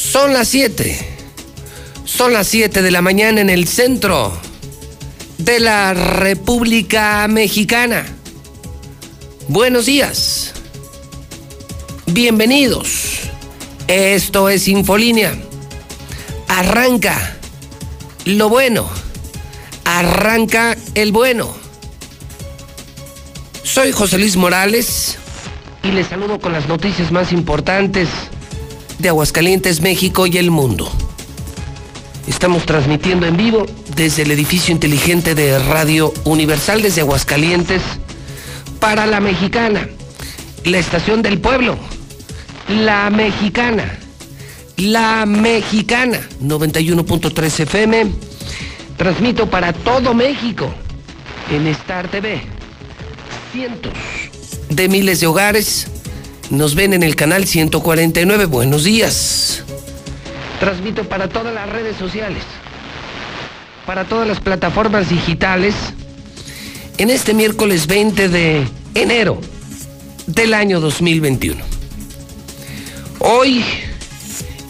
Son las 7. Son las 7 de la mañana en el centro de la República Mexicana. Buenos días. Bienvenidos. Esto es Infolínea. Arranca lo bueno. Arranca el bueno. Soy José Luis Morales y les saludo con las noticias más importantes de Aguascalientes, México y el mundo. Estamos transmitiendo en vivo desde el edificio inteligente de Radio Universal desde Aguascalientes para la mexicana, la estación del pueblo, la mexicana, la mexicana, 91.3 FM. Transmito para todo México en Star TV. Cientos de miles de hogares nos ven en el canal 149. Buenos días. Transmito para todas las redes sociales, para todas las plataformas digitales, en este miércoles 20 de enero del año 2021. Hoy,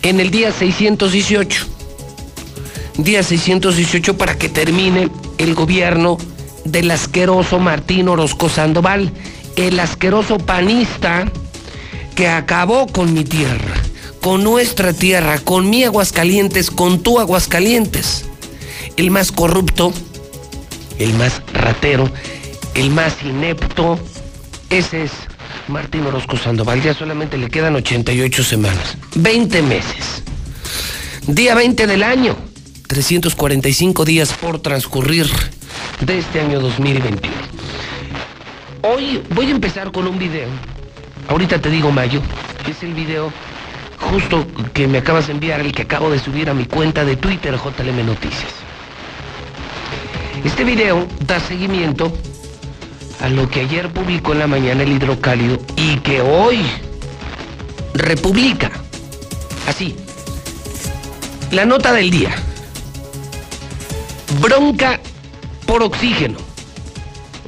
en el día 618, día 618 para que termine el gobierno del asqueroso Martín Orozco Sandoval, el asqueroso panista acabó con mi tierra, con nuestra tierra, con mi Aguascalientes, con tu Aguascalientes. El más corrupto, el más ratero, el más inepto, ese es Martín Orozco Sandoval. Ya solamente le quedan 88 semanas, 20 meses. Día 20 del año, 345 días por transcurrir de este año 2021. Hoy voy a empezar con un video Ahorita te digo, Mayo, es el video justo que me acabas de enviar, el que acabo de subir a mi cuenta de Twitter, JLM Noticias. Este video da seguimiento a lo que ayer publicó en la mañana el hidrocálido y que hoy republica. Así. La nota del día. Bronca por oxígeno.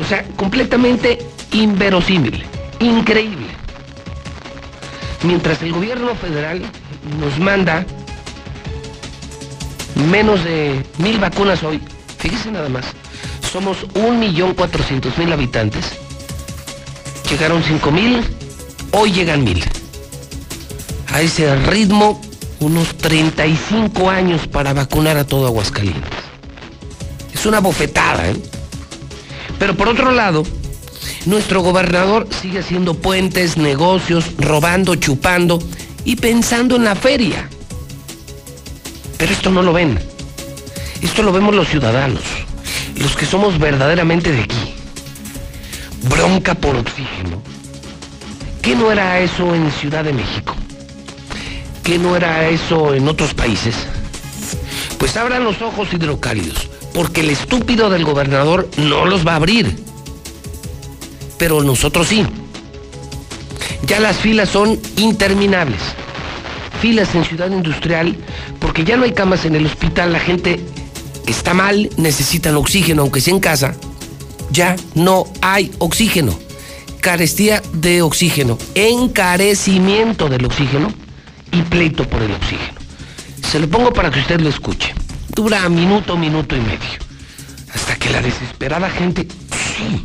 O sea, completamente inverosímil, increíble mientras el gobierno federal nos manda menos de mil vacunas hoy, fíjese nada más, somos un millón cuatrocientos mil habitantes, llegaron cinco mil, hoy llegan mil. A ese ritmo, unos 35 años para vacunar a todo Aguascalientes. Es una bofetada, ¿eh? Pero por otro lado, nuestro gobernador sigue haciendo puentes, negocios, robando, chupando y pensando en la feria. Pero esto no lo ven. Esto lo vemos los ciudadanos, los que somos verdaderamente de aquí. Bronca por oxígeno. ¿Qué no era eso en Ciudad de México? ¿Qué no era eso en otros países? Pues abran los ojos hidrocálidos, porque el estúpido del gobernador no los va a abrir pero nosotros sí. Ya las filas son interminables. Filas en Ciudad Industrial, porque ya no hay camas en el hospital, la gente está mal, necesitan oxígeno, aunque sea en casa. Ya no hay oxígeno. Carestía de oxígeno, encarecimiento del oxígeno y pleito por el oxígeno. Se lo pongo para que usted lo escuche. Dura minuto, minuto y medio. Hasta que la desesperada gente, sí,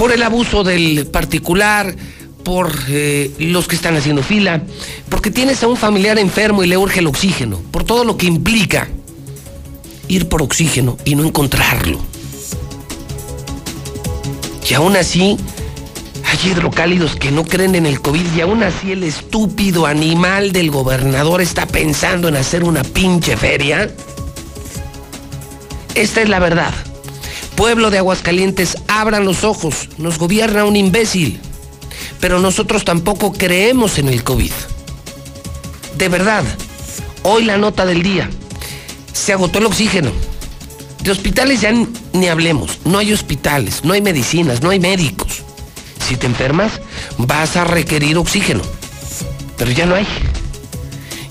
por el abuso del particular, por eh, los que están haciendo fila, porque tienes a un familiar enfermo y le urge el oxígeno, por todo lo que implica ir por oxígeno y no encontrarlo. Y aún así, hay hidrocálidos que no creen en el COVID y aún así el estúpido animal del gobernador está pensando en hacer una pinche feria. Esta es la verdad. Pueblo de Aguascalientes, abran los ojos, nos gobierna un imbécil, pero nosotros tampoco creemos en el COVID. De verdad, hoy la nota del día. Se agotó el oxígeno. De hospitales ya ni hablemos. No hay hospitales, no hay medicinas, no hay médicos. Si te enfermas, vas a requerir oxígeno. Pero ya no hay.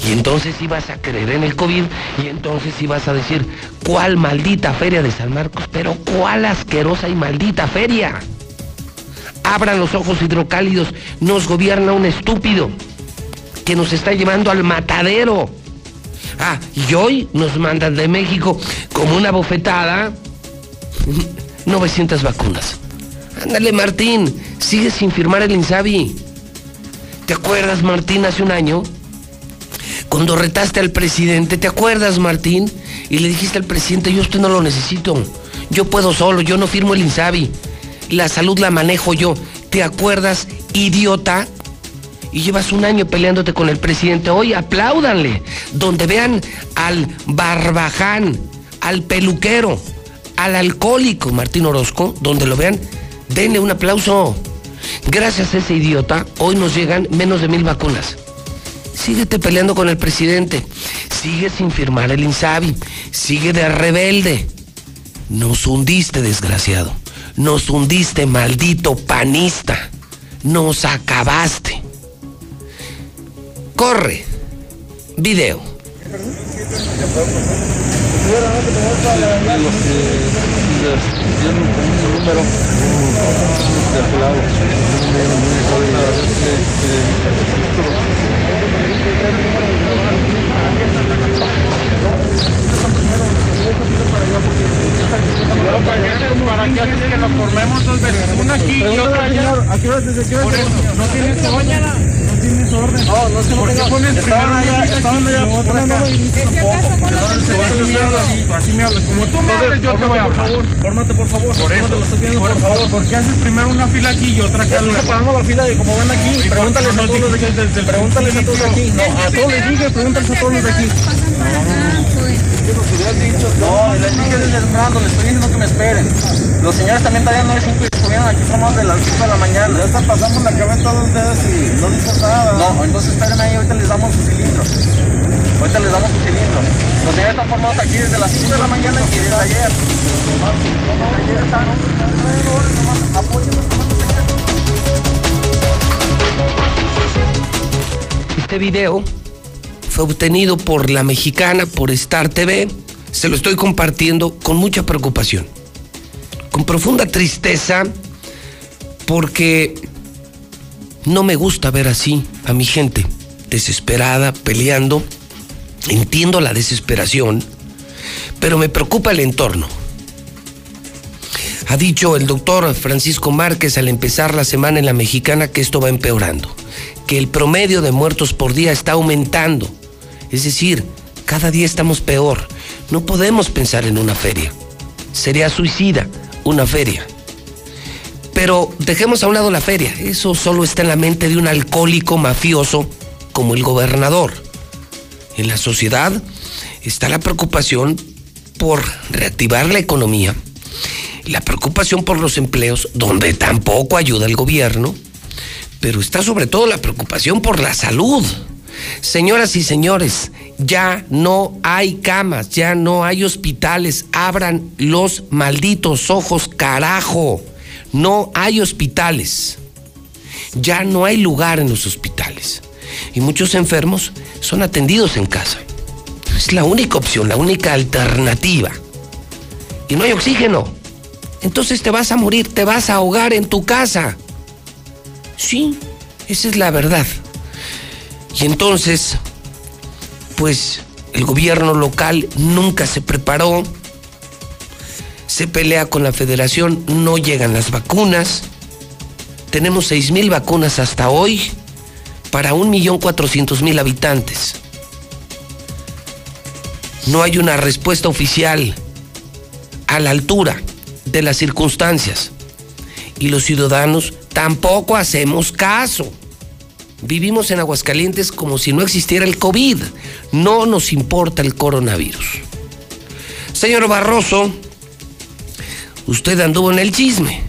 Y entonces ibas a creer en el COVID y entonces ibas a decir, ¿cuál maldita feria de San Marcos? Pero ¿cuál asquerosa y maldita feria? Abran los ojos hidrocálidos, nos gobierna un estúpido que nos está llevando al matadero. Ah, y hoy nos mandan de México como una bofetada 900 vacunas. Ándale, Martín, sigue sin firmar el INSABI. ¿Te acuerdas, Martín, hace un año? Cuando retaste al presidente, ¿te acuerdas, Martín? Y le dijiste al presidente, yo usted no lo necesito. Yo puedo solo, yo no firmo el INSABI. La salud la manejo yo. ¿Te acuerdas, idiota? Y llevas un año peleándote con el presidente. Hoy apláudanle. Donde vean al barbaján, al peluquero, al alcohólico Martín Orozco, donde lo vean, denle un aplauso. Gracias a ese idiota, hoy nos llegan menos de mil vacunas. Síguete peleando con el presidente. Sigue sin firmar el INSABI. Sigue de rebelde. Nos hundiste, desgraciado. Nos hundiste, maldito panista. Nos acabaste. Corre. Video. Thank you. ¿Para qué haces que lo formemos dos veces? Una aquí y otra allá. ¿A qué hora desde qué hora? Por eso, no tienes orden. No tienes orden. No, no sé por qué pones primero allá, estaban allá, por acá. Así me hablas. Como tú me hables, yo te voy a hablar. Fórmate, por favor. Por eso. Por favor, ¿por qué haces primero una fila aquí y otra acá? Separamos la fila de como ven aquí. Pregúntales a todos los de aquí. Pregúntales a todos aquí. No, a todos les dije, pregúntales a todos los de aquí. No, les dije desde temprano, les estoy diciendo que me esperen. Los señores también todavía no dicen que estuvieron aquí somos de las 5 de la mañana. Ya está pasando la cabeza todos ustedes y no dicen nada. No, entonces esperen ahí, ahorita les damos su cilindro. Ahorita les damos su cilindro. Los señores están formados aquí desde las 5 de la mañana y desde ayer. Ayer están, Este video fue obtenido por la mexicana, por Star TV. Se lo estoy compartiendo con mucha preocupación, con profunda tristeza, porque no me gusta ver así a mi gente desesperada, peleando. Entiendo la desesperación, pero me preocupa el entorno. Ha dicho el doctor Francisco Márquez al empezar la semana en la mexicana que esto va empeorando, que el promedio de muertos por día está aumentando. Es decir, cada día estamos peor. No podemos pensar en una feria. Sería suicida una feria. Pero dejemos a un lado la feria. Eso solo está en la mente de un alcohólico mafioso como el gobernador. En la sociedad está la preocupación por reactivar la economía, la preocupación por los empleos, donde tampoco ayuda el gobierno, pero está sobre todo la preocupación por la salud. Señoras y señores, ya no hay camas, ya no hay hospitales. Abran los malditos ojos, carajo. No hay hospitales. Ya no hay lugar en los hospitales. Y muchos enfermos son atendidos en casa. Es la única opción, la única alternativa. Y no hay oxígeno. Entonces te vas a morir, te vas a ahogar en tu casa. Sí, esa es la verdad. Y entonces, pues el gobierno local nunca se preparó, se pelea con la federación, no llegan las vacunas. Tenemos 6 mil vacunas hasta hoy para 1.400.000 habitantes. No hay una respuesta oficial a la altura de las circunstancias. Y los ciudadanos tampoco hacemos caso. Vivimos en Aguascalientes como si no existiera el COVID. No nos importa el coronavirus. Señor Barroso, usted anduvo en el chisme,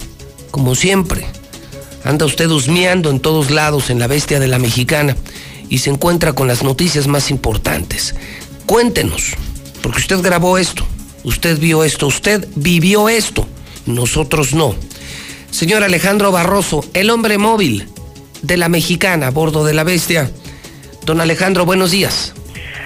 como siempre. Anda usted husmeando en todos lados en la bestia de la mexicana. y se encuentra con las noticias más importantes. Cuéntenos, porque usted grabó esto, usted vio esto, usted vivió esto, nosotros no. Señor Alejandro Barroso, el hombre móvil de la mexicana a bordo de la bestia. Don Alejandro, buenos días.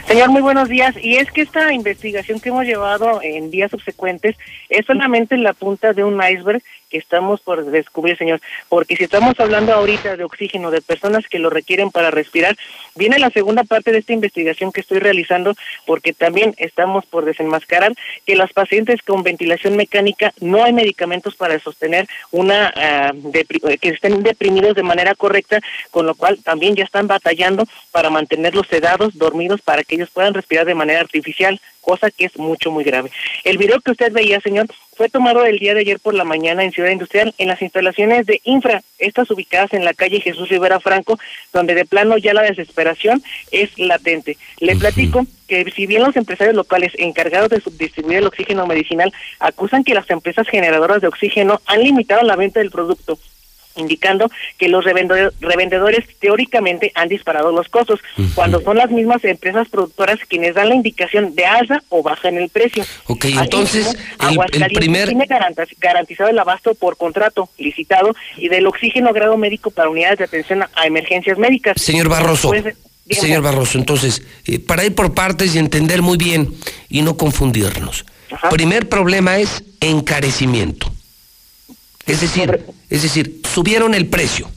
Señor, muy buenos días. Y es que esta investigación que hemos llevado en días subsecuentes es solamente la punta de un iceberg estamos por descubrir, señor. Porque si estamos hablando ahorita de oxígeno, de personas que lo requieren para respirar, viene la segunda parte de esta investigación que estoy realizando, porque también estamos por desenmascarar que las pacientes con ventilación mecánica no hay medicamentos para sostener una, ah, que estén deprimidos de manera correcta, con lo cual también ya están batallando para mantenerlos sedados, dormidos, para que ellos puedan respirar de manera artificial cosa que es mucho, muy grave. El video que usted veía, señor, fue tomado el día de ayer por la mañana en Ciudad Industrial, en las instalaciones de Infra, estas ubicadas en la calle Jesús Rivera Franco, donde de plano ya la desesperación es latente. Le platico que si bien los empresarios locales encargados de subdistribuir el oxígeno medicinal acusan que las empresas generadoras de oxígeno han limitado la venta del producto, indicando que los revendedores teóricamente han disparado los costos, cuando son las mismas empresas productoras quienes dan la indicación de alza o baja en el precio. Ok, entonces el, primer... Tiene garantizado el abasto por contrato licitado y del oxígeno grado médico para unidades de atención a emergencias médicas. Señor Barroso. Señor Barroso, entonces, eh, para ir por partes y entender muy bien y no confundirnos. Primer problema es encarecimiento. Es decir, es decir, subieron el precio.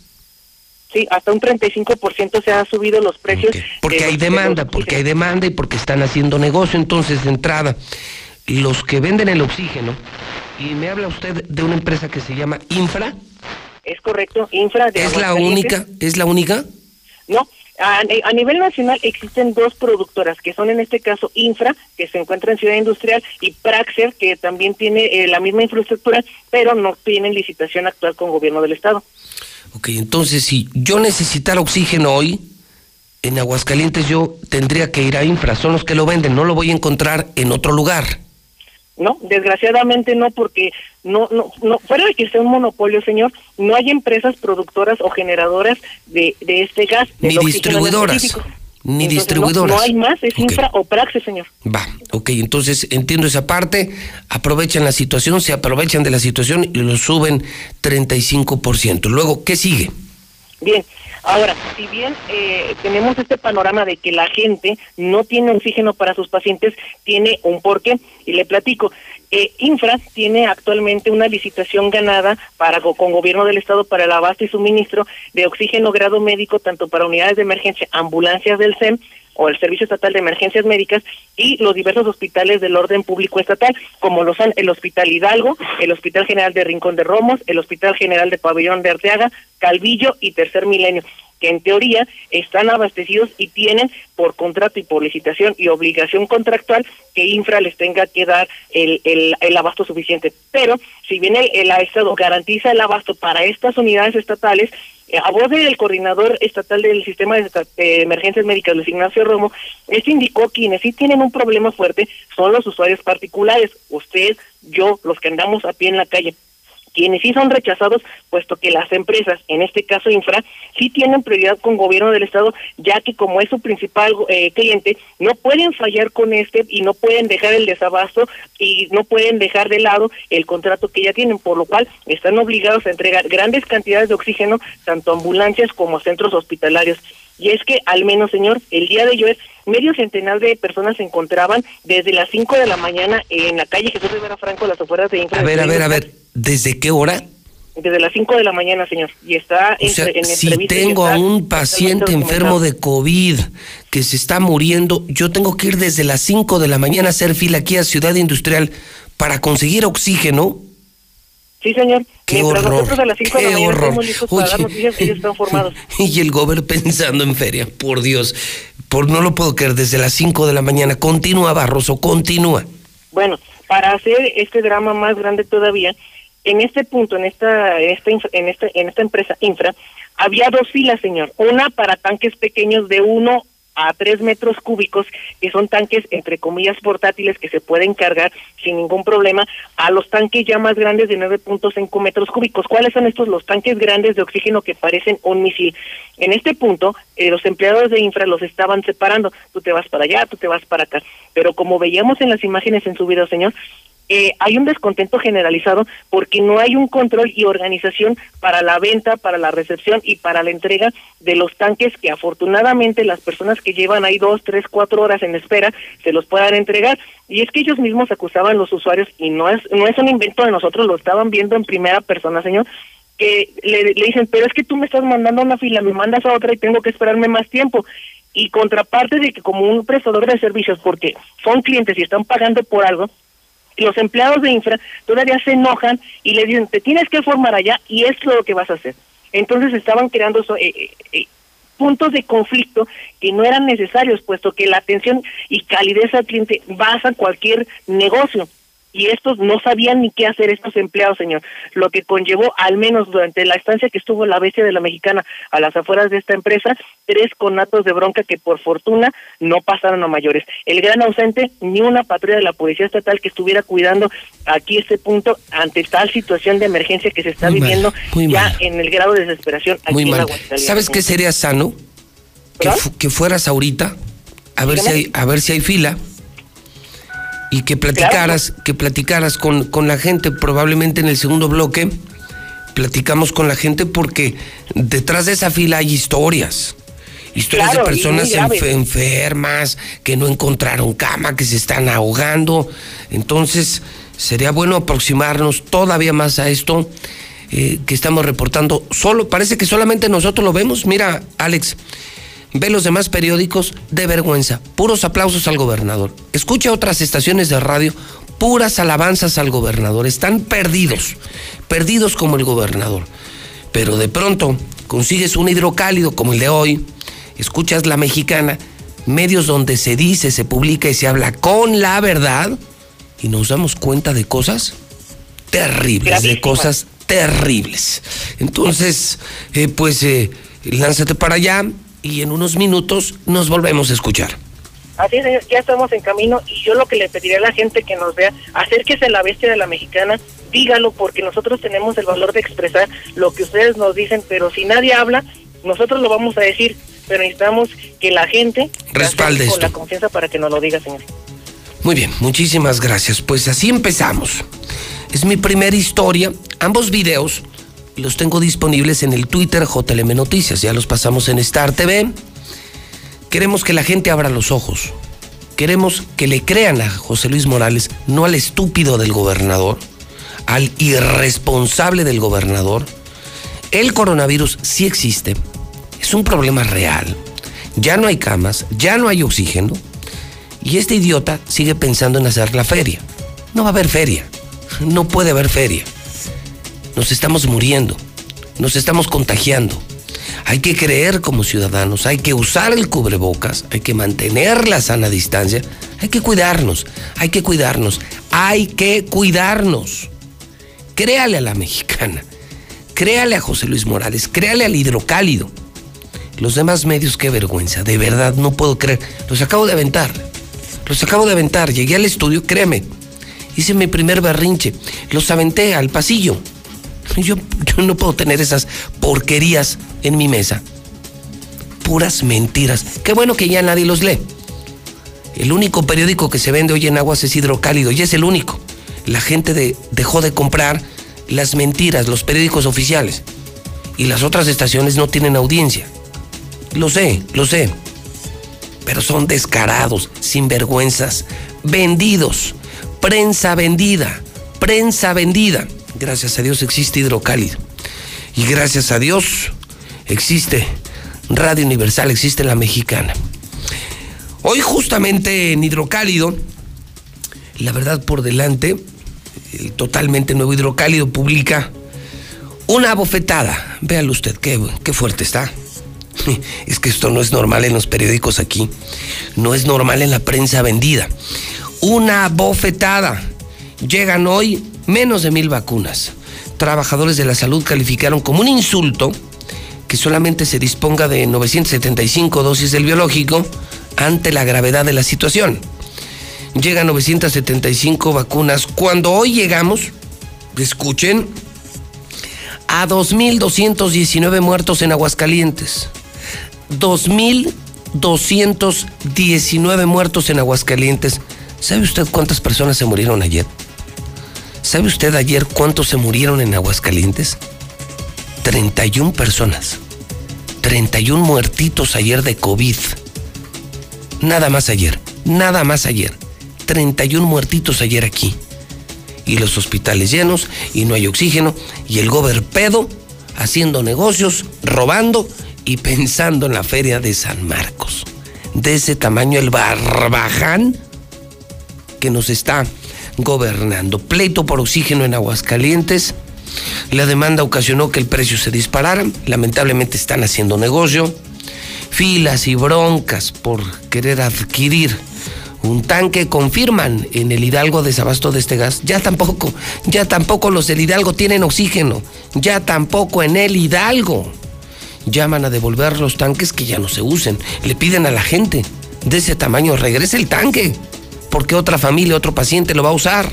Sí, hasta un 35% se han subido los precios. Porque hay demanda, porque hay demanda y porque están haciendo negocio. Entonces, de entrada, los que venden el oxígeno, y me habla usted de una empresa que se llama Infra. Es correcto, Infra. ¿Es la única? ¿Es la única? No, a, nivel nacional existen dos productoras, que son en este caso Infra, que se encuentra en Ciudad Industrial, y Praxer, que también tiene eh, la misma infraestructura, pero no tienen licitación actual con gobierno del Estado. Ok, entonces si yo necesitara oxígeno hoy, en Aguascalientes yo tendría que ir a Infra, son los que lo venden, no lo voy a encontrar en otro lugar. No, desgraciadamente no, porque no, no, no, fuera de que sea un monopolio, señor, no hay empresas productoras o generadoras de, de este gas. Ni distribuidoras. Ni distribuidoras. No, hay más, es infra o praxis, señor. Va, ok, entonces entiendo esa parte, aprovechan la situación, se aprovechan de la situación y lo suben 35%. Luego, ¿qué sigue? Bien, Ahora, si bien eh, tenemos este panorama de que la gente no tiene oxígeno para sus pacientes, tiene un porqué, y le platico. Eh, Infra tiene actualmente una licitación ganada para con gobierno del estado para el abasto y suministro de oxígeno grado médico tanto para unidades de emergencia, ambulancias del SEM o el Servicio Estatal de Emergencias Médicas y los diversos hospitales del orden público estatal, como lo son el Hospital Hidalgo, el Hospital General de Rincón de Romos, el Hospital General de Pabellón de Arteaga, Calvillo y Tercer Milenio que en teoría están abastecidos y tienen por contrato y por licitación y obligación contractual que Infra les tenga que dar el, el, abasto suficiente. Pero si bien el, el Estado garantiza el abasto para estas unidades estatales, a voz del coordinador estatal del sistema de, emergencias médicas, Luis Ignacio Romo, este indicó quienes sí tienen un problema fuerte son los usuarios particulares, usted, yo, los que andamos a pie en la calle quienes sí son rechazados, puesto que las empresas, en este caso Infra, sí tienen prioridad con gobierno del Estado, ya que como es su principal eh, cliente, no pueden fallar con este y no pueden dejar el desabasto y no pueden dejar de lado el contrato que ya tienen, por lo cual están obligados a entregar grandes cantidades de oxígeno, tanto a ambulancias como a centros hospitalarios. Y es que, al menos, señor, el día de ayer, medio centenar de personas se encontraban desde las 5 de la mañana en la calle Jesús Rivera Franco, las afueras de Infra. A ver, a ver, a ver, ¿desde qué hora? Desde las 5 de la mañana, señor. Y está o sea, Si tengo a un paciente enfermo de COVID que se está muriendo, yo tengo que ir desde las 5 de la mañana a hacer fila aquí a Ciudad Industrial para conseguir oxígeno. Sí, señor. Qué horror. a las 5 de la mañana estamos listos para dar noticias que están formados. y el gober pensando en feria, por Dios. Por, no lo puedo creer, desde las 5 de la mañana. Continúa, Barroso, continúa. Bueno, para hacer este drama más grande todavía, en este punto, en esta, en esta, en esta, en esta empresa infra, había dos filas, señor. Una para tanques pequeños de 1 a 3 metros cúbicos, que son tanques entre comillas portátiles que se pueden cargar sin ningún problema, a los tanques ya más grandes de 9.5 metros cúbicos. ¿Cuáles son estos? Los tanques grandes de oxígeno que parecen un misil. En este punto, eh, los empleados de infra los estaban separando. Tú te vas para allá, tú te vas para acá. Pero como veíamos en las imágenes en su video, señor, eh, hay un descontento generalizado porque no hay un control y organización para la venta, para la recepción y para la entrega de los tanques que afortunadamente las personas que llevan ahí dos, tres, cuatro horas en espera se los puedan entregar. Y es que ellos mismos acusaban los usuarios y no es, no es un invento de nosotros, lo estaban viendo en primera persona, señor, que le, le dicen, pero es que tú me estás mandando a una fila, me mandas a otra y tengo que esperarme más tiempo y contraparte de que como un prestador de servicios, porque son clientes y están pagando por algo, los empleados de infra todavía se enojan y le dicen, te tienes que formar allá y es lo que vas a hacer. Entonces estaban creando eh, eh, eh, puntos de conflicto que no eran necesarios, puesto que la atención y calidez al cliente basa cualquier negocio y estos no sabían ni qué hacer estos empleados, señor, lo que conllevó al menos durante la estancia que estuvo la bestia de la mexicana a las afueras de esta empresa, tres conatos de bronca que por fortuna no pasaron a mayores. El gran ausente, ni una patrulla de la Policía Estatal que estuviera cuidando aquí este punto ante tal situación de emergencia que se está viviendo ya en el grado de desesperación aquí muy en ¿Sabes qué sería sano? Que, que, fueras ahorita a ver si hay, a ver si hay fila y que platicaras, que platicaras con, con la gente, probablemente en el segundo bloque, platicamos con la gente porque detrás de esa fila hay historias. Historias de personas enfermas, que no encontraron cama, que se están ahogando. Entonces, sería bueno aproximarnos todavía más a esto eh, que estamos reportando. Solo, parece que solamente nosotros lo vemos. Mira, Alex, ve los demás periódicos de vergüenza, puros aplausos al gobernador. Escucha otras estaciones de radio, puras alabanzas al gobernador. Están perdidos, perdidos como el gobernador. Pero de pronto consigues un hidrocálido como el de hoy, escuchas la mexicana, medios donde se dice, se publica y se habla con la verdad. Y nos damos cuenta de cosas terribles, de cosas terribles. Entonces, eh, pues eh, lánzate para allá, y en unos minutos nos volvemos a escuchar. Así es, ya estamos en camino y yo lo que le pediría a la gente que nos vea, acérquese a la bestia de la mexicana, dígalo porque nosotros tenemos el valor de expresar lo que ustedes nos dicen, pero si nadie habla, nosotros lo vamos a decir, pero necesitamos que la gente respalde con la confianza para que nos lo diga, señor. Muy bien, muchísimas gracias. Pues así empezamos. Es mi primera historia. Ambos videos los tengo disponibles en el Twitter JLM Noticias, ya los pasamos en Star TV. Queremos que la gente abra los ojos. Queremos que le crean a José Luis Morales, no al estúpido del gobernador, al irresponsable del gobernador. El coronavirus sí existe, es un problema real. Ya no hay camas, ya no hay oxígeno. Y este idiota sigue pensando en hacer la feria. No va a haber feria, no puede haber feria nos estamos muriendo, nos estamos contagiando. Hay que creer como ciudadanos, hay que usar el cubrebocas, hay que mantener la sana distancia, hay que cuidarnos, hay que cuidarnos, hay que cuidarnos. Créale a la mexicana, créale a José Luis Morales, créale al hidrocálido. Los demás medios, qué vergüenza, de verdad no puedo creer. Los acabo de aventar, los acabo de aventar, llegué al estudio, créeme, hice mi primer berrinche, los aventé al pasillo. Yo, yo no puedo tener esas porquerías en mi mesa. Puras mentiras. Qué bueno que ya nadie los lee. El único periódico que se vende hoy en Aguas es Hidrocálido y es el único. La gente dejó de comprar las mentiras, los periódicos oficiales. Y las otras estaciones no tienen audiencia. Lo sé, lo sé. Pero son descarados, sinvergüenzas, vendidos. Prensa vendida, prensa vendida. Gracias a Dios existe hidrocálido. Y gracias a Dios existe Radio Universal, existe la mexicana. Hoy justamente en hidrocálido, la verdad por delante, el totalmente nuevo hidrocálido publica una bofetada. Véalo usted, qué, qué fuerte está. Es que esto no es normal en los periódicos aquí. No es normal en la prensa vendida. Una bofetada. Llegan hoy menos de mil vacunas. Trabajadores de la salud calificaron como un insulto que solamente se disponga de 975 dosis del biológico ante la gravedad de la situación. Llegan 975 vacunas. Cuando hoy llegamos, escuchen, a 2.219 muertos en Aguascalientes. 2.219 muertos en Aguascalientes. ¿Sabe usted cuántas personas se murieron ayer? ¿Sabe usted ayer cuántos se murieron en Aguascalientes? 31 personas. 31 muertitos ayer de COVID. Nada más ayer. Nada más ayer. 31 muertitos ayer aquí. Y los hospitales llenos y no hay oxígeno. Y el gober pedo haciendo negocios, robando y pensando en la feria de San Marcos. De ese tamaño el barbaján que nos está gobernando. Pleito por oxígeno en Aguascalientes. La demanda ocasionó que el precio se disparara. Lamentablemente están haciendo negocio. Filas y broncas por querer adquirir un tanque confirman en el Hidalgo desabasto de este gas. Ya tampoco, ya tampoco los del Hidalgo tienen oxígeno. Ya tampoco en el Hidalgo. Llaman a devolver los tanques que ya no se usen. Le piden a la gente de ese tamaño, regrese el tanque porque otra familia, otro paciente lo va a usar.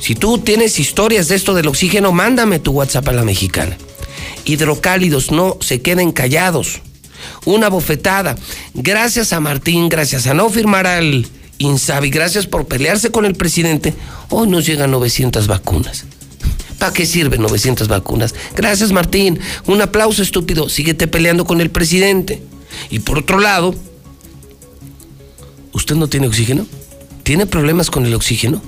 Si tú tienes historias de esto del oxígeno, mándame tu WhatsApp a la mexicana. Hidrocálidos, no se queden callados. Una bofetada. Gracias a Martín, gracias a no firmar al Insabi, gracias por pelearse con el presidente, hoy nos llegan 900 vacunas. ¿Para qué sirven 900 vacunas? Gracias Martín. Un aplauso estúpido. Síguete peleando con el presidente. Y por otro lado, ¿Usted no tiene oxígeno? ¿Tiene problemas con el oxígeno?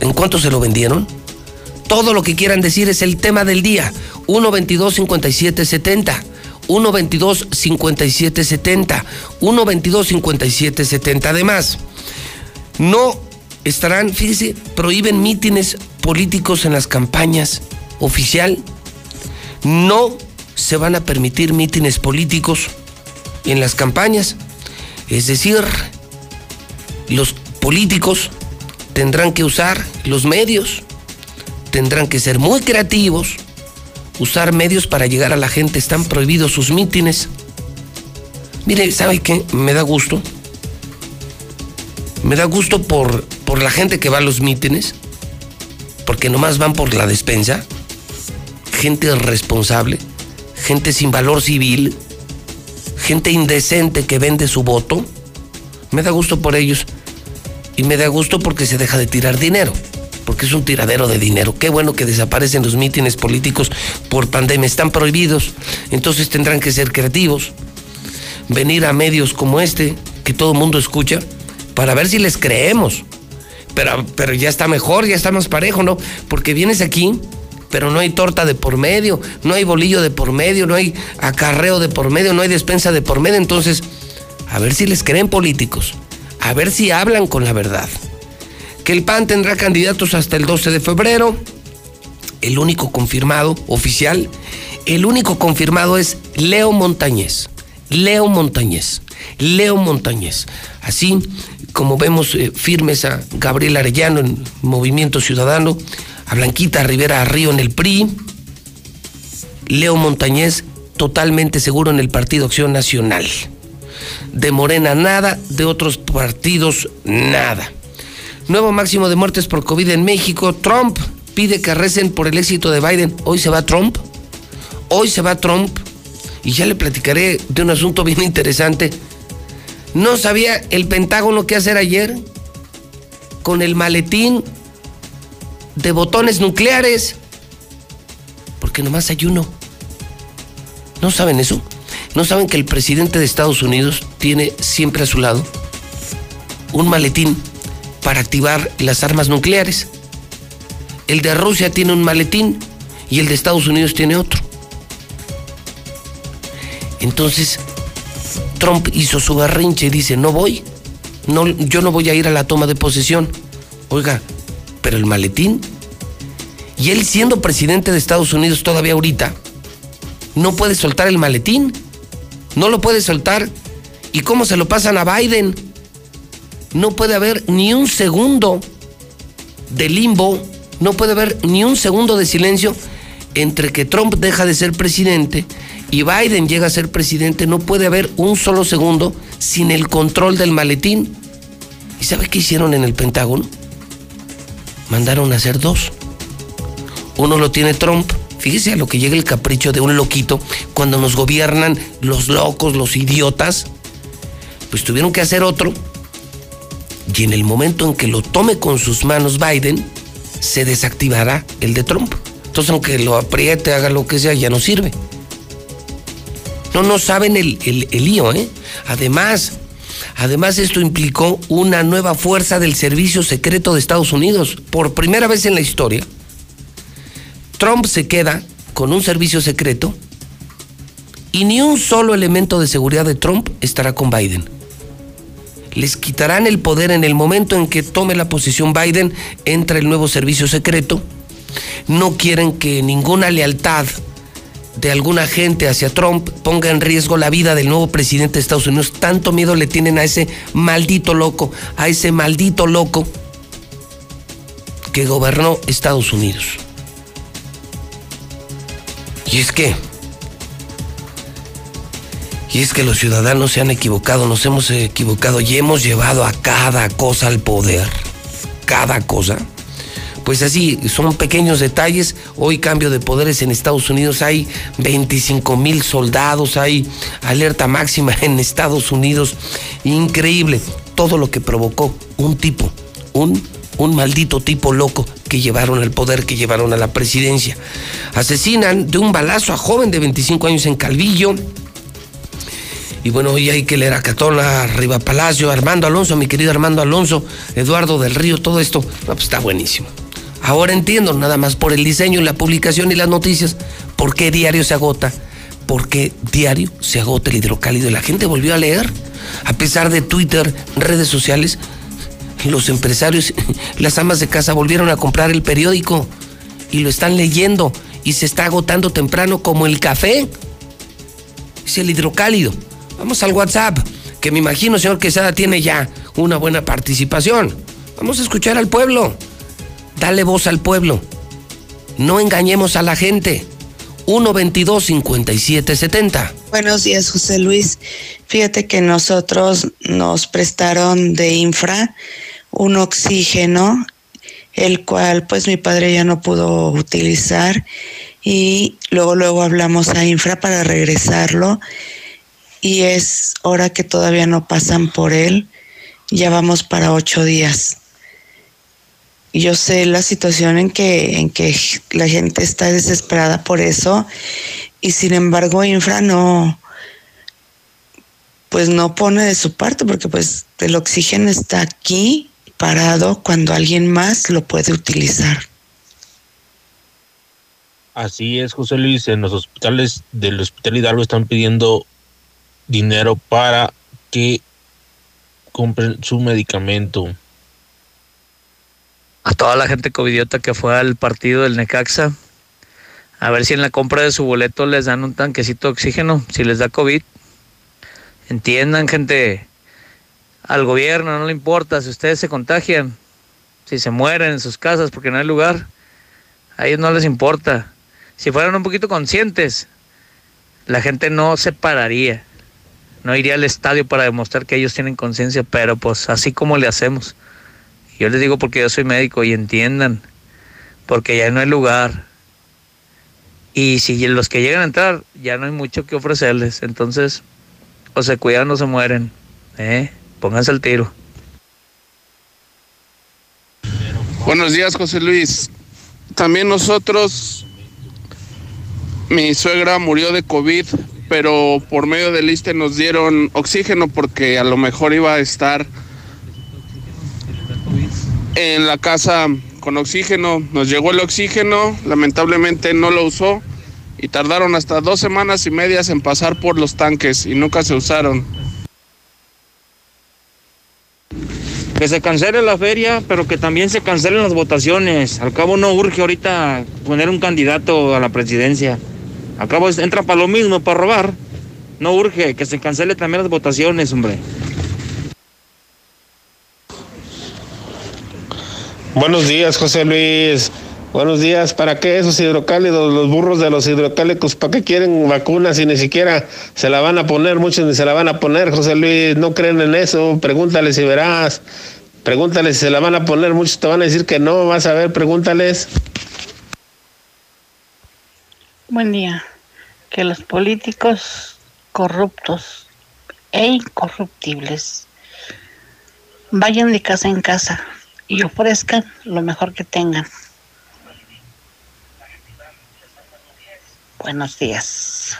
¿En cuánto se lo vendieron? Todo lo que quieran decir es el tema del día. 122 5770 122 5770 122 5770 Además, no estarán, fíjese, prohíben mítines políticos en las campañas oficial. No se van a permitir mítines políticos en las campañas. Es decir, los políticos tendrán que usar los medios, tendrán que ser muy creativos, usar medios para llegar a la gente. Están prohibidos sus mítines. Mire, ¿sabe qué? Me da gusto. Me da gusto por, por la gente que va a los mítines, porque nomás van por la despensa. Gente responsable, gente sin valor civil, gente indecente que vende su voto. Me da gusto por ellos. Y me da gusto porque se deja de tirar dinero. Porque es un tiradero de dinero. Qué bueno que desaparecen los mítines políticos por pandemia. Están prohibidos. Entonces tendrán que ser creativos. Venir a medios como este, que todo el mundo escucha, para ver si les creemos. Pero, pero ya está mejor, ya está más parejo, ¿no? Porque vienes aquí pero no hay torta de por medio, no hay bolillo de por medio, no hay acarreo de por medio, no hay despensa de por medio. Entonces, a ver si les creen políticos, a ver si hablan con la verdad. Que el PAN tendrá candidatos hasta el 12 de febrero, el único confirmado oficial, el único confirmado es Leo Montañez. Leo Montañez. Leo Montañez. Así como vemos eh, firmes a Gabriel Arellano en Movimiento Ciudadano, a Blanquita Rivera Río en el PRI, Leo Montañez totalmente seguro en el Partido Acción Nacional. De Morena nada, de otros partidos nada. Nuevo máximo de muertes por COVID en México. Trump pide que recen por el éxito de Biden. Hoy se va Trump. Hoy se va Trump. Y ya le platicaré de un asunto bien interesante. ¿No sabía el Pentágono qué hacer ayer? Con el maletín de botones nucleares. Porque nomás hay uno. ¿No saben eso? ¿No saben que el presidente de Estados Unidos tiene siempre a su lado un maletín para activar las armas nucleares? El de Rusia tiene un maletín y el de Estados Unidos tiene otro. Entonces, Trump hizo su berrinche y dice, no voy, no, yo no voy a ir a la toma de posesión. Oiga, pero el maletín. Y él siendo presidente de Estados Unidos todavía ahorita, no puede soltar el maletín. No lo puede soltar. ¿Y cómo se lo pasan a Biden? No puede haber ni un segundo de limbo, no puede haber ni un segundo de silencio entre que Trump deja de ser presidente y Biden llega a ser presidente, no puede haber un solo segundo sin el control del maletín. ¿Y sabe qué hicieron en el Pentágono? Mandaron a hacer dos. Uno lo tiene Trump. Fíjese a lo que llega el capricho de un loquito cuando nos gobiernan los locos, los idiotas. Pues tuvieron que hacer otro. Y en el momento en que lo tome con sus manos Biden, se desactivará el de Trump. Entonces, aunque lo apriete, haga lo que sea, ya no sirve. No, no saben el, el lío, ¿eh? Además, además esto implicó una nueva fuerza del servicio secreto de Estados Unidos. Por primera vez en la historia, Trump se queda con un servicio secreto y ni un solo elemento de seguridad de Trump estará con Biden. Les quitarán el poder en el momento en que tome la posición Biden, entra el nuevo servicio secreto. No quieren que ninguna lealtad de alguna gente hacia Trump ponga en riesgo la vida del nuevo presidente de Estados Unidos. Tanto miedo le tienen a ese maldito loco, a ese maldito loco que gobernó Estados Unidos. Y es que, y es que los ciudadanos se han equivocado, nos hemos equivocado y hemos llevado a cada cosa al poder. Cada cosa. Pues así, son pequeños detalles. Hoy cambio de poderes en Estados Unidos. Hay 25 mil soldados, hay alerta máxima en Estados Unidos. Increíble. Todo lo que provocó un tipo, un un maldito tipo loco que llevaron al poder, que llevaron a la presidencia. Asesinan de un balazo a joven de 25 años en Calvillo. Y bueno, hoy hay que leer a Catona, Arriba Palacio, Armando Alonso, mi querido Armando Alonso, Eduardo del Río, todo esto. pues está buenísimo. Ahora entiendo, nada más por el diseño, la publicación y las noticias, por qué diario se agota, por qué diario se agota el hidrocálido. La gente volvió a leer, a pesar de Twitter, redes sociales, los empresarios, las amas de casa volvieron a comprar el periódico y lo están leyendo y se está agotando temprano como el café. Es el hidrocálido. Vamos al WhatsApp, que me imagino, señor Quesada, tiene ya una buena participación. Vamos a escuchar al pueblo. Dale voz al pueblo. No engañemos a la gente. 122-5770. Buenos días, José Luis. Fíjate que nosotros nos prestaron de infra un oxígeno, el cual pues mi padre ya no pudo utilizar y luego luego hablamos a infra para regresarlo y es hora que todavía no pasan por él, ya vamos para ocho días. Yo sé la situación en que, en que la gente está desesperada por eso y sin embargo infra no, pues no pone de su parte porque pues el oxígeno está aquí parado cuando alguien más lo puede utilizar. Así es, José Luis. En los hospitales del Hospital Hidalgo están pidiendo dinero para que compren su medicamento. A toda la gente covidiota que fue al partido del Necaxa, a ver si en la compra de su boleto les dan un tanquecito de oxígeno, si les da COVID. Entiendan, gente, al gobierno no le importa si ustedes se contagian, si se mueren en sus casas porque no hay lugar, a ellos no les importa. Si fueran un poquito conscientes, la gente no se pararía, no iría al estadio para demostrar que ellos tienen conciencia, pero pues así como le hacemos. Yo les digo porque yo soy médico y entiendan, porque ya no hay lugar. Y si los que llegan a entrar, ya no hay mucho que ofrecerles. Entonces, o se cuidan o se mueren. ¿eh? Pónganse el tiro. Buenos días, José Luis. También nosotros, mi suegra murió de COVID, pero por medio del ISTE nos dieron oxígeno porque a lo mejor iba a estar en la casa con oxígeno. Nos llegó el oxígeno, lamentablemente no lo usó y tardaron hasta dos semanas y medias en pasar por los tanques y nunca se usaron. Que se cancele la feria, pero que también se cancelen las votaciones. Al cabo no urge ahorita poner un candidato a la presidencia. Al cabo entra para lo mismo, para robar. No urge que se cancele también las votaciones, hombre. Buenos días, José Luis. Buenos días. ¿Para qué esos hidrocálidos, los burros de los hidrocálicos, para qué quieren vacunas y ni siquiera se la van a poner? Muchos ni se la van a poner, José Luis. No creen en eso. Pregúntales si verás. Pregúntales si se la van a poner. Muchos te van a decir que no. Vas a ver, pregúntales. Buen día. Que los políticos corruptos e incorruptibles vayan de casa en casa y ofrezcan lo mejor que tengan. Buenos días.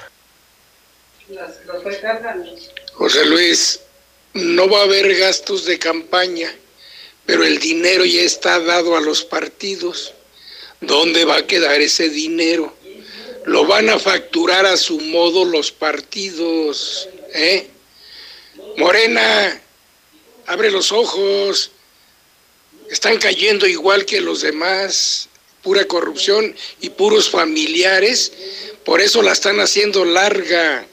José Luis, no va a haber gastos de campaña, pero el dinero ya está dado a los partidos. ¿Dónde va a quedar ese dinero? Lo van a facturar a su modo los partidos, ¿eh? Morena, abre los ojos. Están cayendo igual que los demás, pura corrupción y puros familiares por eso la están haciendo larga.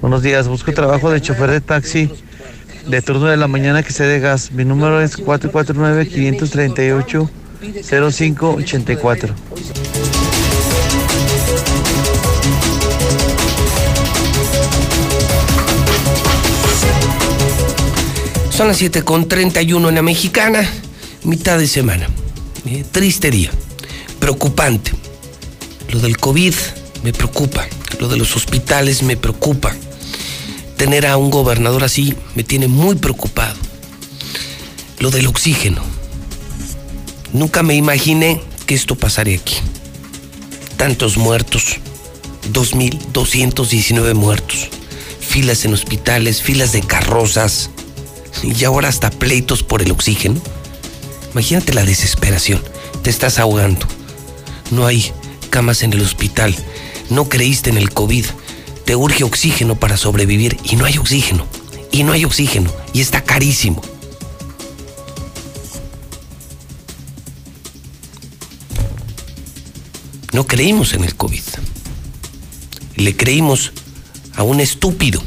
Buenos días, busco trabajo de chofer de taxi de turno de la mañana que se de gas. Mi número es 449-538-0584. Son las 7 con 31 en la mexicana, mitad de semana. Eh, triste día, preocupante. Lo del COVID me preocupa, lo de los hospitales me preocupa. Tener a un gobernador así me tiene muy preocupado. Lo del oxígeno. Nunca me imaginé que esto pasaría aquí. Tantos muertos, 2.219 muertos, filas en hospitales, filas de carrozas y ahora hasta pleitos por el oxígeno. Imagínate la desesperación, te estás ahogando, no hay camas en el hospital, no creíste en el COVID, te urge oxígeno para sobrevivir y no hay oxígeno, y no hay oxígeno, y está carísimo. No creímos en el COVID. Le creímos a un estúpido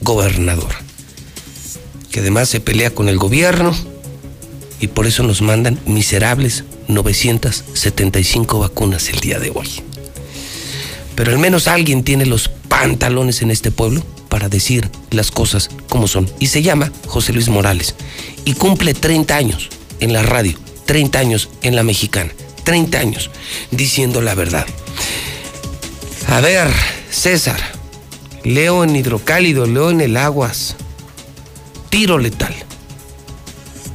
gobernador, que además se pelea con el gobierno y por eso nos mandan miserables 975 vacunas el día de hoy. Pero al menos alguien tiene los pantalones en este pueblo para decir las cosas como son. Y se llama José Luis Morales. Y cumple 30 años en la radio, 30 años en la mexicana, 30 años diciendo la verdad. A ver, César, leo en hidrocálido, leo en el aguas. Tiro letal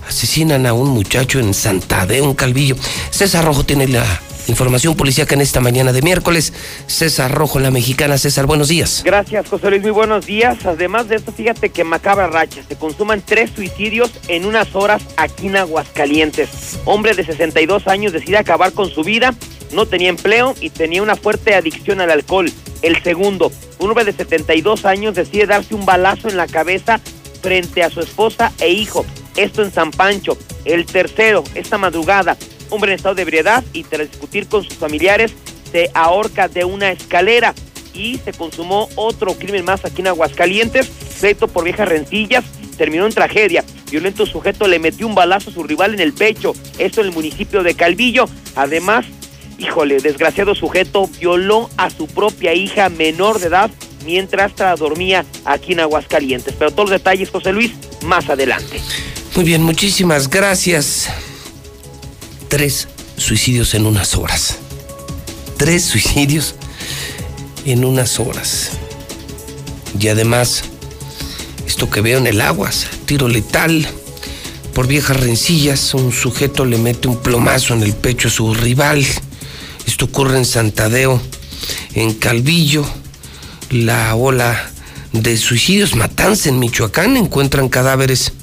asesinan a un muchacho en Santadeo, un calvillo. César Rojo tiene la información policíaca en esta mañana de miércoles. César Rojo, la mexicana. César, buenos días. Gracias, José Luis, muy buenos días. Además de esto, fíjate que macabra racha. Se consuman tres suicidios en unas horas aquí en Aguascalientes. Hombre de 62 años decide acabar con su vida. No tenía empleo y tenía una fuerte adicción al alcohol. El segundo, un hombre de 72 años decide darse un balazo en la cabeza frente a su esposa e hijo esto en San Pancho. El tercero, esta madrugada, hombre en estado de ebriedad y tras discutir con sus familiares, se ahorca de una escalera y se consumó otro crimen más aquí en Aguascalientes, pleito por viejas rencillas, terminó en tragedia. Violento sujeto le metió un balazo a su rival en el pecho, esto en el municipio de Calvillo. Además, híjole, desgraciado sujeto violó a su propia hija menor de edad mientras dormía aquí en Aguascalientes. Pero todos los detalles, José Luis, más adelante. Muy bien, muchísimas gracias. Tres suicidios en unas horas. Tres suicidios en unas horas. Y además, esto que veo en el aguas, tiro letal. Por viejas rencillas, un sujeto le mete un plomazo en el pecho a su rival. Esto ocurre en Santadeo, en Calvillo. La ola de suicidios, matanza en Michoacán, encuentran cadáveres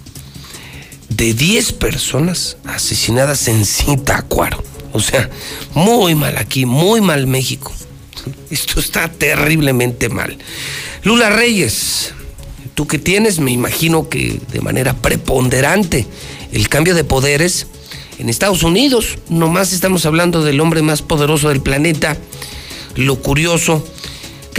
de 10 personas asesinadas en Cintacuaro. O sea, muy mal aquí, muy mal México. Esto está terriblemente mal. Lula Reyes, tú que tienes, me imagino que de manera preponderante el cambio de poderes en Estados Unidos. Nomás estamos hablando del hombre más poderoso del planeta. Lo curioso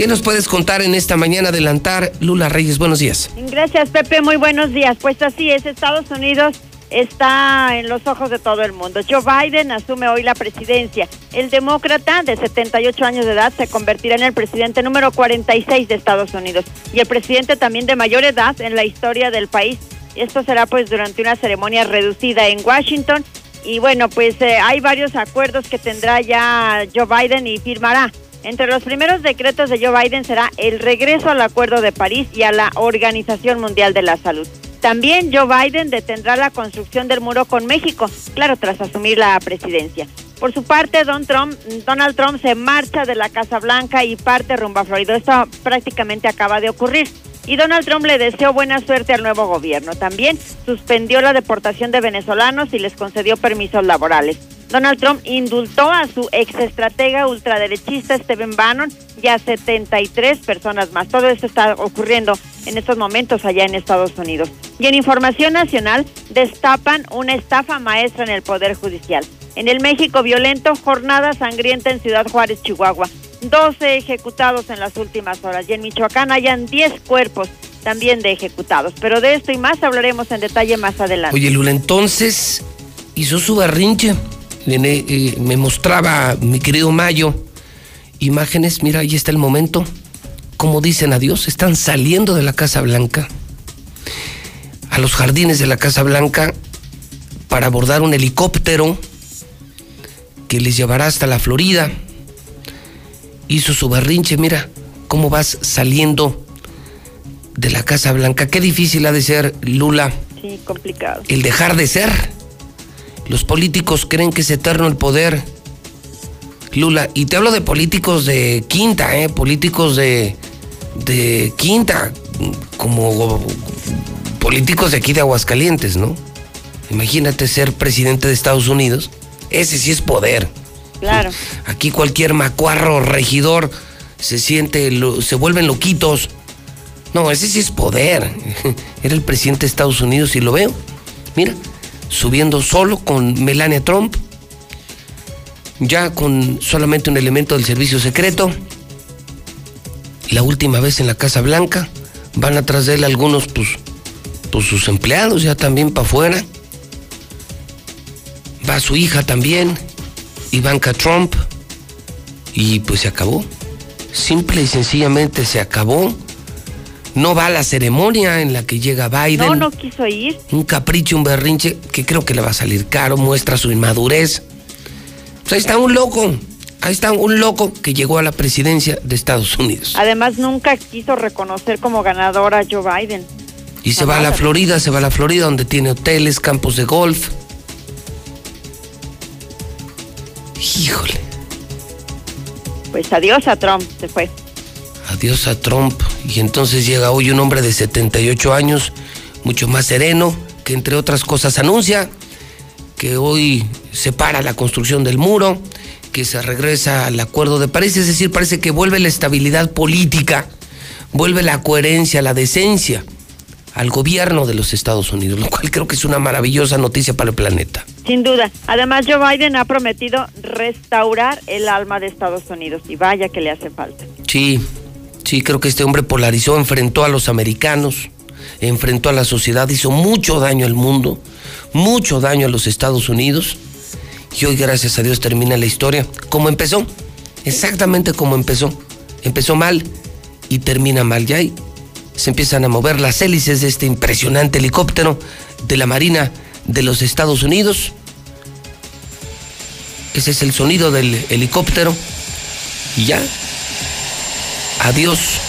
¿Qué nos puedes contar en esta mañana adelantar? Lula Reyes, buenos días. Gracias, Pepe, muy buenos días. Pues así es, Estados Unidos está en los ojos de todo el mundo. Joe Biden asume hoy la presidencia. El demócrata de 78 años de edad se convertirá en el presidente número 46 de Estados Unidos y el presidente también de mayor edad en la historia del país. Esto será pues durante una ceremonia reducida en Washington y bueno, pues eh, hay varios acuerdos que tendrá ya Joe Biden y firmará. Entre los primeros decretos de Joe Biden será el regreso al Acuerdo de París y a la Organización Mundial de la Salud. También Joe Biden detendrá la construcción del muro con México, claro, tras asumir la presidencia. Por su parte, Donald Trump se marcha de la Casa Blanca y parte rumbo a Florida. Esto prácticamente acaba de ocurrir. Y Donald Trump le deseó buena suerte al nuevo gobierno. También suspendió la deportación de venezolanos y les concedió permisos laborales. Donald Trump indultó a su exestratega ultraderechista Stephen Bannon y a 73 personas más. Todo esto está ocurriendo en estos momentos allá en Estados Unidos. Y en información nacional destapan una estafa maestra en el Poder Judicial. En el México violento, jornada sangrienta en Ciudad Juárez, Chihuahua. 12 ejecutados en las últimas horas y en Michoacán hayan 10 cuerpos también de ejecutados. Pero de esto y más hablaremos en detalle más adelante. Oye, Lula, entonces hizo su barrinche. Eh, me mostraba mi querido Mayo imágenes, mira, ahí está el momento. Como dicen adiós, están saliendo de la Casa Blanca a los jardines de la Casa Blanca para abordar un helicóptero que les llevará hasta la Florida. Hizo su barrinche, mira cómo vas saliendo de la Casa Blanca. Qué difícil ha de ser, Lula. Sí, complicado. El dejar de ser. Los políticos creen que es eterno el poder. Lula, y te hablo de políticos de quinta, ¿eh? Políticos de, de quinta, como políticos de aquí de Aguascalientes, ¿no? Imagínate ser presidente de Estados Unidos. Ese sí es poder. Claro. Aquí cualquier macuarro, regidor, se siente, se vuelven loquitos. No, ese sí es poder. Era el presidente de Estados Unidos y lo veo. Mira, subiendo solo con Melania Trump, ya con solamente un elemento del servicio secreto. La última vez en la Casa Blanca, van atrás de él algunos, pues, pues sus empleados ya también para afuera. Va su hija también, Ivanka Trump, y pues se acabó. Simple y sencillamente se acabó no va a la ceremonia en la que llega Biden. No, no quiso ir. Un capricho, un berrinche que creo que le va a salir caro, muestra su inmadurez. Pues ahí está un loco, ahí está un loco que llegó a la presidencia de Estados Unidos. Además, nunca quiso reconocer como ganadora a Joe Biden. Y se va a la Florida, se va a la Florida donde tiene hoteles, campos de golf. Híjole. Pues adiós a Trump, se fue adiós a Trump. Y entonces llega hoy un hombre de 78 años, mucho más sereno, que entre otras cosas anuncia que hoy se para la construcción del muro, que se regresa al acuerdo de París, es decir, parece que vuelve la estabilidad política, vuelve la coherencia, la decencia al gobierno de los Estados Unidos, lo cual creo que es una maravillosa noticia para el planeta. Sin duda. Además, Joe Biden ha prometido restaurar el alma de Estados Unidos y vaya que le hace falta. Sí, Sí, creo que este hombre polarizó, enfrentó a los americanos, enfrentó a la sociedad, hizo mucho daño al mundo, mucho daño a los Estados Unidos. Y hoy, gracias a Dios, termina la historia como empezó, exactamente como empezó. Empezó mal y termina mal. Ya ahí se empiezan a mover las hélices de este impresionante helicóptero de la Marina de los Estados Unidos. Ese es el sonido del helicóptero. Y ya, Adiós,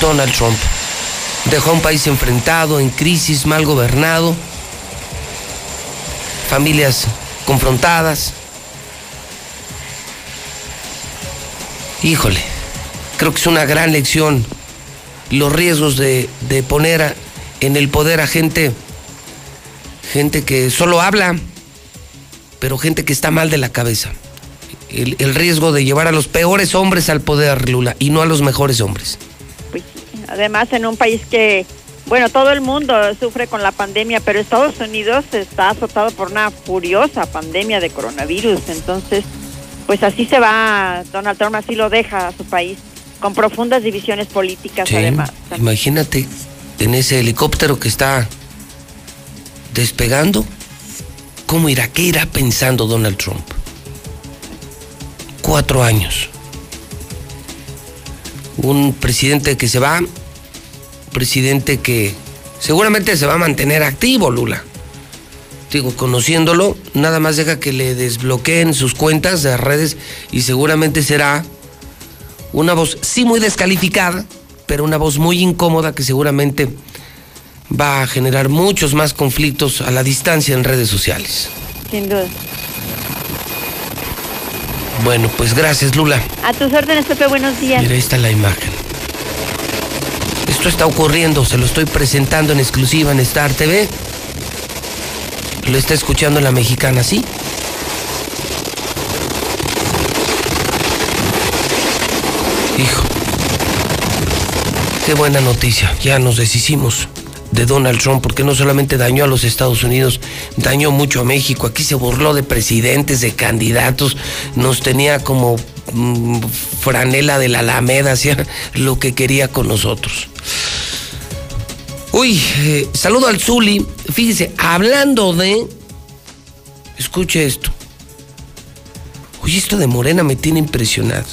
Donald Trump. Dejó un país enfrentado, en crisis, mal gobernado, familias confrontadas. Híjole, creo que es una gran lección los riesgos de, poner en el poder a gente, gente que solo habla, pero gente que está mal de la cabeza el, riesgo de llevar a los peores hombres al poder, Lula, y no a los mejores hombres. Pues además en un país que, bueno, todo el mundo sufre con la pandemia, pero Estados Unidos está azotado por una furiosa pandemia de coronavirus, entonces, pues así se va, Donald Trump así lo deja a su país, con profundas divisiones políticas además. Imagínate en ese helicóptero que está despegando, ¿cómo irá? ¿Qué irá pensando Donald Trump? Cuatro años. Un presidente que se va, presidente que seguramente se va a mantener activo, Lula. Digo, conociéndolo, nada más deja que le desbloqueen sus cuentas de redes y seguramente será una voz, sí muy descalificada, pero una voz muy incómoda que seguramente va a generar muchos más conflictos a la distancia en redes sociales. Sin duda. Bueno, pues gracias, Lula. A tus órdenes, Pepe, buenos días. Mira, ahí está la imagen. Esto está ocurriendo, se lo estoy presentando en exclusiva en Star TV. Lo está escuchando la mexicana, ¿sí? Hijo. Qué buena noticia. Ya nos deshicimos de Donald Trump porque no solamente dañó a los Estados Unidos, dañó mucho a México. Aquí se burló de presidentes, de candidatos, nos tenía como mm, franela de la Alameda, hacía lo que quería con nosotros. Uy, eh, saludo al Zuli. Fíjese, hablando de. Escuche esto. Oye, esto de Morena me tiene impresionado.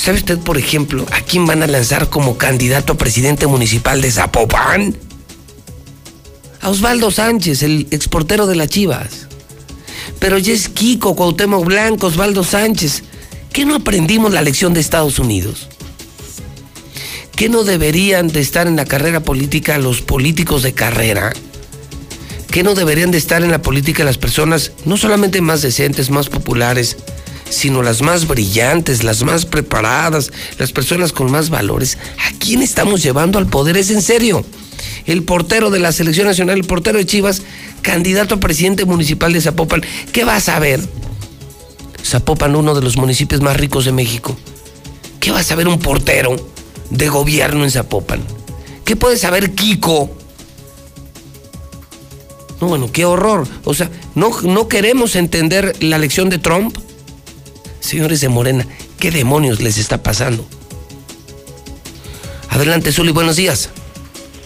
¿Sabe usted, por ejemplo, a quién van a lanzar como candidato a presidente municipal de Zapopan? A Osvaldo Sánchez, el exportero de las Chivas. Pero ya es Kiko, Cuauhtémoc Blanco, Osvaldo Sánchez. ¿Qué no aprendimos la lección de Estados Unidos? ¿Qué no deberían de estar en la carrera política los políticos de carrera? ¿Qué no deberían de estar en la política las personas no solamente más decentes, más populares, sino las más brillantes, las más preparadas, las personas con más valores? ¿A quién estamos llevando al poder? Es en serio. El portero de la Selección Nacional, el portero de Chivas, candidato a presidente municipal de Zapopan. ¿Qué va a saber? Zapopan, uno de los municipios más ricos de México. ¿Qué va a saber un portero de gobierno en Zapopan? ¿Qué puede saber Kiko? No, bueno, qué horror. O sea, ¿no, no queremos entender la lección de Trump? Señores de Morena, ¿qué demonios les está pasando? Adelante, Zuli, buenos días.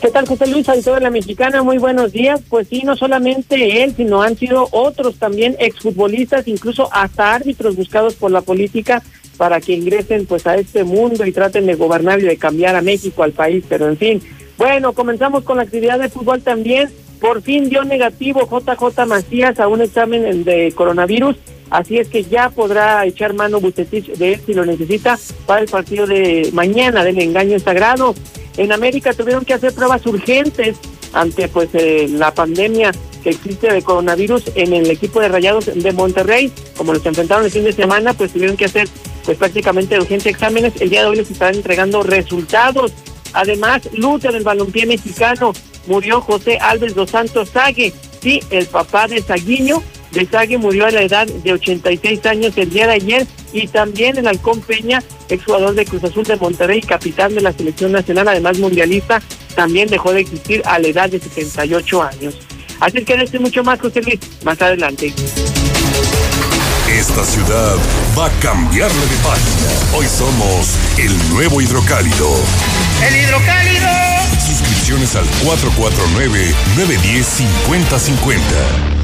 ¿Qué tal, José Luis, auditor de la Mexicana? Muy buenos días. Pues sí, no solamente él, sino han sido otros también exfutbolistas, incluso hasta árbitros buscados por la política para que ingresen pues a este mundo y traten de gobernar y de cambiar a México, al país. Pero en fin, bueno, comenzamos con la actividad de fútbol también. Por fin dio negativo JJ Macías a un examen de coronavirus Así es que ya podrá echar mano Bucetich de él si lo necesita para el partido de mañana del engaño sagrado. En América tuvieron que hacer pruebas urgentes ante pues eh, la pandemia que existe de coronavirus en el equipo de Rayados de Monterrey. Como los enfrentaron el fin de semana, pues tuvieron que hacer pues prácticamente urgentes exámenes. El día de hoy les estarán entregando resultados. Además, lucha del balompié mexicano. Murió José Alves dos Santos Sague, sí, el papá de Saguiño, Besague murió a la edad de 86 años el día de ayer y también el Halcón Peña, exjugador de Cruz Azul de Monterrey, capitán de la selección nacional, además mundialista, también dejó de existir a la edad de 78 años. Así que este mucho más, José Luis, más adelante. Esta ciudad va a cambiarle de página. Hoy somos el nuevo hidrocálido. ¡El hidrocálido! Suscripciones al 449-910-5050.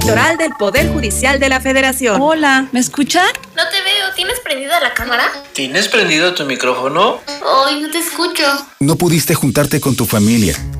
Electoral del Poder Judicial de la Federación. Hola, ¿me escuchan? No te veo, ¿tienes prendida la cámara? ¿Tienes prendido tu micrófono? Ay, no te escucho. No pudiste juntarte con tu familia.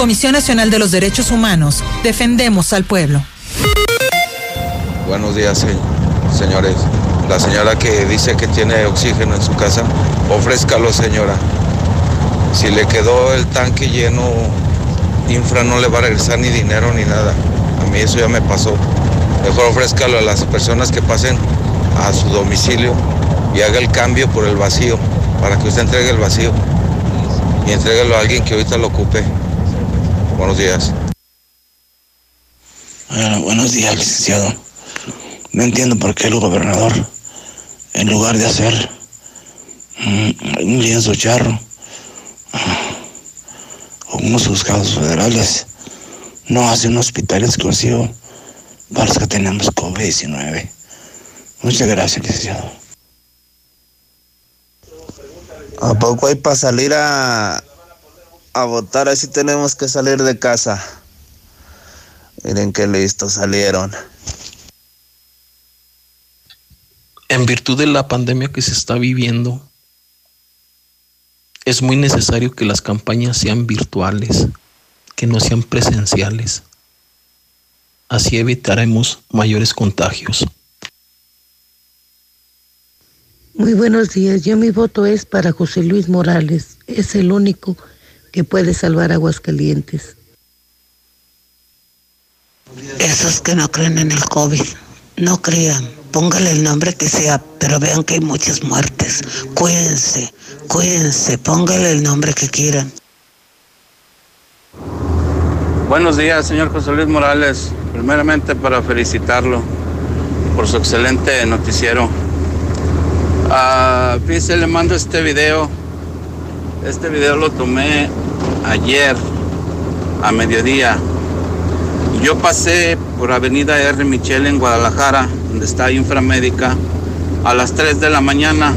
Comisión Nacional de los Derechos Humanos, defendemos al pueblo. Buenos días, señores. La señora que dice que tiene oxígeno en su casa, ofrézcalo, señora. Si le quedó el tanque lleno, Infra no le va a regresar ni dinero ni nada. A mí eso ya me pasó. Mejor ofrézcalo a las personas que pasen a su domicilio y haga el cambio por el vacío, para que usted entregue el vacío y entréguelo a alguien que ahorita lo ocupe. Buenos días. Bueno, buenos días, licenciado. No entiendo por qué el gobernador, en lugar de hacer mm, un lienzo charro o unos juzgados federales, no hace un hospital exclusivo para los que tenemos COVID-19. Muchas gracias, licenciado. ¿A poco hay para salir a, a votar, así tenemos que salir de casa. Miren qué listo salieron. En virtud de la pandemia que se está viviendo, es muy necesario que las campañas sean virtuales, que no sean presenciales. Así evitaremos mayores contagios. Muy buenos días. Yo mi voto es para José Luis Morales. Es el único que puede salvar Aguascalientes. Esos que no creen en el COVID, no crean, póngale el nombre que sea, pero vean que hay muchas muertes. Cuídense, cuídense, póngale el nombre que quieran. Buenos días, señor José Luis Morales. Primeramente para felicitarlo por su excelente noticiero. Uh, fíjese, le mando este video este video lo tomé ayer a mediodía. Yo pasé por Avenida R. Michel en Guadalajara, donde está Inframédica, a las 3 de la mañana.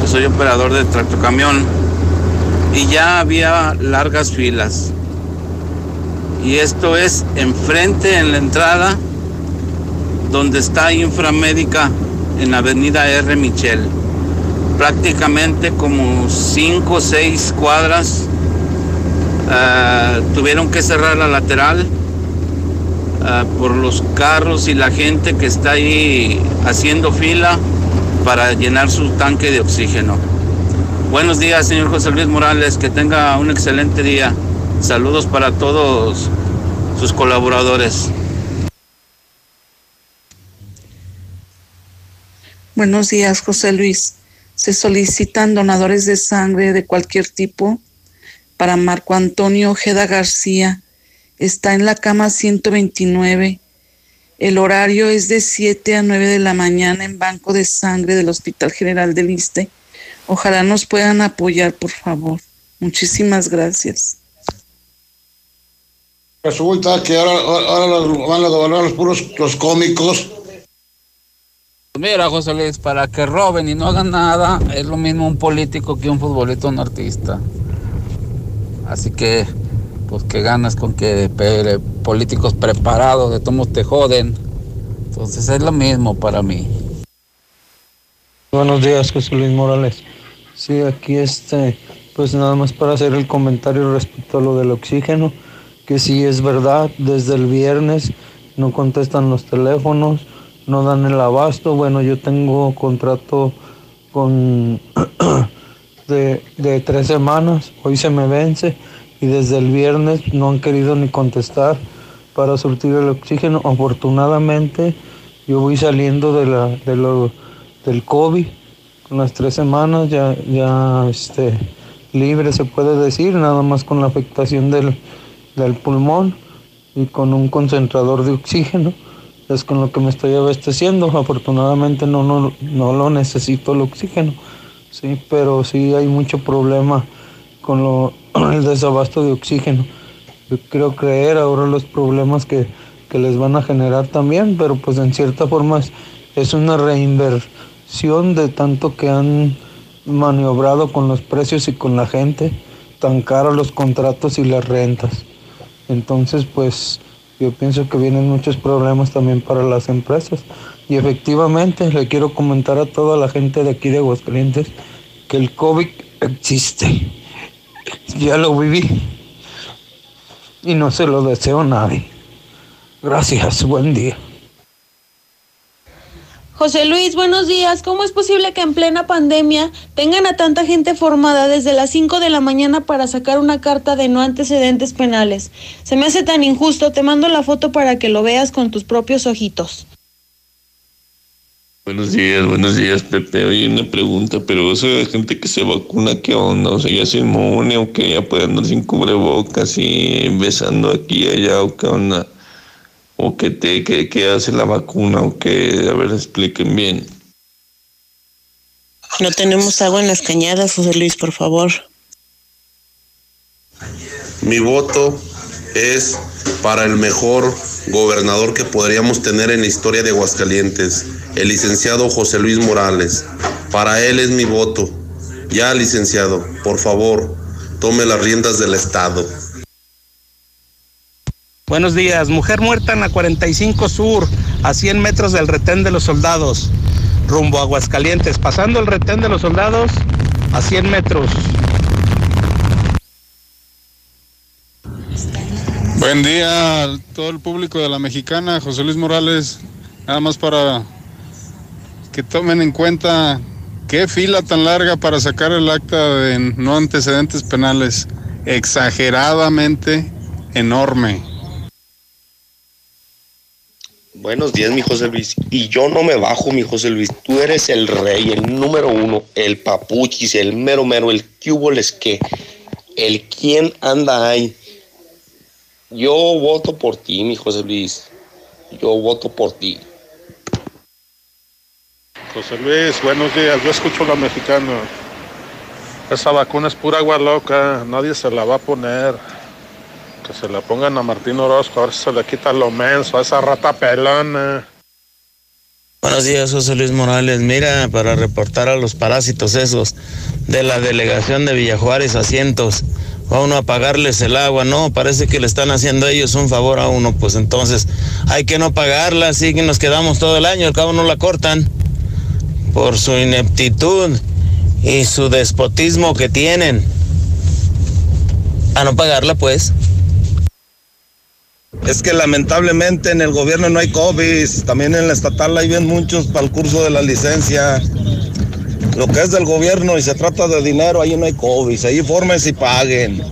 Yo soy operador de tractocamión y ya había largas filas. Y esto es enfrente en la entrada donde está Inframédica en avenida R. Michel. Prácticamente como cinco o seis cuadras ah, tuvieron que cerrar la lateral ah, por los carros y la gente que está ahí haciendo fila para llenar su tanque de oxígeno. Buenos días, señor José Luis Morales, que tenga un excelente día. Saludos para todos sus colaboradores. Buenos días, José Luis. Se solicitan donadores de sangre de cualquier tipo para Marco Antonio Ojeda García. Está en la cama 129. El horario es de 7 a 9 de la mañana en Banco de Sangre del Hospital General del Iste. Ojalá nos puedan apoyar, por favor. Muchísimas gracias. Resulta que ahora, van a gobernar los puros los cómicos Mira, José Luis, para que roben y no hagan nada, es lo mismo un político que un futbolista un artista. Así que, pues que ganas con que políticos preparados de tomos te joden. Entonces es lo mismo para mí. Buenos días, José Luis Morales. Sí, aquí este, pues nada más para hacer el comentario respecto a lo del oxígeno, que sí es verdad, desde el viernes no contestan los teléfonos no dan el abasto. Bueno, yo tengo contrato con de, tres semanas, hoy se me vence y desde el viernes no han querido ni contestar para surtir el oxígeno. Afortunadamente yo voy saliendo de la, de lo, del COVID con las tres semanas ya, ya este, libre se puede decir, nada más con la afectación del, del pulmón y con un concentrador de oxígeno es con lo que me estoy abasteciendo. Afortunadamente no, no, no lo necesito el oxígeno, sí, pero sí hay mucho problema con lo, el desabasto de oxígeno. Yo creo creer ahora los problemas que, que les van a generar también, pero pues en cierta forma es, es una reinversión de tanto que han maniobrado con los precios y con la gente, tan caros los contratos y las rentas. Entonces, pues yo pienso que vienen muchos problemas también para las empresas. Y efectivamente le quiero comentar a toda la gente de aquí de Aguascalientes que el COVID existe. Ya lo viví. Y no se lo deseo a nadie. Gracias, buen día. José Luis, buenos días. ¿Cómo es posible que en plena pandemia tengan a tanta gente formada desde las 5 de la mañana para sacar una carta de no antecedentes penales? Se me hace tan injusto. Te mando la foto para que lo veas con tus propios ojitos. Buenos días, buenos días, Pepe. Oye, una pregunta, pero eso de gente que se vacuna, ¿qué onda? O sea, ya se inmune o que ya puede andar sin cubrebocas y besando aquí y allá o qué onda o qué te qué, hace la vacuna o qué, a ver, expliquen bien. No tenemos agua en las cañadas, José Luis, por favor. Mi voto es para el mejor gobernador que podríamos tener en la historia de Aguascalientes, el licenciado José Luis Morales. Para él es mi voto. Ya, licenciado, por favor, tome las riendas del Estado. Buenos días. Mujer muerta en la 45 Sur, a 100 metros del retén de los soldados, rumbo a Aguascalientes. Pasando el retén de los soldados, a 100 metros. Buen día a todo el público de la mexicana, José Luis Morales. Nada más para que tomen en cuenta qué fila tan larga para sacar el acta de no antecedentes penales. Exageradamente enorme. Buenos días, mi José Luis. Y yo no me bajo, mi José Luis. Tú eres el rey, el número uno, el papuchis, el mero mero, el es que, el quién anda ahí. Yo voto por ti, mi José Luis. Yo voto por ti. José Luis, buenos días. Yo escucho a la mexicana. Esa vacuna es pura agua loca. Nadie se la va a poner que se la pongan a Martín Orozco, a ver si se le quita lo menso, a esa rata pelona. Buenos días, José Luis Morales. Mira, para reportar a los parásitos esos de la delegación de Villajuárez asientos, va uno a pagarles el agua, no, parece que le están haciendo ellos un favor a uno, pues entonces hay que no pagarla, así que nos quedamos todo el año, al cabo no la cortan por su ineptitud y su despotismo que tienen. A no pagarla, pues. Es que lamentablemente en el gobierno no hay COVID, también en la estatal hay bien muchos para el curso de la licencia. Lo que es del gobierno y se trata de dinero, ahí no hay COVID, ahí formen y paguen.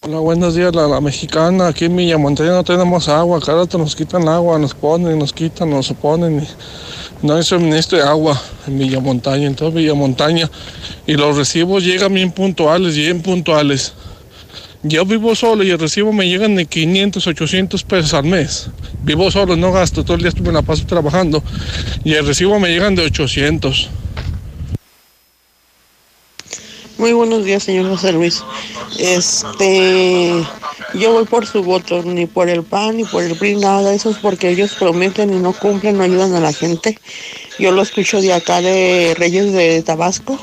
Hola, buenos días, la, la mexicana. Aquí en Villamontaña no tenemos agua. Cada rato nos quitan agua, nos ponen, nos quitan, nos oponen. y no hay suministro de agua en Villamontaña, en toda Villamontaña. Y los recibos llegan bien puntuales, bien puntuales. Yo vivo solo y el recibo me llegan de 500, 800 pesos al mes. Vivo solo, no gasto, todo el día estuve en la paso trabajando. Y el recibo me llegan de 800. Muy buenos días, señor José Luis. Este, yo voy por su voto, ni por el PAN, ni por el PRI, nada de eso es porque ellos prometen y no cumplen, no ayudan a la gente. Yo lo escucho de acá de Reyes de Tabasco.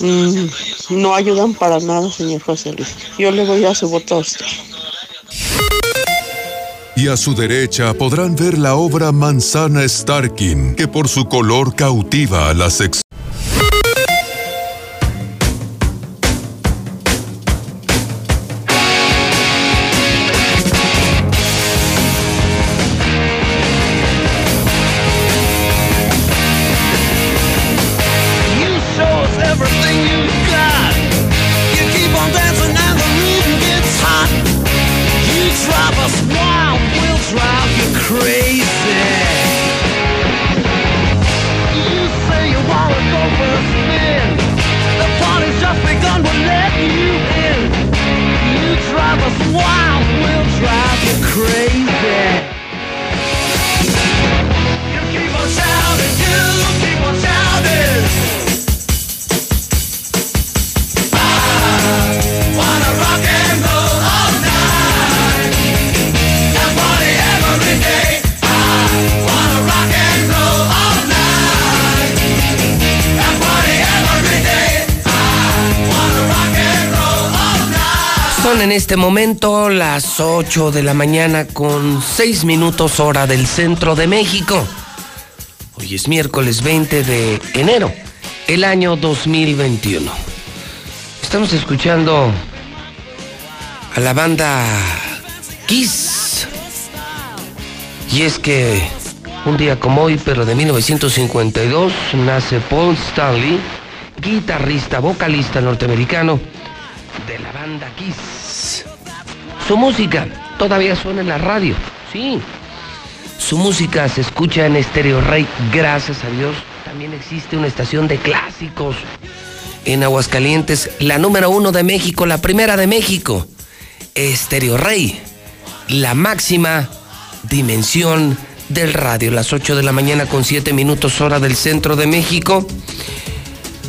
Mm, no ayudan para nada, señor José Luis. Yo le voy a su voto a usted. Y a su derecha podrán ver la obra Manzana Starkin, que por su color cautiva a las este momento las 8 de la mañana con 6 minutos hora del centro de México. Hoy es miércoles 20 de enero, el año 2021. Estamos escuchando a la banda Kiss. Y es que un día como hoy, pero de 1952, nace Paul Stanley, guitarrista, vocalista norteamericano de la banda Kiss. Su música todavía suena en la radio, sí. Su música se escucha en Estéreo Rey, gracias a Dios. También existe una estación de clásicos en Aguascalientes, la número uno de México, la primera de México. Estéreo Rey, la máxima dimensión del radio. Las 8 de la mañana con 7 minutos hora del centro de México.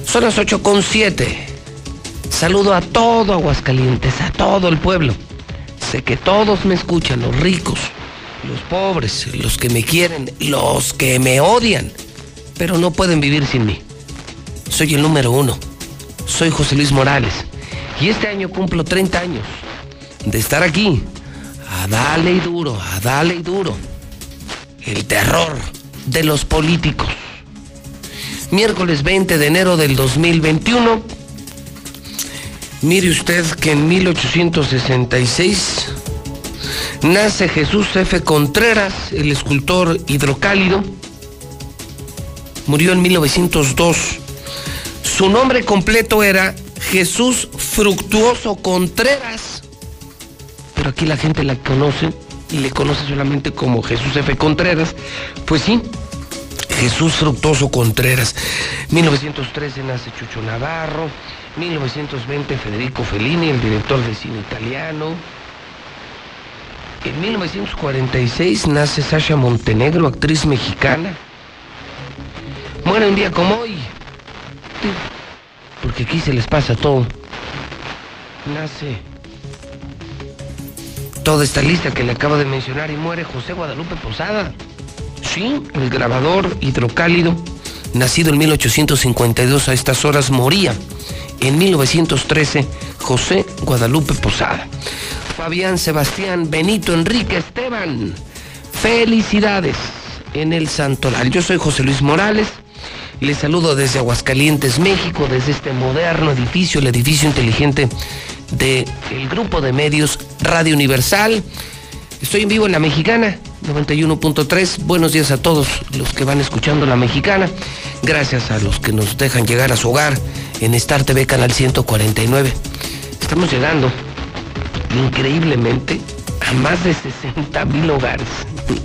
Son las 8 con 7. Saludo a todo Aguascalientes, a todo el pueblo. Sé que todos me escuchan, los ricos, los pobres, los que me quieren, los que me odian, pero no pueden vivir sin mí. Soy el número uno. Soy José Luis Morales. Y este año cumplo 30 años de estar aquí. A darle y duro, a darle y duro. El terror de los políticos. Miércoles 20 de enero del 2021. Mire usted que en 1866 nace Jesús F. Contreras, el escultor hidrocálido. Murió en 1902. Su nombre completo era Jesús Fructuoso Contreras. Pero aquí la gente la conoce y le conoce solamente como Jesús F. Contreras. Pues sí, Jesús Fructuoso Contreras. 1913 nace Chucho Navarro. 1920 Federico Fellini, el director de cine italiano. En 1946 nace Sasha Montenegro, actriz mexicana. Muere un día como hoy. Porque aquí se les pasa todo. Nace toda esta lista que le acabo de mencionar y muere José Guadalupe Posada. Sí, el grabador hidrocálido, nacido en 1852 a estas horas, moría en 1913 José Guadalupe Posada. Fabián Sebastián Benito Enrique Esteban, felicidades en el Santoral. Yo soy José Luis Morales. Les saludo desde Aguascalientes, México, desde este moderno edificio, el edificio inteligente del grupo de medios Radio Universal. Estoy en vivo en La Mexicana, 91.3. Buenos días a todos los que van escuchando La Mexicana. Gracias a los que nos dejan llegar a su hogar en Star TV Canal 149. Estamos llegando increíblemente a más de 60 mil hogares.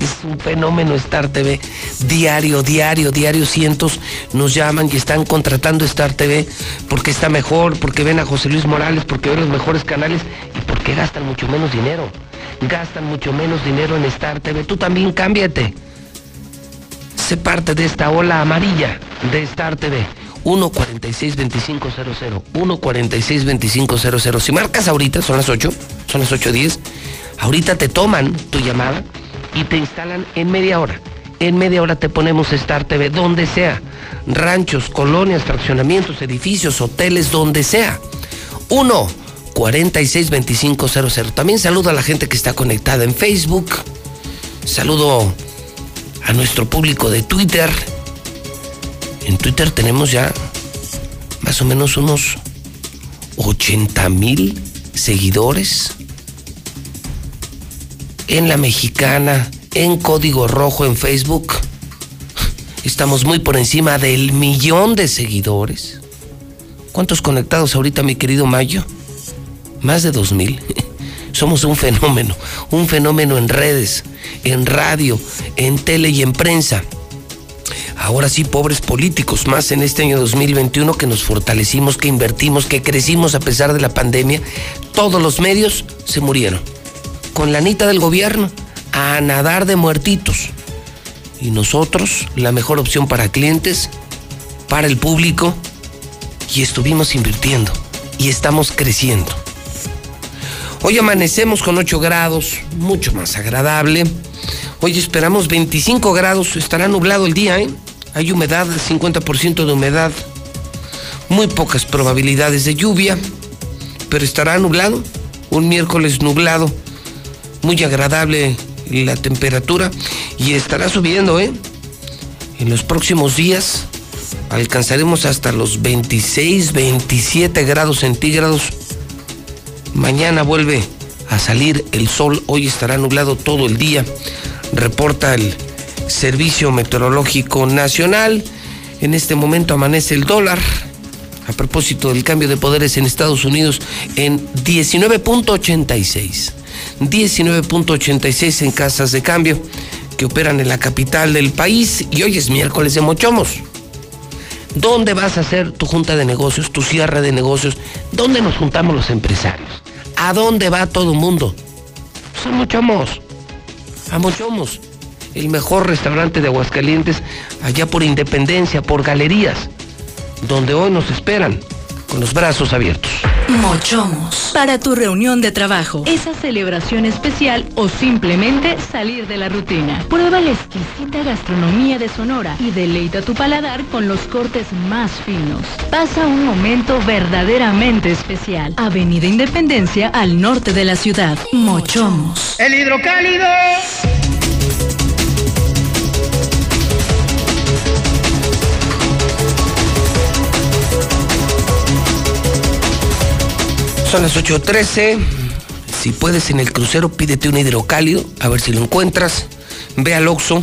Es un fenómeno Star TV. Diario, diario, diario, cientos nos llaman y están contratando Star TV porque está mejor, porque ven a José Luis Morales, porque ven los mejores canales y porque gastan mucho menos dinero. Gastan mucho menos dinero en Star TV. Tú también cámbiate. Sé parte de esta ola amarilla de Star TV. 146-2500. 146-2500. Si marcas ahorita, son las 8, son las 8.10. Ahorita te toman tu llamada y te instalan en media hora. En media hora te ponemos Star TV, donde sea. Ranchos, colonias, fraccionamientos, edificios, hoteles, donde sea. 1 46 2500. También saludo a la gente que está conectada en Facebook. Saludo a nuestro público de Twitter. En Twitter tenemos ya más o menos unos 80 mil seguidores. En la mexicana, en Código Rojo en Facebook. Estamos muy por encima del millón de seguidores. ¿Cuántos conectados ahorita, mi querido Mayo? Más de dos mil. Somos un fenómeno, un fenómeno en redes, en radio, en tele y en prensa. Ahora sí, pobres políticos, más en este año 2021 que nos fortalecimos, que invertimos, que crecimos a pesar de la pandemia, todos los medios se murieron. Con la anita del gobierno, a nadar de muertitos. Y nosotros, la mejor opción para clientes, para el público, y estuvimos invirtiendo, y estamos creciendo. Hoy amanecemos con 8 grados, mucho más agradable. Hoy esperamos 25 grados, estará nublado el día, ¿eh? Hay humedad, 50% de humedad, muy pocas probabilidades de lluvia, pero estará nublado, un miércoles nublado, muy agradable la temperatura y estará subiendo, ¿eh? En los próximos días alcanzaremos hasta los 26, 27 grados centígrados. Mañana vuelve a salir el sol, hoy estará nublado todo el día, reporta el Servicio Meteorológico Nacional. En este momento amanece el dólar, a propósito del cambio de poderes en Estados Unidos, en 19.86. 19.86 en casas de cambio que operan en la capital del país y hoy es miércoles de Mochomos. ¿Dónde vas a hacer tu junta de negocios, tu cierre de negocios? ¿Dónde nos juntamos los empresarios? ¿A dónde va todo el mundo? Pues a Mochomos. A Mochomos. El mejor restaurante de Aguascalientes, allá por Independencia, por Galerías, donde hoy nos esperan con los brazos abiertos. Mochomos. Para tu reunión de trabajo, esa celebración especial o simplemente salir de la rutina. Prueba la exquisita gastronomía de Sonora y deleita tu paladar con los cortes más finos. Pasa un momento verdaderamente especial. Avenida Independencia al norte de la ciudad. Mochomos. El hidrocálido. Son las 8.13. Si puedes en el crucero, pídete un hidrocálido, a ver si lo encuentras. Ve al Oxxo.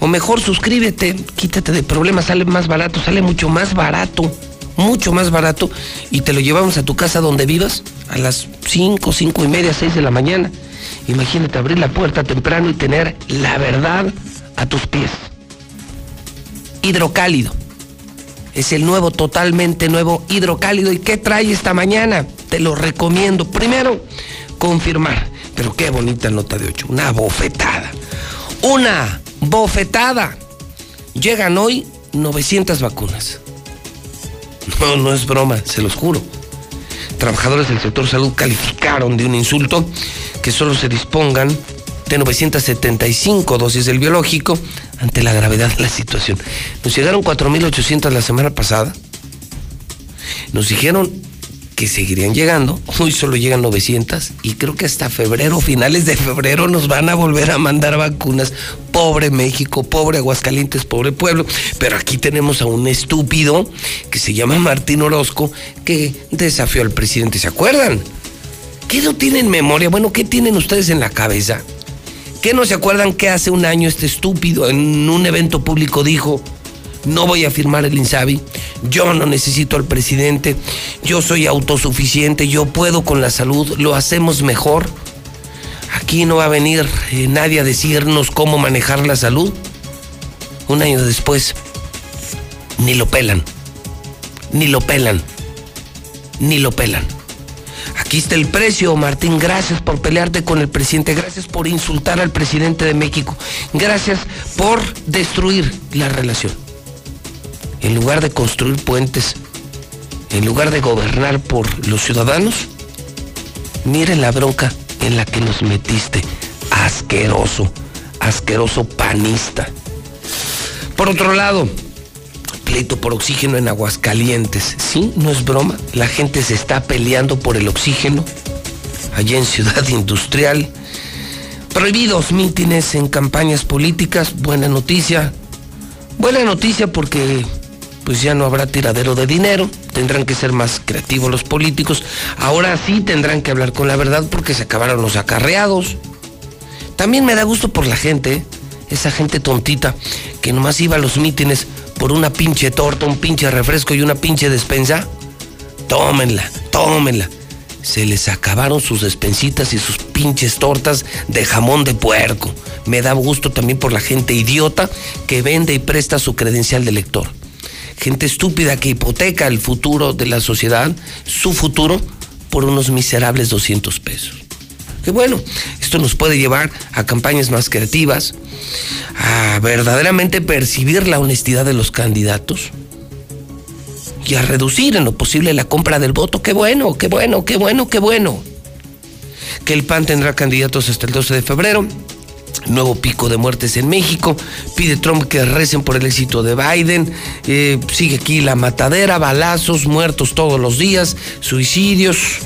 O mejor suscríbete, quítate de problemas, sale más barato, sale mucho más barato, mucho más barato. Y te lo llevamos a tu casa donde vivas a las 5, 5 y media, 6 de la mañana. Imagínate abrir la puerta temprano y tener la verdad a tus pies. Hidrocálido. Es el nuevo, totalmente nuevo hidrocálido. ¿Y qué trae esta mañana? Te lo recomiendo. Primero, confirmar. Pero qué bonita nota de 8. Una bofetada. Una bofetada. Llegan hoy 900 vacunas. No, no es broma, se los juro. trabajadores del sector salud calificaron de un insulto que solo se dispongan de 975 dosis del biológico ante la gravedad de la situación. Nos llegaron 4.800 la semana pasada. Nos dijeron que seguirían llegando. Hoy solo llegan 900 y creo que hasta febrero, finales de febrero, nos van a volver a mandar vacunas. Pobre México, pobre Aguascalientes, pobre pueblo. Pero aquí tenemos a un estúpido que se llama Martín Orozco que desafió al presidente. ¿Se acuerdan? ¿Qué no tienen memoria? Bueno, ¿qué tienen ustedes en la cabeza? ¿Qué no se acuerdan que hace un año este estúpido en un evento público dijo, no voy a firmar el INSABI, yo no necesito al presidente, yo soy autosuficiente, yo puedo con la salud, lo hacemos mejor? Aquí no va a venir eh, nadie a decirnos cómo manejar la salud. Un año después, ni lo pelan, ni lo pelan, ni lo pelan. Aquí está el precio, Martín. Gracias por pelearte con el presidente. Gracias por insultar al presidente de México. Gracias por destruir la relación. En lugar de construir puentes, en lugar de gobernar por los ciudadanos, miren la bronca en la que nos metiste. Asqueroso, asqueroso panista. Por otro lado, pleito por oxígeno en Aguascalientes. Sí, no es broma. La gente se está peleando por el oxígeno allá en Ciudad Industrial. Prohibidos mítines en campañas políticas. Buena noticia. Buena noticia porque pues ya no habrá tiradero de dinero. Tendrán que ser más creativos los políticos. Ahora sí tendrán que hablar con la verdad porque se acabaron los acarreados. También me da gusto por la gente, ¿eh? esa gente tontita que nomás iba a los mítines por una pinche torta, un pinche refresco y una pinche despensa, tómenla, tómenla. Se les acabaron sus despensitas y sus pinches tortas de jamón de puerco. Me da gusto también por la gente idiota que vende y presta su credencial de lector. Gente estúpida que hipoteca el futuro de la sociedad, su futuro, por unos miserables 200 pesos. Que bueno, esto nos puede llevar a campañas más creativas, a verdaderamente percibir la honestidad de los candidatos y a reducir en lo posible la compra del voto. Qué bueno, qué bueno, qué bueno, qué bueno. Que el PAN tendrá candidatos hasta el 12 de febrero. Nuevo pico de muertes en México. Pide Trump que recen por el éxito de Biden. Eh, sigue aquí la matadera, balazos, muertos todos los días, suicidios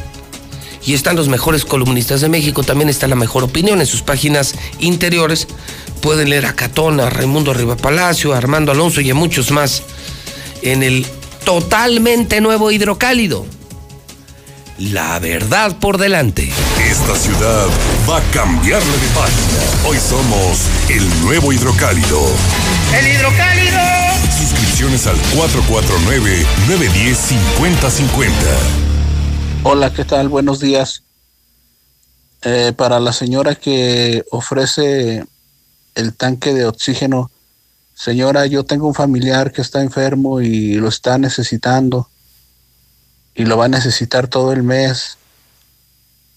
y están los mejores columnistas de México. También está la mejor opinión en sus páginas interiores. Pueden leer a Catón, a Raimundo Riva Palacio, a Armando Alonso y a muchos más en el totalmente nuevo hidrocálido. La verdad por delante. Esta ciudad va a cambiarle de página. Hoy somos el nuevo hidrocálido. ¡El hidrocálido! Suscripciones al 449-910-5050. Hola, ¿qué tal? Buenos días. Eh, para la señora que ofrece el tanque de oxígeno, señora, yo tengo un familiar que está enfermo y lo está necesitando y lo va a necesitar todo el mes.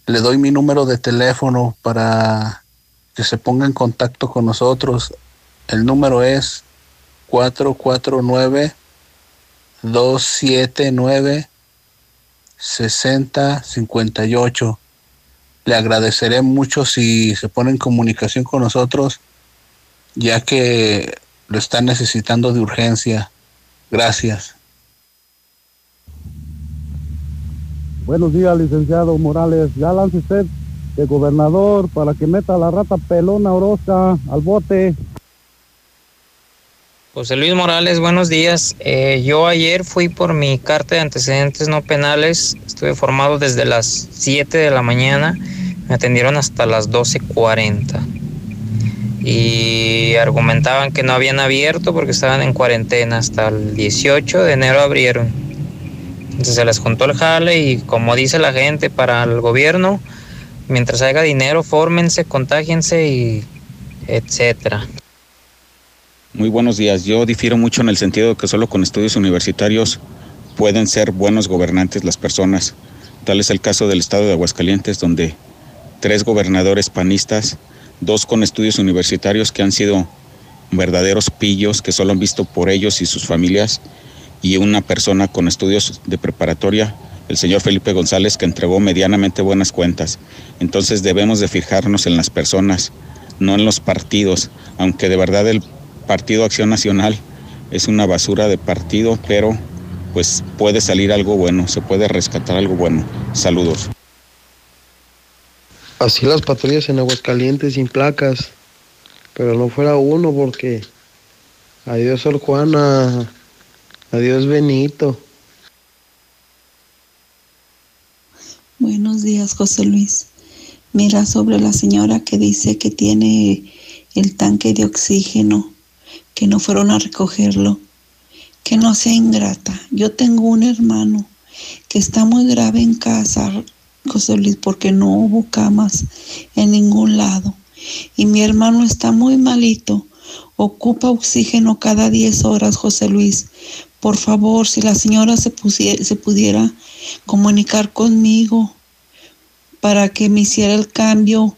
Le doy mi número de teléfono para que se ponga en contacto con nosotros. El número es 449 279 6058. Le agradeceré mucho si se pone en comunicación con nosotros, ya que lo están necesitando de urgencia. Gracias. Buenos días, licenciado Morales. Ya lance usted de gobernador para que meta la rata pelona Orozca al bote. José Luis Morales, buenos días. Eh, yo ayer fui por mi carta de antecedentes no penales. Estuve formado desde las 7 de la mañana. Me atendieron hasta las 12.40. Y argumentaban que no habían abierto porque estaban en cuarentena. Hasta el 18 de enero abrieron. Entonces se les juntó el jale y como dice la gente para el gobierno, mientras haya dinero, fórmense, contágiense y etcétera. Muy buenos días. Yo difiero mucho en el sentido de que solo con estudios universitarios pueden ser buenos gobernantes las personas. Tal es el caso del estado de Aguascalientes, donde tres gobernadores panistas, dos con estudios universitarios que han sido verdaderos pillos, que solo han visto por ellos y sus familias, y una persona con estudios de preparatoria el señor Felipe González que entregó medianamente buenas cuentas. Entonces debemos de fijarnos en las personas, no en los partidos, aunque de verdad el Partido Acción Nacional es una basura de partido, pero pues puede salir algo bueno, se puede rescatar algo bueno. Saludos. Así las patrullas en Aguascalientes sin placas, pero no fuera uno porque adiós Sor Juana, adiós Benito. Buenos días, José Luis. Mira sobre la señora que dice que tiene el tanque de oxígeno, que no fueron a recogerlo, que no sea ingrata. Yo tengo un hermano que está muy grave en casa, José Luis, porque no hubo camas en ningún lado. Y mi hermano está muy malito. Ocupa oxígeno cada 10 horas, José Luis. Por favor, si la señora se, pusie- se pudiera comunicar conmigo para que me hiciera el cambio.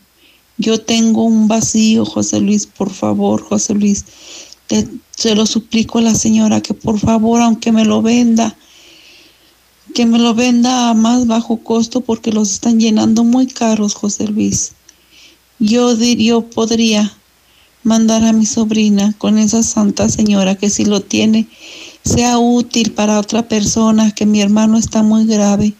Yo tengo un vacío, José Luis, por favor, José Luis. Te- se lo suplico a la señora que por favor, aunque me lo venda, que me lo venda a más bajo costo porque los están llenando muy caros, José Luis. Yo, yo podría mandar a mi sobrina con esa santa señora que si lo tiene sea útil para otra persona, que mi hermano está muy grave.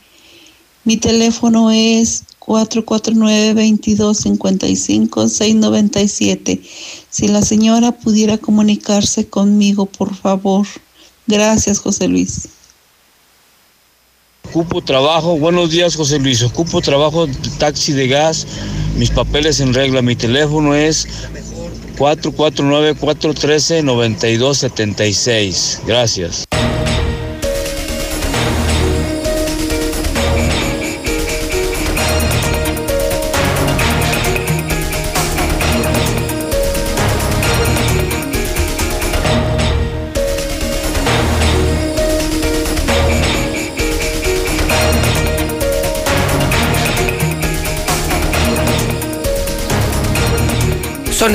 Mi teléfono es 449-2255-697. Si la señora pudiera comunicarse conmigo, por favor. Gracias, José Luis. Ocupo trabajo, buenos días José Luis, ocupo trabajo de taxi de gas, mis papeles en regla, mi teléfono es 449-413-9276. Gracias.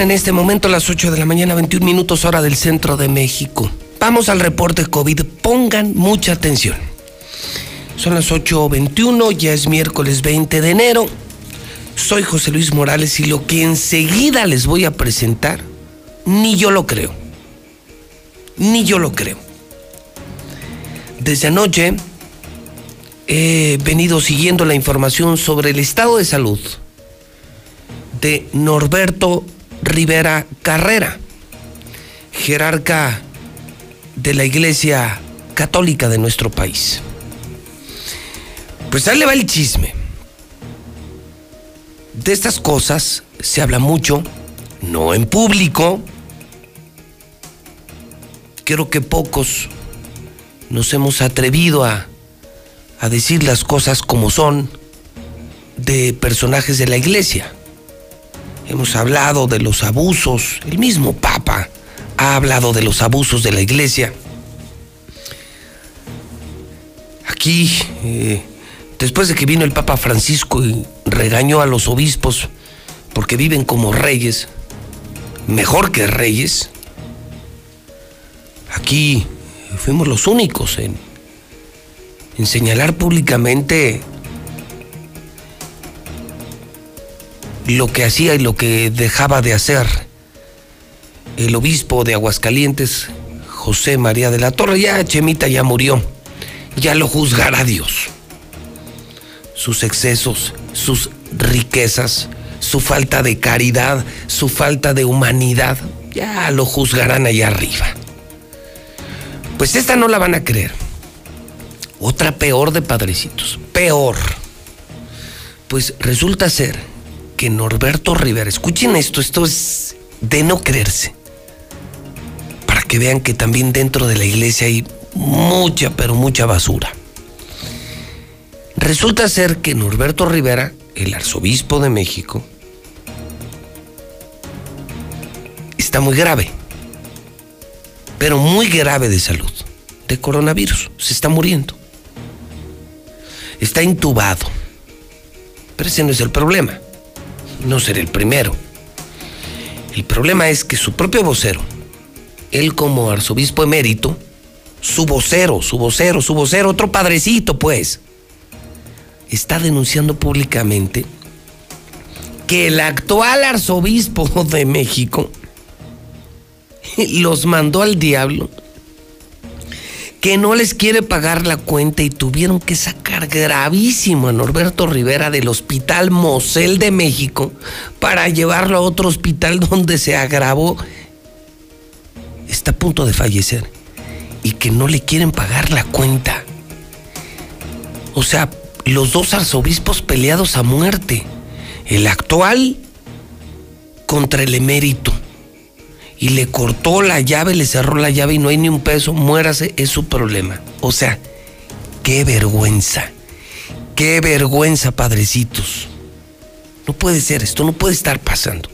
En este momento las 8 de la mañana, 21 minutos hora del centro de México. Vamos al reporte COVID. Pongan mucha atención. Son las 8.21, ya es miércoles 20 de enero. Soy José Luis Morales y lo que enseguida les voy a presentar, ni yo lo creo. Ni yo lo creo. Desde anoche he venido siguiendo la información sobre el estado de salud de Norberto Rivera Carrera, jerarca de la Iglesia Católica de nuestro país. Pues ahí le va el chisme. De estas cosas se habla mucho, no en público. Creo que pocos nos hemos atrevido a, a decir las cosas como son de personajes de la iglesia. Hemos hablado de los abusos, el mismo Papa ha hablado de los abusos de la iglesia. Aquí, eh, después de que vino el Papa Francisco y regañó a los obispos porque viven como reyes, mejor que reyes, aquí fuimos los únicos en, en señalar públicamente lo que hacía y lo que dejaba de hacer el obispo de Aguascalientes, José María de la Torre. Ya Chemita ya murió, ya lo juzgará Dios. Sus excesos, sus riquezas, su falta de caridad, su falta de humanidad, ya lo juzgarán allá arriba. Pues esta no la van a creer. Otra peor de padrecitos, peor. Pues resulta ser Norberto Rivera, escuchen esto, esto es de no creerse, para que vean que también dentro de la iglesia hay mucha, pero mucha basura. Resulta ser que Norberto Rivera, el arzobispo de México, está muy grave, pero muy grave de salud, de coronavirus, se está muriendo. Está intubado, pero ese no es el problema no ser el primero. El problema es que su propio vocero, él como arzobispo emérito, su vocero, su vocero, su vocero, otro padrecito pues, está denunciando públicamente que el actual arzobispo de México los mandó al diablo, que no les quiere pagar la cuenta y tuvieron que sacar gravísimo a Norberto Rivera del Hospital Mosel de México para llevarlo a otro hospital donde se agravó. Está a punto de fallecer y que no le quieren pagar la cuenta. O sea, los dos arzobispos peleados a muerte. El actual contra el emérito. Y le cortó la llave, le cerró la llave y no hay ni un peso, muérase, es su problema. O sea, qué vergüenza. Qué vergüenza, padrecitos. No puede ser, esto no puede estar pasando.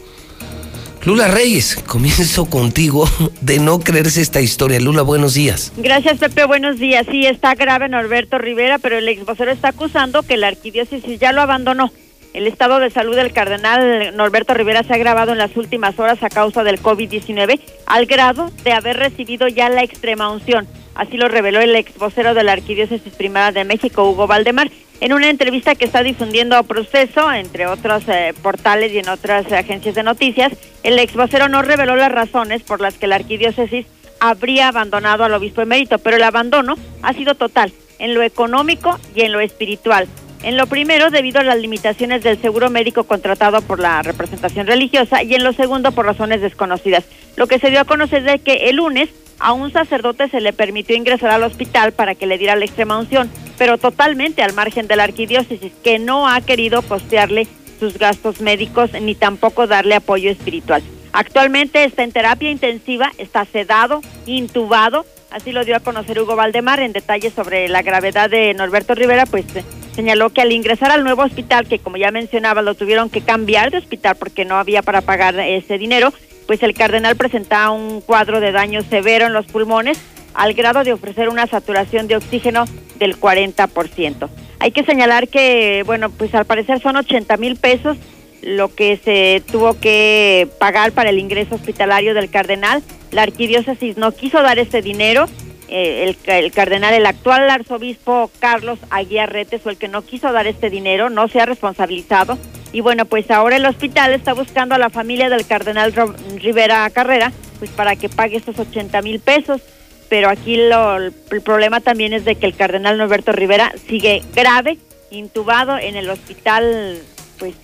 Lula Reyes, comienzo contigo de no creerse esta historia. Lula, buenos días. Gracias, Pepe. Buenos días. Sí, está grave Norberto Rivera, pero el ex vocero está acusando que la arquidiócesis ya lo abandonó. El estado de salud del cardenal Norberto Rivera se ha agravado en las últimas horas a causa del COVID-19, al grado de haber recibido ya la extrema unción. Así lo reveló el ex vocero de la Arquidiócesis Primada de México, Hugo Valdemar, en una entrevista que está difundiendo a Proceso, entre otros eh, portales y en otras agencias de noticias. El ex vocero no reveló las razones por las que la Arquidiócesis habría abandonado al obispo emérito, pero el abandono ha sido total en lo económico y en lo espiritual. En lo primero, debido a las limitaciones del seguro médico contratado por la representación religiosa, y en lo segundo, por razones desconocidas. Lo que se dio a conocer es que el lunes a un sacerdote se le permitió ingresar al hospital para que le diera la extrema unción, pero totalmente al margen de la arquidiócesis, que no ha querido costearle sus gastos médicos ni tampoco darle apoyo espiritual. Actualmente está en terapia intensiva, está sedado, intubado, así lo dio a conocer Hugo Valdemar en detalle sobre la gravedad de Norberto Rivera, pues eh, señaló que al ingresar al nuevo hospital, que como ya mencionaba lo tuvieron que cambiar de hospital porque no había para pagar ese dinero, pues el cardenal presentaba un cuadro de daño severo en los pulmones al grado de ofrecer una saturación de oxígeno del 40%. Hay que señalar que, bueno, pues al parecer son 80 mil pesos lo que se tuvo que pagar para el ingreso hospitalario del cardenal. La arquidiócesis no quiso dar ese dinero. Eh, el, cardenal, el actual arzobispo Carlos Aguiarrete fue el que no quiso dar este dinero, no se ha responsabilizado. Y bueno, pues ahora el hospital está buscando a la familia del cardenal Rivera Carrera, pues para que pague esos 80 mil pesos. Pero aquí lo- el problema también es de que el cardenal Norberto Rivera sigue grave, intubado en el hospital, pues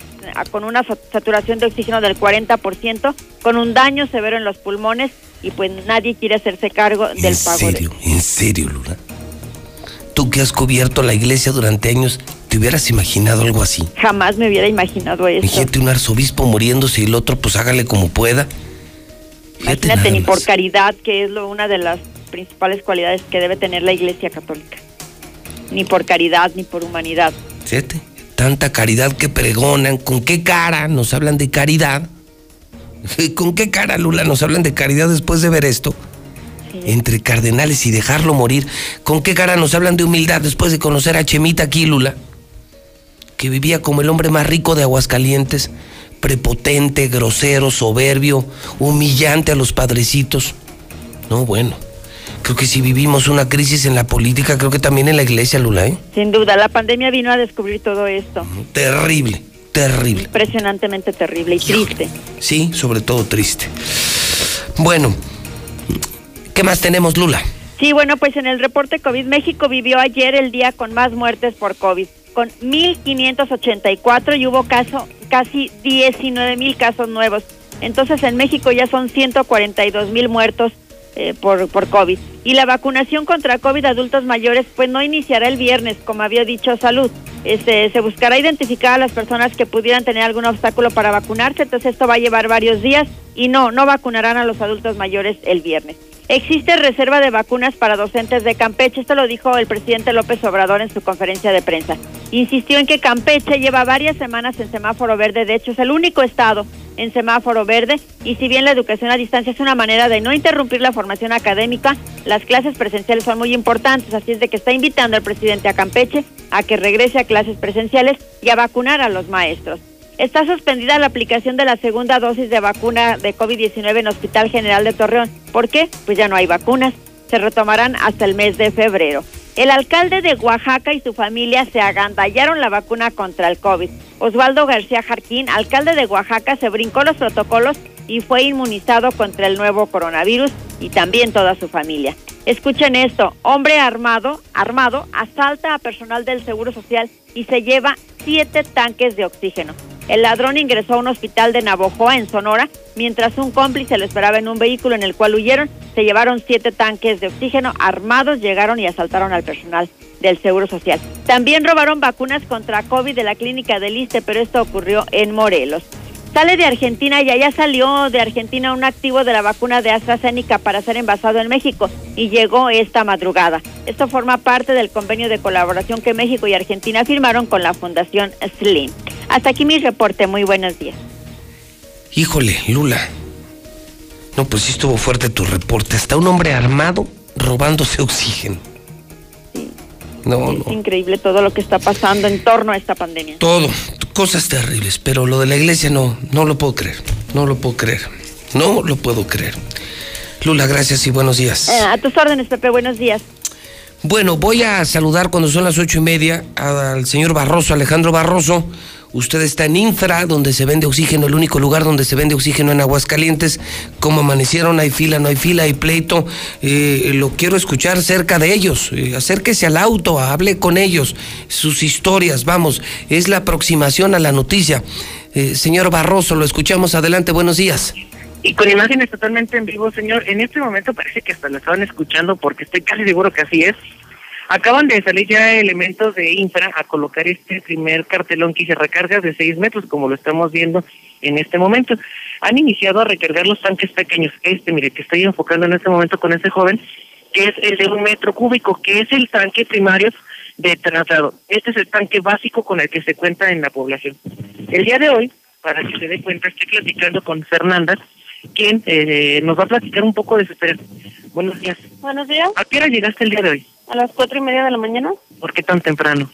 con una sa- saturación de oxígeno del 40%, con un daño severo en los pulmones y pues nadie quiere hacerse cargo del ¿En pago de serio? ¿En serio, Lula? Tú que has cubierto la iglesia durante años, ¿te hubieras imaginado algo así? Jamás me hubiera imaginado eso. Imagínate un arzobispo muriéndose y el otro pues hágale como pueda. Fíjate Imagínate, ni por caridad, que es lo, una de las principales cualidades que debe tener la Iglesia Católica. Ni por caridad, ni por humanidad. Fíjate, tanta caridad que pregonan, ¿con qué cara nos hablan de caridad? ¿Con qué cara, Lula, nos hablan de caridad después de ver esto? Entre cardenales y dejarlo morir. ¿Con qué cara nos hablan de humildad después de conocer a Chemita aquí, Lula? Que vivía como el hombre más rico de Aguascalientes, prepotente, grosero, soberbio, humillante a los padrecitos. No, bueno. Creo que si vivimos una crisis en la política, creo que también en la iglesia, Lula, ¿eh? Sin duda, la pandemia vino a descubrir todo esto. Terrible, terrible. Impresionantemente terrible y triste. Sí, sobre todo triste. Bueno, ¿qué más tenemos, Lula? Sí, bueno, pues en el reporte COVID, México vivió ayer el día con más muertes por COVID, con 1.584 y hubo caso, casi 19.000 casos nuevos. Entonces en México ya son 142.000 muertos eh, por, por COVID. Y la vacunación contra COVID adultos mayores pues no iniciará el viernes, como había dicho Salud. Este, se buscará identificar a las personas que pudieran tener algún obstáculo para vacunarse, entonces esto va a llevar varios días y no, no vacunarán a los adultos mayores el viernes. Existe reserva de vacunas para docentes de Campeche, esto lo dijo el presidente López Obrador en su conferencia de prensa. Insistió en que Campeche lleva varias semanas en semáforo verde, de hecho es el único estado en semáforo verde y si bien la educación a distancia es una manera de no interrumpir la formación académica, las clases presenciales son muy importantes, así es de que está invitando al presidente a Campeche a que regrese a clases presenciales y a vacunar a los maestros. Está suspendida la aplicación de la segunda dosis de vacuna de COVID-19 en Hospital General de Torreón. ¿Por qué? Pues ya no hay vacunas. Se retomarán hasta el mes de febrero. El alcalde de Oaxaca y su familia se agandallaron la vacuna contra el COVID. Osvaldo García Jarquín, alcalde de Oaxaca, se brincó los protocolos y fue inmunizado contra el nuevo coronavirus y también toda su familia. Escuchen esto, hombre armado, armado, asalta a personal del Seguro Social y se lleva siete tanques de oxígeno. El ladrón ingresó a un hospital de Navojoa, en Sonora, mientras un cómplice lo esperaba en un vehículo en el cual huyeron. Se llevaron siete tanques de oxígeno armados, llegaron y asaltaron al personal del Seguro Social. También robaron vacunas contra COVID de la clínica del Iste, pero esto ocurrió en Morelos. Sale de Argentina y allá salió de Argentina un activo de la vacuna de AstraZeneca para ser envasado en México y llegó esta madrugada. Esto forma parte del convenio de colaboración que México y Argentina firmaron con la Fundación Slim. Hasta aquí mi reporte. Muy buenos días. Híjole, Lula. No, pues sí estuvo fuerte tu reporte. Hasta un hombre armado robándose oxígeno. No, Es no. increíble todo lo que está pasando en torno a esta pandemia. Todo, cosas terribles, pero lo de la iglesia no, no lo puedo creer. No lo puedo creer. No lo puedo creer. Lula, gracias y buenos días. Eh, a tus órdenes, Pepe. Buenos días. Bueno, voy a saludar cuando son las ocho y media al señor Barroso, Alejandro Barroso. Usted está en Infra, donde se vende oxígeno, el único lugar donde se vende oxígeno en Aguascalientes. Como amanecieron, hay fila, no hay fila, hay pleito. Eh, lo quiero escuchar cerca de ellos. Eh, acérquese al auto, hable con ellos, sus historias, vamos. Es la aproximación a la noticia. Eh, señor Barroso, lo escuchamos. Adelante, buenos días. Y con imágenes totalmente en vivo, señor. En este momento parece que hasta lo estaban escuchando porque estoy casi seguro que así es. Acaban de salir ya elementos de infra a colocar este primer cartelón que se recarga de 6 metros, como lo estamos viendo en este momento. Han iniciado a recargar los tanques pequeños. Este, mire, que estoy enfocando en este momento con este joven, que es el de un metro cúbico, que es el tanque primario de traslado. Este es el tanque básico con el que se cuenta en la población. El día de hoy, para que se dé cuenta, estoy platicando con Fernanda, quien eh, nos va a platicar un poco de su experiencia. Buenos días. Buenos días. ¿A qué hora llegaste el día de hoy? A las cuatro y media de la mañana, ¿Por qué tan temprano?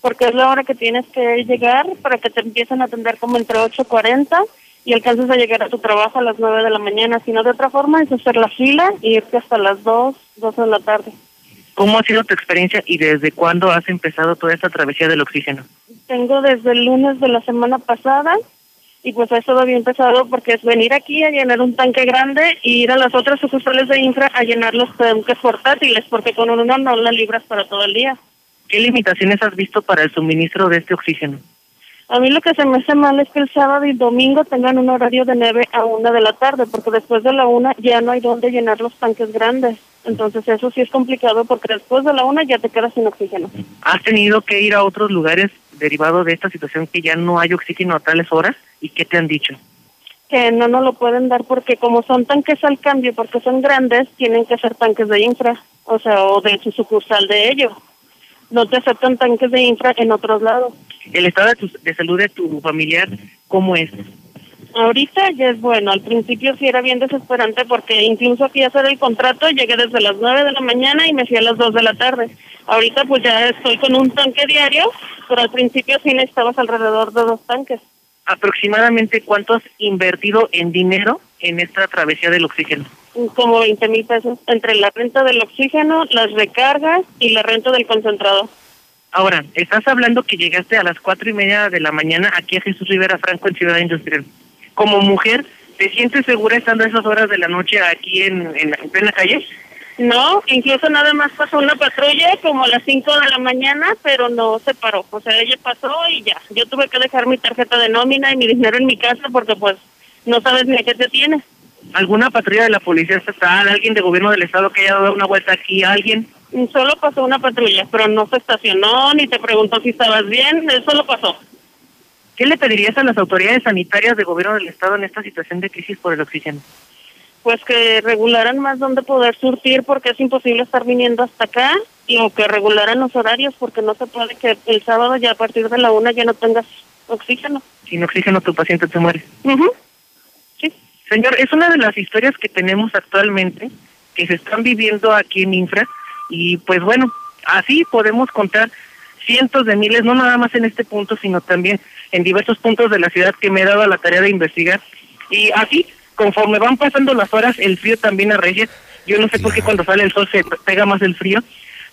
porque es la hora que tienes que llegar para que te empiecen a atender como entre 8.40 y alcances a llegar a tu trabajo a las nueve de la mañana. Si no, de otra forma, es hacer la fila y irte hasta las dos, dos de la tarde. ¿Cómo ha sido tu experiencia y desde cuándo has empezado toda esta travesía del oxígeno? Tengo desde el lunes de la semana pasada y pues ha estado bien pesado porque es venir aquí a llenar un tanque grande y ir a las otras sucursales de infra a llenar los tanques portátiles porque con uno no la libras para todo el día. ¿Qué limitaciones has visto para el suministro de este oxígeno? A mí lo que se me hace mal es que el sábado y domingo tengan un horario de 9 a 1 de la tarde, porque después de la 1 ya no hay donde llenar los tanques grandes. Entonces eso sí es complicado porque después de la 1 ya te quedas sin oxígeno. ¿Has tenido que ir a otros lugares derivado de esta situación que ya no hay oxígeno a tales horas? ¿Y qué te han dicho? Que no nos lo pueden dar porque como son tanques al cambio, porque son grandes, tienen que ser tanques de infra, o sea, o de su sucursal de ellos. No te aceptan tanques de infra en otros lados. ¿El estado de, tu- de salud de tu familiar cómo es? Ahorita ya es bueno, al principio sí era bien desesperante porque incluso fui a hacer el contrato, llegué desde las 9 de la mañana y me fui a las 2 de la tarde. Ahorita pues ya estoy con un tanque diario, pero al principio sí necesitabas alrededor de dos tanques. ¿Aproximadamente cuánto has invertido en dinero en esta travesía del oxígeno? Como 20 mil pesos entre la renta del oxígeno, las recargas y la renta del concentrador. Ahora, estás hablando que llegaste a las cuatro y media de la mañana aquí a Jesús Rivera Franco en Ciudad Industrial. Como mujer, ¿te sientes segura estando a esas horas de la noche aquí en, en, en plena calle? No, incluso nada más pasó una patrulla como a las 5 de la mañana, pero no se paró. O sea, ella pasó y ya. Yo tuve que dejar mi tarjeta de nómina y mi dinero en mi casa porque pues no sabes ni a qué te tiene. ¿Alguna patrulla de la policía estatal, alguien de gobierno del estado que haya dado una vuelta aquí, alguien? Solo pasó una patrulla, pero no se estacionó ni te preguntó si estabas bien, él solo pasó. ¿Qué le pedirías a las autoridades sanitarias de gobierno del estado en esta situación de crisis por el oxígeno? Pues que regularan más dónde poder surtir porque es imposible estar viniendo hasta acá y o que regularan los horarios porque no se puede que el sábado ya a partir de la una ya no tengas oxígeno. Sin oxígeno tu paciente se muere. Ujú. Señor, es una de las historias que tenemos actualmente, que se están viviendo aquí en Infra, y pues bueno, así podemos contar cientos de miles, no nada más en este punto, sino también en diversos puntos de la ciudad que me he dado a la tarea de investigar. Y así, conforme van pasando las horas, el frío también arrecia. Yo no sé por qué cuando sale el sol se pega más el frío,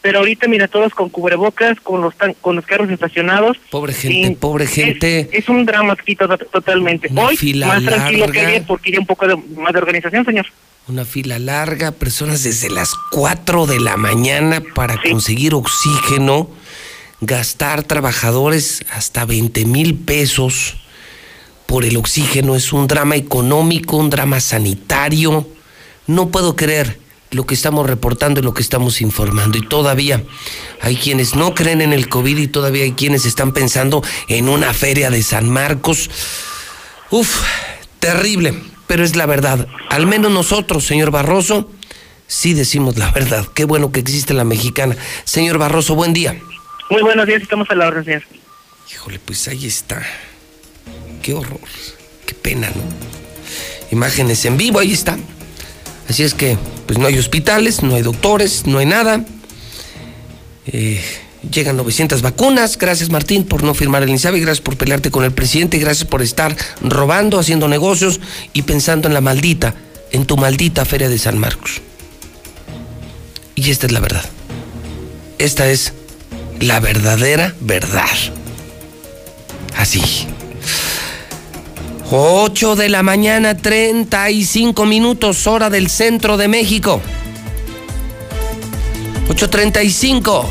pero ahorita mira todos con cubrebocas, con los tan- con los carros estacionados. Pobre gente, pobre gente. Es, es un drama aquí to- totalmente. Una Hoy fila más tranquilo que larga. ayer porque un poco de, más de organización, señor. Una fila larga, personas desde las 4 de la mañana para conseguir oxígeno, gastar trabajadores hasta 20 mil pesos por el oxígeno. Es un drama económico, un drama sanitario. No puedo creer lo que estamos reportando y lo que estamos informando. Y todavía hay quienes no creen en el COVID y todavía hay quienes están pensando en una feria de San Marcos. Uf, terrible, pero es la verdad. Al menos nosotros, señor Barroso, sí decimos la verdad. Qué bueno que existe la mexicana. Señor Barroso, buen día. Muy buenos días, estamos a la orden, señor. Híjole, pues ahí está. Qué horror. Qué pena, ¿no? Imágenes en vivo, ahí está. Así es que, pues no hay hospitales, no hay doctores, no hay nada. Eh, llegan 900 vacunas. Gracias, Martín, por no firmar el INSABI. Gracias por pelearte con el presidente. Gracias por estar robando, haciendo negocios y pensando en la maldita, en tu maldita feria de San Marcos. Y esta es la verdad. Esta es la verdadera verdad. Así. 8 de la mañana, 35 minutos, hora del centro de México. 8.35.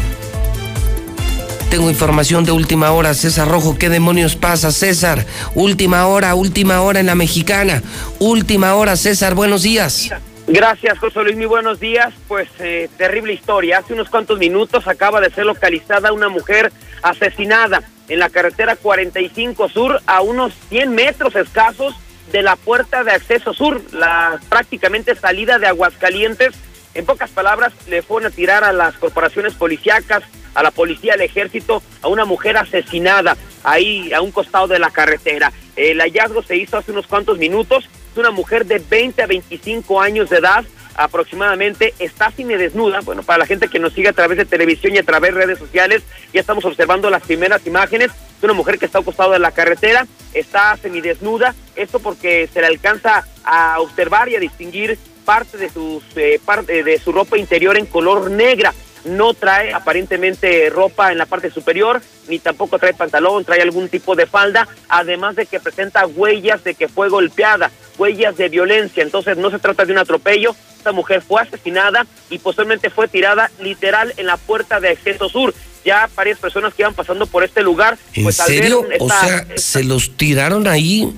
Tengo información de última hora, César Rojo. ¿Qué demonios pasa, César? Última hora, última hora en la mexicana. Última hora, César, buenos días. Gracias, José Luis. Muy buenos días. Pues eh, terrible historia. Hace unos cuantos minutos acaba de ser localizada una mujer asesinada en la carretera 45 Sur a unos 100 metros escasos de la puerta de acceso sur, la prácticamente salida de Aguascalientes. En pocas palabras, le fueron a tirar a las corporaciones policíacas, a la policía, al ejército, a una mujer asesinada ahí a un costado de la carretera. El hallazgo se hizo hace unos cuantos minutos. Es una mujer de 20 a 25 años de edad aproximadamente, está desnuda. Bueno, para la gente que nos sigue a través de televisión y a través de redes sociales, ya estamos observando las primeras imágenes de una mujer que está al costado de la carretera, está semidesnuda, esto porque se le alcanza a observar y a distinguir parte de, sus, eh, parte de su ropa interior en color negra. No trae aparentemente ropa en la parte superior, ni tampoco trae pantalón, trae algún tipo de falda, además de que presenta huellas de que fue golpeada, huellas de violencia. Entonces no se trata de un atropello, esta mujer fue asesinada y posteriormente fue tirada literal en la puerta de acceso sur. Ya varias personas que iban pasando por este lugar, ¿En pues al serio? ver O esta- sea, se los tiraron ahí,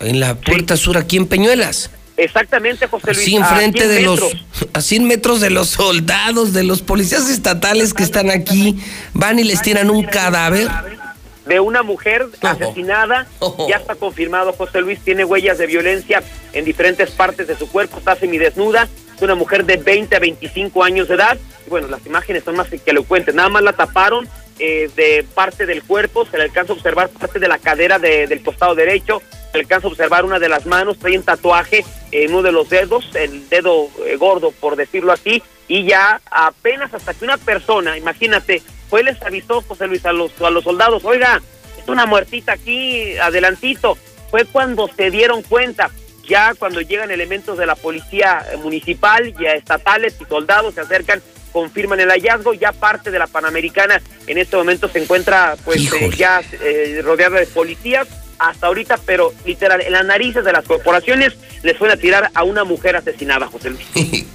en la puerta sur, aquí en Peñuelas. Exactamente José Luis, Así a enfrente 100 de los, metros. a 100 metros de los soldados, de los policías estatales que están aquí, van y les tiran un cadáver. de una mujer asesinada. Ya está confirmado, José Luis, tiene huellas de violencia en diferentes partes de su cuerpo, está semidesnuda. Es una mujer de 20 a 25 años de edad. Y bueno, las imágenes son más que elocuentes. Nada más la taparon eh, de parte del cuerpo, se le alcanza a observar parte de la cadera de- del costado derecho, se alcanza a observar una de las manos, trae un tatuaje en uno de los dedos, el dedo eh, gordo, por decirlo así, y ya apenas hasta que una persona, imagínate, fue les avisó José Luis a los, a los soldados, oiga, es una muertita aquí, adelantito, fue cuando se dieron cuenta, ya cuando llegan elementos de la policía municipal, ya estatales y soldados se acercan, confirman el hallazgo, ya parte de la Panamericana en este momento se encuentra pues eh, ya eh, rodeada de policías hasta ahorita, pero literal, en las narices de las corporaciones les fueron a tirar a una mujer asesinada, José Luis.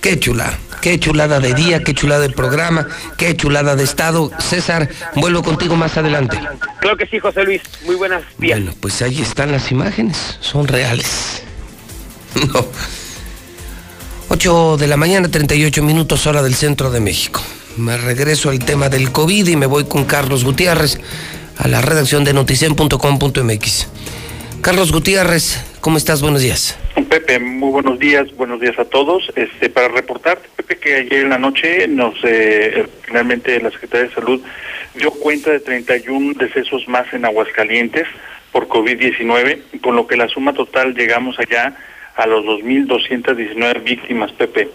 Qué chulada, qué chulada de día, qué chulada de programa, qué chulada de estado. César, vuelvo contigo más adelante. Creo que sí, José Luis. Muy buenas días. Bueno, pues ahí están las imágenes, son reales. No. 8 de la mañana, 38 minutos hora del centro de México. Me regreso al tema del COVID y me voy con Carlos Gutiérrez a la redacción de noticen.com.mx. Carlos Gutiérrez, ¿cómo estás? Buenos días. Pepe, muy buenos días, buenos días a todos. Este, para reportar, Pepe, que ayer en la noche nos eh, finalmente la Secretaría de Salud dio cuenta de 31 decesos más en Aguascalientes por COVID-19, con lo que la suma total llegamos allá a los 2.219 víctimas, Pepe.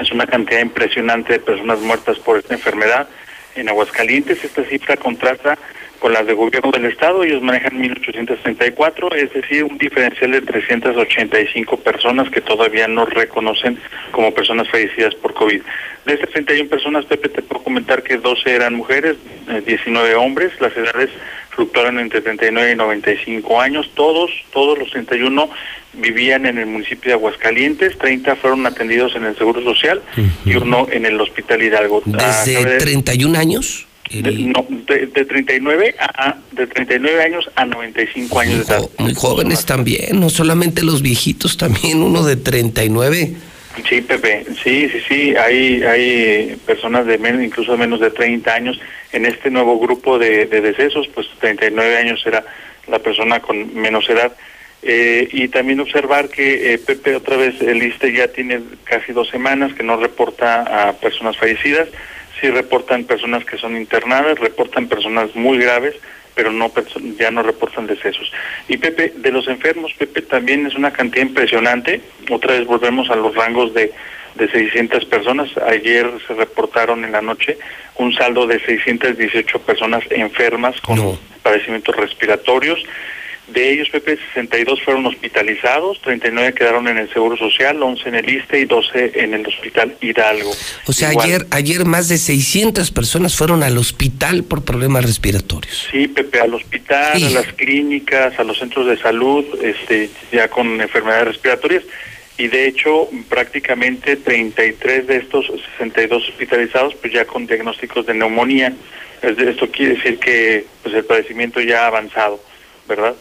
Es una cantidad impresionante de personas muertas por esta enfermedad en Aguascalientes. Esta cifra contrasta con las de gobierno del Estado, ellos manejan 1.834, es decir, un diferencial de 385 personas que todavía no reconocen como personas fallecidas por COVID. De estas 31 personas, Pepe, te puedo comentar que 12 eran mujeres, eh, 19 hombres, las edades fluctuaron entre 39 y 95 años, todos, todos los 31 vivían en el municipio de Aguascalientes, 30 fueron atendidos en el Seguro Social y uno en el Hospital Hidalgo. Ah, ¿Desde cabe- 31 años? De, no, de, de 39 a, de 39 años a 95 años de edad. Muy jóvenes también, no solamente los viejitos, también uno de 39. Sí, Pepe, sí, sí, sí, hay, hay personas de menos, incluso de menos de 30 años en este nuevo grupo de, de decesos, pues 39 años era la persona con menos edad. Eh, y también observar que eh, Pepe otra vez el ISTE ya tiene casi dos semanas que no reporta a personas fallecidas, sí reportan personas que son internadas, reportan personas muy graves, pero no ya no reportan decesos. Y Pepe, de los enfermos, Pepe también es una cantidad impresionante. Otra vez volvemos a los rangos de, de 600 personas. Ayer se reportaron en la noche un saldo de 618 personas enfermas con padecimientos respiratorios. De ellos, Pepe, 62 fueron hospitalizados, 39 quedaron en el Seguro Social, 11 en el ISTE y 12 en el Hospital Hidalgo. O sea, Igual. ayer, ayer más de 600 personas fueron al hospital por problemas respiratorios. Sí, Pepe, al hospital, a las clínicas, a los centros de salud, este, ya con enfermedades respiratorias. Y de hecho, prácticamente 33 de estos 62 hospitalizados, pues ya con diagnósticos de neumonía. Esto quiere decir que pues el padecimiento ya ha avanzado, ¿verdad?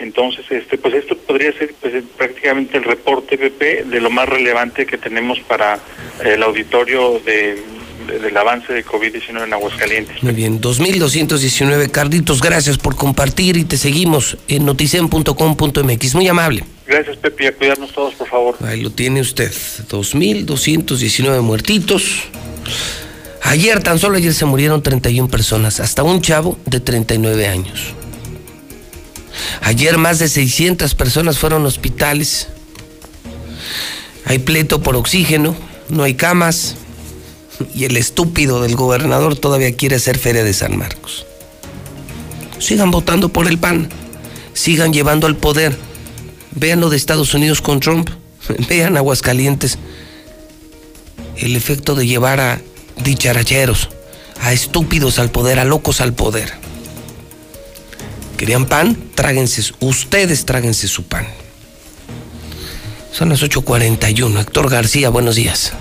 Entonces, este, pues esto podría ser pues, eh, prácticamente el reporte, Pepe, de lo más relevante que tenemos para el auditorio de- de- del avance de COVID-19 en Aguascalientes. Muy bien, 2219. Carlitos, gracias por compartir y te seguimos en noticen.com.mx. Muy amable. Gracias, Pepe, a cuidarnos todos, por favor. Ahí lo tiene usted. 2.219 muertitos. Ayer, tan solo ayer se murieron 31 personas, hasta un chavo de 39 años. Ayer más de 600 personas fueron a hospitales. Hay pleito por oxígeno, no hay camas. Y el estúpido del gobernador todavía quiere hacer feria de San Marcos. Sigan votando por el PAN. Sigan llevando al poder. Vean lo de Estados Unidos con Trump. Vean Aguascalientes. El efecto de llevar a dicharacheros, a estúpidos al poder, a locos al poder. ¿Querían pan? Tráguense, ustedes tráguense su pan. Son las 8.41. Héctor García, buenos días.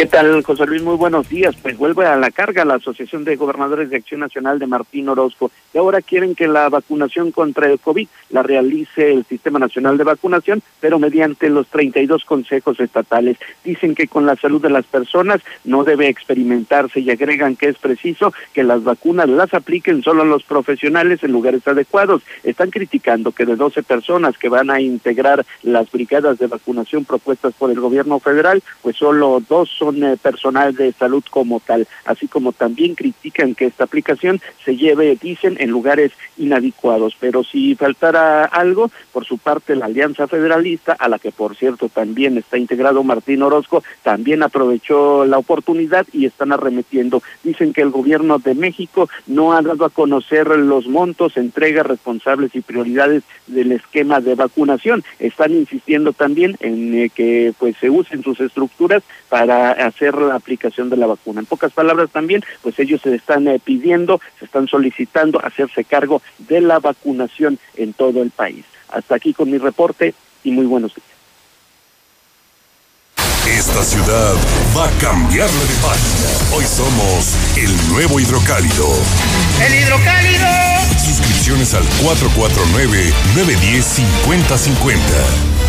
¿Qué tal, José Luis? Muy buenos días. Pues vuelve a la carga la Asociación de Gobernadores de Acción Nacional de Martín Orozco. Y ahora quieren que la vacunación contra el COVID la realice el Sistema Nacional de Vacunación, pero mediante los 32 consejos estatales. Dicen que con la salud de las personas no debe experimentarse y agregan que es preciso que las vacunas las apliquen solo los profesionales en lugares adecuados. Están criticando que de 12 personas que van a integrar las brigadas de vacunación propuestas por el gobierno federal, pues solo dos son eh, personal de salud como tal, así como también critican que esta aplicación se lleve, dicen, en lugares inadecuados. Pero si faltara algo, por su parte la Alianza Federalista, a la que por cierto también está integrado Martín Orozco, también aprovechó la oportunidad y están arremetiendo. Dicen que el gobierno de México no ha dado a conocer los montos, entregas, responsables y prioridades del esquema de vacunación. Están insistiendo también en eh, que pues se usen sus estructuras para hacer la aplicación de la vacuna. En pocas palabras también, pues ellos se están eh, pidiendo, se están solicitando hacerse cargo de la vacunación en todo el país. Hasta aquí con mi reporte y muy buenos días. Esta ciudad va a cambiarle de página. Hoy somos el nuevo hidrocálido. ¡El hidrocálido! Suscripciones al 449-910-5050.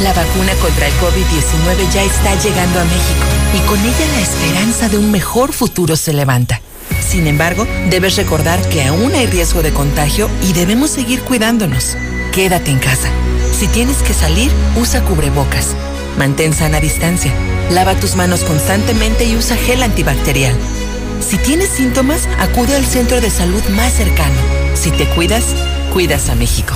La vacuna contra el COVID-19 ya está llegando a México y con ella la esperanza de un mejor futuro se levanta. Sin embargo, debes recordar que aún hay riesgo de contagio y debemos seguir cuidándonos. Quédate en casa. Si tienes que salir, usa cubrebocas. Mantén sana distancia. Lava tus manos constantemente y usa gel antibacterial. Si tienes síntomas, acude al centro de salud más cercano. Si te cuidas, cuidas a México.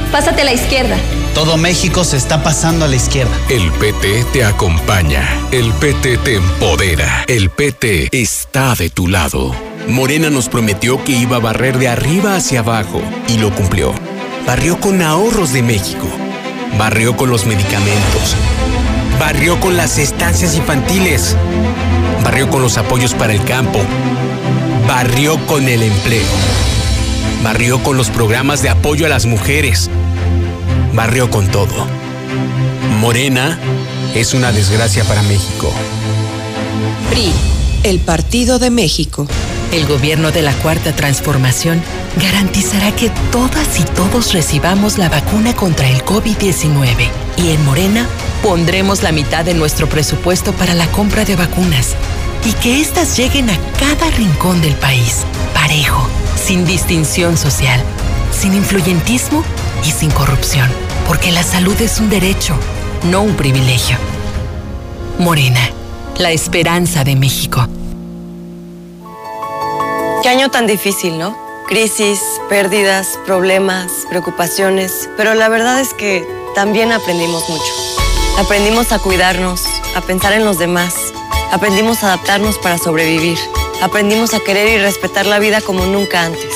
Pásate a la izquierda. Todo México se está pasando a la izquierda. El PT te acompaña. El PT te empodera. El PT está de tu lado. Morena nos prometió que iba a barrer de arriba hacia abajo y lo cumplió. Barrió con ahorros de México. Barrió con los medicamentos. Barrió con las estancias infantiles. Barrió con los apoyos para el campo. Barrió con el empleo. Barrió con los programas de apoyo a las mujeres. Barrió con todo. Morena es una desgracia para México. PRI, el Partido de México. El gobierno de la Cuarta Transformación garantizará que todas y todos recibamos la vacuna contra el COVID-19. Y en Morena pondremos la mitad de nuestro presupuesto para la compra de vacunas y que éstas lleguen a cada rincón del país, parejo, sin distinción social, sin influyentismo y sin corrupción, porque la salud es un derecho, no un privilegio. Morena, la esperanza de México. Qué año tan difícil, ¿no? Crisis, pérdidas, problemas, preocupaciones, pero la verdad es que también aprendimos mucho. Aprendimos a cuidarnos, a pensar en los demás, aprendimos a adaptarnos para sobrevivir, aprendimos a querer y respetar la vida como nunca antes.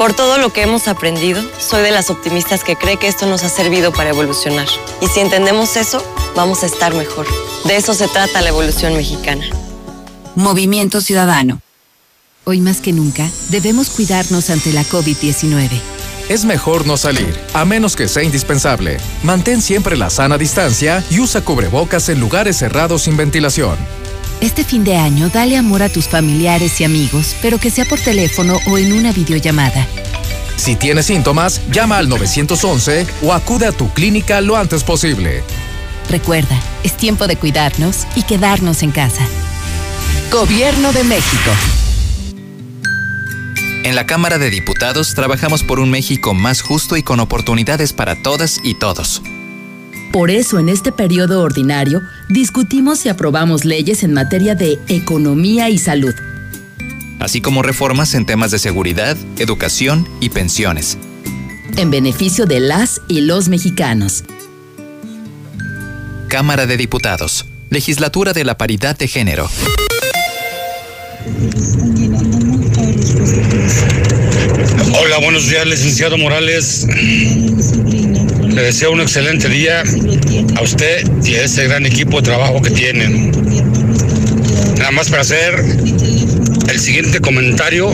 Por todo lo que hemos aprendido, soy de las optimistas que cree que esto nos ha servido para evolucionar. Y si entendemos eso, vamos a estar mejor. De eso se trata la evolución mexicana. Movimiento Ciudadano. Hoy más que nunca, debemos cuidarnos ante la COVID-19. Es mejor no salir, a menos que sea indispensable. Mantén siempre la sana distancia y usa cubrebocas en lugares cerrados sin ventilación. Este fin de año, dale amor a tus familiares y amigos, pero que sea por teléfono o en una videollamada. Si tienes síntomas, llama al 911 o acude a tu clínica lo antes posible. Recuerda, es tiempo de cuidarnos y quedarnos en casa. Gobierno de México. En la Cámara de Diputados trabajamos por un México más justo y con oportunidades para todas y todos. Por eso en este periodo ordinario discutimos y aprobamos leyes en materia de economía y salud. Así como reformas en temas de seguridad, educación y pensiones. En beneficio de las y los mexicanos. Cámara de Diputados. Legislatura de la Paridad de Género. Hola, buenos días, licenciado Morales. Le deseo un excelente día a usted y a ese gran equipo de trabajo que tienen. Nada más para hacer el siguiente comentario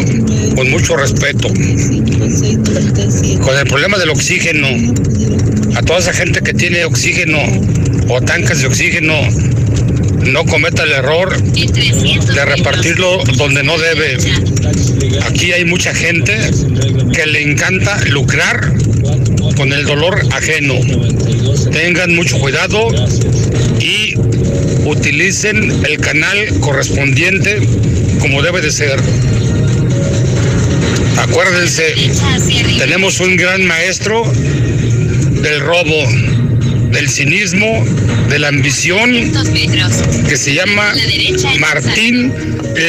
con mucho respeto. Con el problema del oxígeno, a toda esa gente que tiene oxígeno o tanques de oxígeno, no cometa el error de repartirlo donde no debe. Aquí hay mucha gente que le encanta lucrar con el dolor ajeno. Tengan mucho cuidado y utilicen el canal correspondiente como debe de ser. Acuérdense, tenemos un gran maestro del robo, del cinismo, de la ambición, que se llama Martín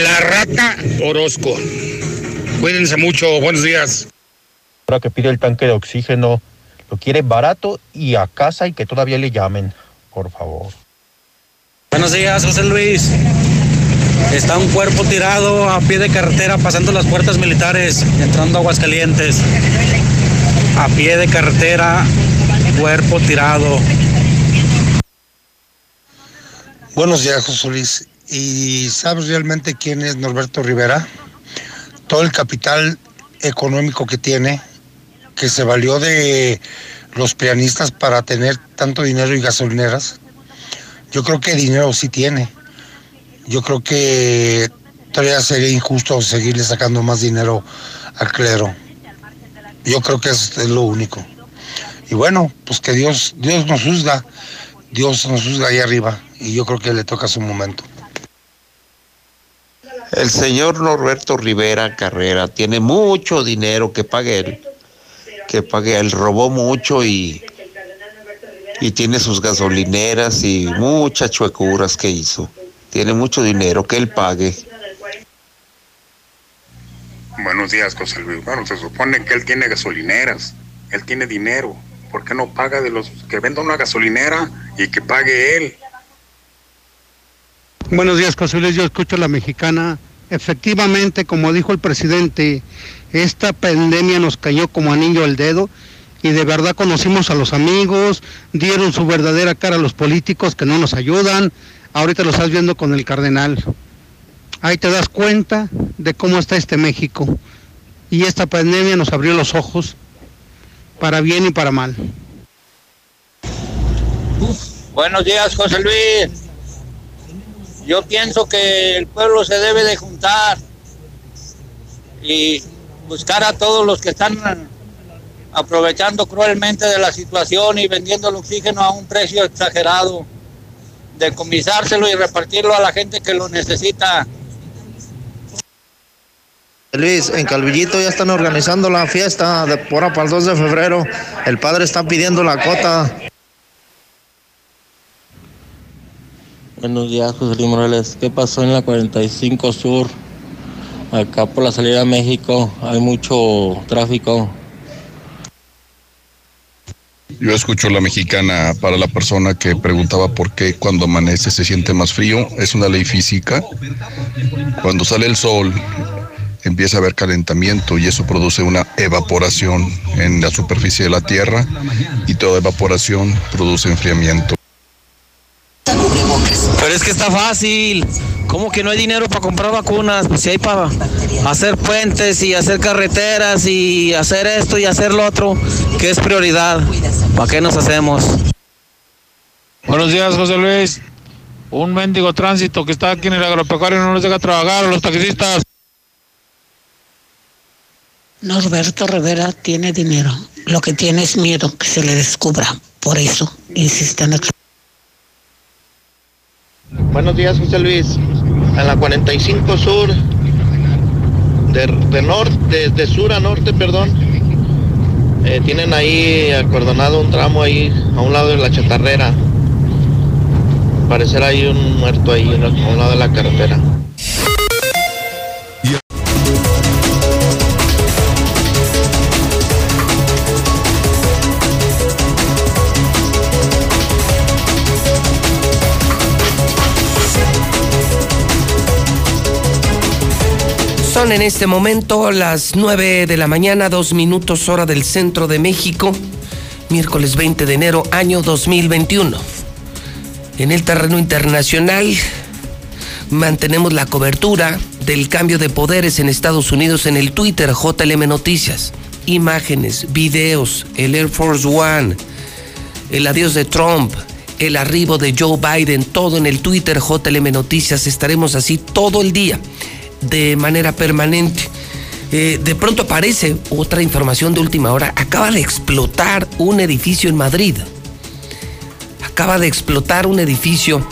La Rata Orozco. Cuídense mucho, buenos días. Ahora que pide el tanque de oxígeno, lo quiere barato y a casa y que todavía le llamen, por favor. Buenos días, José Luis. Está un cuerpo tirado a pie de carretera pasando las puertas militares, entrando a Aguascalientes. A pie de carretera, cuerpo tirado. Buenos días, José Luis. ¿Y sabes realmente quién es Norberto Rivera? Todo el capital económico que tiene, que se valió de los pianistas para tener tanto dinero y gasolineras. Yo creo que dinero sí tiene. Yo creo que todavía sería injusto seguirle sacando más dinero al clero. Yo creo que es, es lo único. Y bueno, pues que Dios, Dios nos juzga, Dios nos juzga ahí arriba, y yo creo que le toca su momento. El señor Norberto Rivera Carrera tiene mucho dinero que pague él, que pague él, robó mucho y, y tiene sus gasolineras y muchas chuecuras que hizo. Tiene mucho dinero que él pague. Buenos días, José Luis. Bueno, se supone que él tiene gasolineras, él tiene dinero. ¿Por qué no paga de los que vendan una gasolinera y que pague él? Buenos días, José Luis. Yo escucho a la mexicana. Efectivamente, como dijo el presidente, esta pandemia nos cayó como anillo al dedo y de verdad conocimos a los amigos, dieron su verdadera cara a los políticos que no nos ayudan. Ahorita lo estás viendo con el cardenal. Ahí te das cuenta de cómo está este México. Y esta pandemia nos abrió los ojos para bien y para mal. Buenos días, José Luis. Yo pienso que el pueblo se debe de juntar y buscar a todos los que están aprovechando cruelmente de la situación y vendiendo el oxígeno a un precio exagerado, decomisárselo y repartirlo a la gente que lo necesita. Luis, en Calvillito ya están organizando la fiesta de pora para el 2 de febrero. El padre está pidiendo la cota. Buenos días, José Luis Morales. ¿Qué pasó en la 45 Sur? Acá por la salida a México hay mucho tráfico. Yo escucho la mexicana para la persona que preguntaba por qué cuando amanece se siente más frío. Es una ley física. Cuando sale el sol empieza a haber calentamiento y eso produce una evaporación en la superficie de la Tierra y toda evaporación produce enfriamiento. Pero es que está fácil. ¿Cómo que no hay dinero para comprar vacunas? Pues si hay para hacer puentes y hacer carreteras y hacer esto y hacer lo otro, que es prioridad. ¿Para qué nos hacemos? Buenos días, José Luis. Un mendigo tránsito que está aquí en el agropecuario no nos deja trabajar a los taxistas. Norberto Rivera tiene dinero. Lo que tiene es miedo que se le descubra. Por eso insisten en Buenos días, José Luis. En la 45 Sur, de, de norte, de sur a norte, perdón, eh, tienen ahí acordonado un tramo ahí a un lado de la chatarrera. Parecer hay un muerto ahí a un lado de la carretera. En este momento las 9 de la mañana, dos minutos hora del centro de México, miércoles 20 de enero, año 2021. En el terreno internacional mantenemos la cobertura del cambio de poderes en Estados Unidos en el Twitter JLM Noticias. Imágenes, videos, el Air Force One, el adiós de Trump, el arribo de Joe Biden, todo en el Twitter JLM Noticias. Estaremos así todo el día de manera permanente. Eh, de pronto aparece otra información de última hora. Acaba de explotar un edificio en Madrid. Acaba de explotar un edificio eh,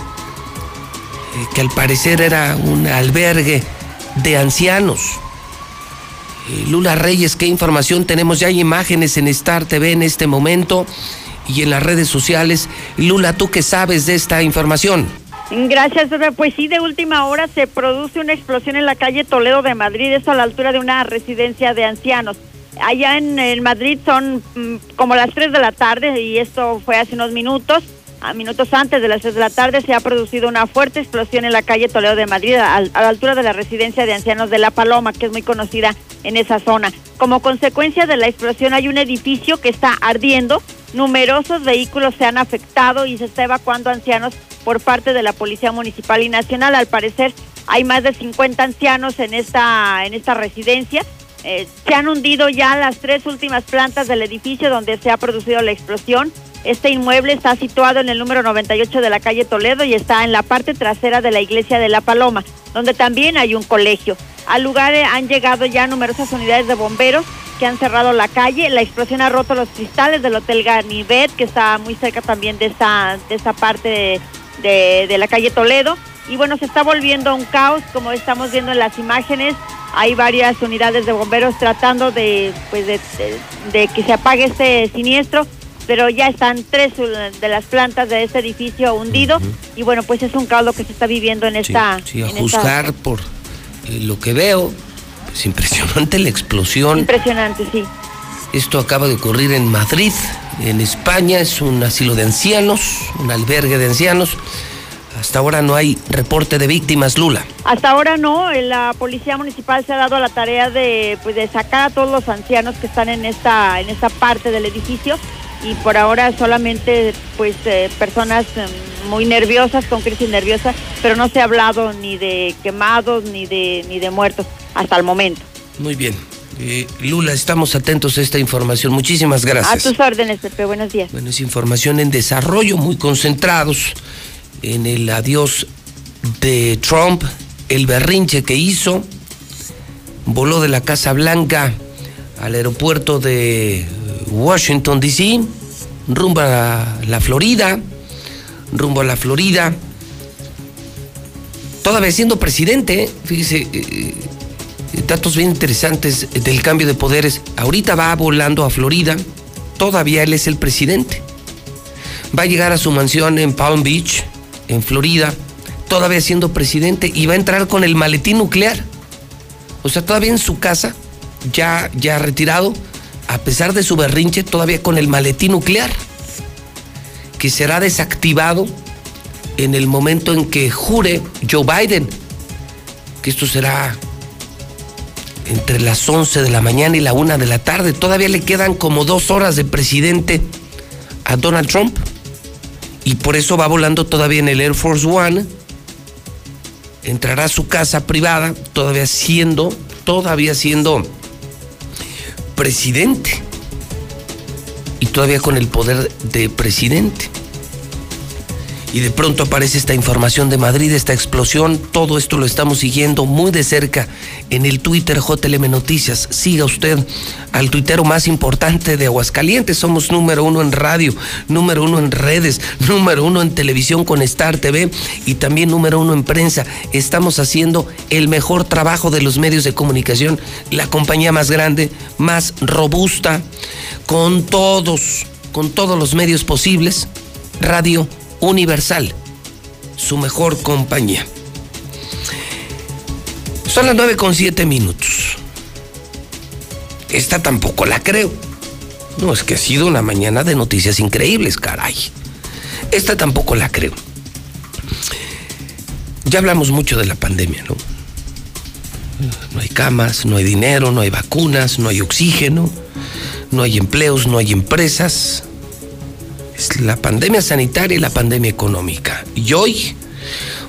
que al parecer era un albergue de ancianos. Eh, Lula Reyes, ¿qué información tenemos? Ya hay imágenes en Star TV en este momento y en las redes sociales. Lula, ¿tú qué sabes de esta información? Gracias. Pues sí, de última hora se produce una explosión en la calle Toledo de Madrid, esto a la altura de una residencia de ancianos. Allá en, en Madrid son mm, como las 3 de la tarde y esto fue hace unos minutos. A minutos antes de las 6 de la tarde se ha producido una fuerte explosión en la calle Toledo de Madrid, a, la altura de la residencia de ancianos de La Paloma, que es muy conocida en esa zona. Como consecuencia de la explosión hay un edificio que está ardiendo, numerosos vehículos se han afectado y se está evacuando ancianos por parte de la Policía Municipal y Nacional. Al parecer hay más de 50 ancianos en esta, en esta residencia. Eh, se han hundido ya las tres últimas plantas del edificio donde se ha producido la explosión. Este inmueble está situado en el número 98 de la calle Toledo y está en la parte trasera de la iglesia de La Paloma, donde también hay un colegio. Al lugar eh, han llegado ya numerosas unidades de bomberos que han cerrado la calle. La explosión ha roto los cristales del Hotel Ganivet, que está muy cerca también de esta, de esta parte de, de la calle Toledo. Y bueno, se está volviendo un caos, como estamos viendo en las imágenes. Hay varias unidades de bomberos tratando de, pues de, de, de que se apague este siniestro pero ya están tres de las plantas de este edificio hundido uh -huh. y bueno, pues es un caos lo que se está viviendo en esta... Sí, sí a juzgar esta... por eh, lo que veo, es impresionante la explosión. Impresionante, sí. Esto acaba de ocurrir en Madrid, en España, es un asilo de ancianos, un albergue de ancianos. Hasta ahora no hay reporte de víctimas, Lula. Hasta ahora no, la policía municipal se ha dado a la tarea de, pues, de sacar a todos los ancianos que están en esta, en esta parte del edificio y por ahora solamente pues eh, personas eh, muy nerviosas con crisis nerviosa, pero no se ha hablado ni de quemados ni de ni de muertos hasta el momento. Muy bien. Eh, Lula, estamos atentos a esta información. Muchísimas gracias. A tus órdenes, Pepe. Buenos días. Bueno, es información en desarrollo, muy concentrados en el adiós de Trump, el berrinche que hizo, voló de la Casa Blanca al aeropuerto de Washington, D.C., rumbo a la Florida, rumbo a la Florida, todavía siendo presidente, fíjese, eh, datos bien interesantes del cambio de poderes. Ahorita va volando a Florida, todavía él es el presidente. Va a llegar a su mansión en Palm Beach, en Florida, todavía siendo presidente, y va a entrar con el maletín nuclear. O sea, todavía en su casa, ya, ya retirado, a pesar de su berrinche, todavía con el maletín nuclear, que será desactivado en el momento en que jure Joe Biden, que esto será entre las 11 de la mañana y la 1 de la tarde. Todavía le quedan como dos horas de presidente a Donald Trump. Y por eso va volando todavía en el Air Force One. Entrará a su casa privada, todavía siendo, todavía siendo presidente y todavía con el poder de presidente. Y de pronto aparece esta información de Madrid, esta explosión, todo esto lo estamos siguiendo muy de cerca en el Twitter JLM Noticias. Siga usted al tuitero más importante de Aguascalientes, somos número uno en radio, número uno en redes, número uno en televisión con Star TV y también número uno en prensa. Estamos haciendo el mejor trabajo de los medios de comunicación, la compañía más grande, más robusta, con todos, con todos los medios posibles. Radio Universal, su mejor compañía. Son las 9 con 7 minutos. Esta tampoco la creo. No, es que ha sido una mañana de noticias increíbles, caray. Esta tampoco la creo. Ya hablamos mucho de la pandemia, ¿no? No hay camas, no hay dinero, no hay vacunas, no hay oxígeno, no hay empleos, no hay empresas, es la pandemia sanitaria y la pandemia económica. Y hoy,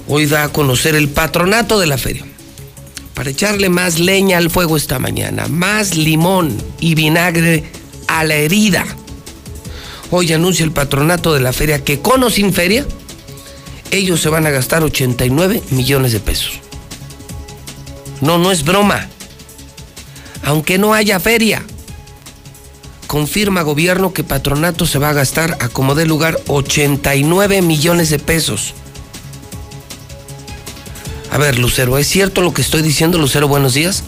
hoy da a conocer el patronato de la feria. Para echarle más leña al fuego esta mañana, más limón y vinagre a la herida. Hoy anuncia el patronato de la feria que con o sin feria, ellos se van a gastar 89 millones de pesos. No, no es broma. Aunque no haya feria, confirma gobierno que patronato se va a gastar a como de lugar 89 millones de pesos. A ver, Lucero, ¿es cierto lo que estoy diciendo, Lucero? Buenos días.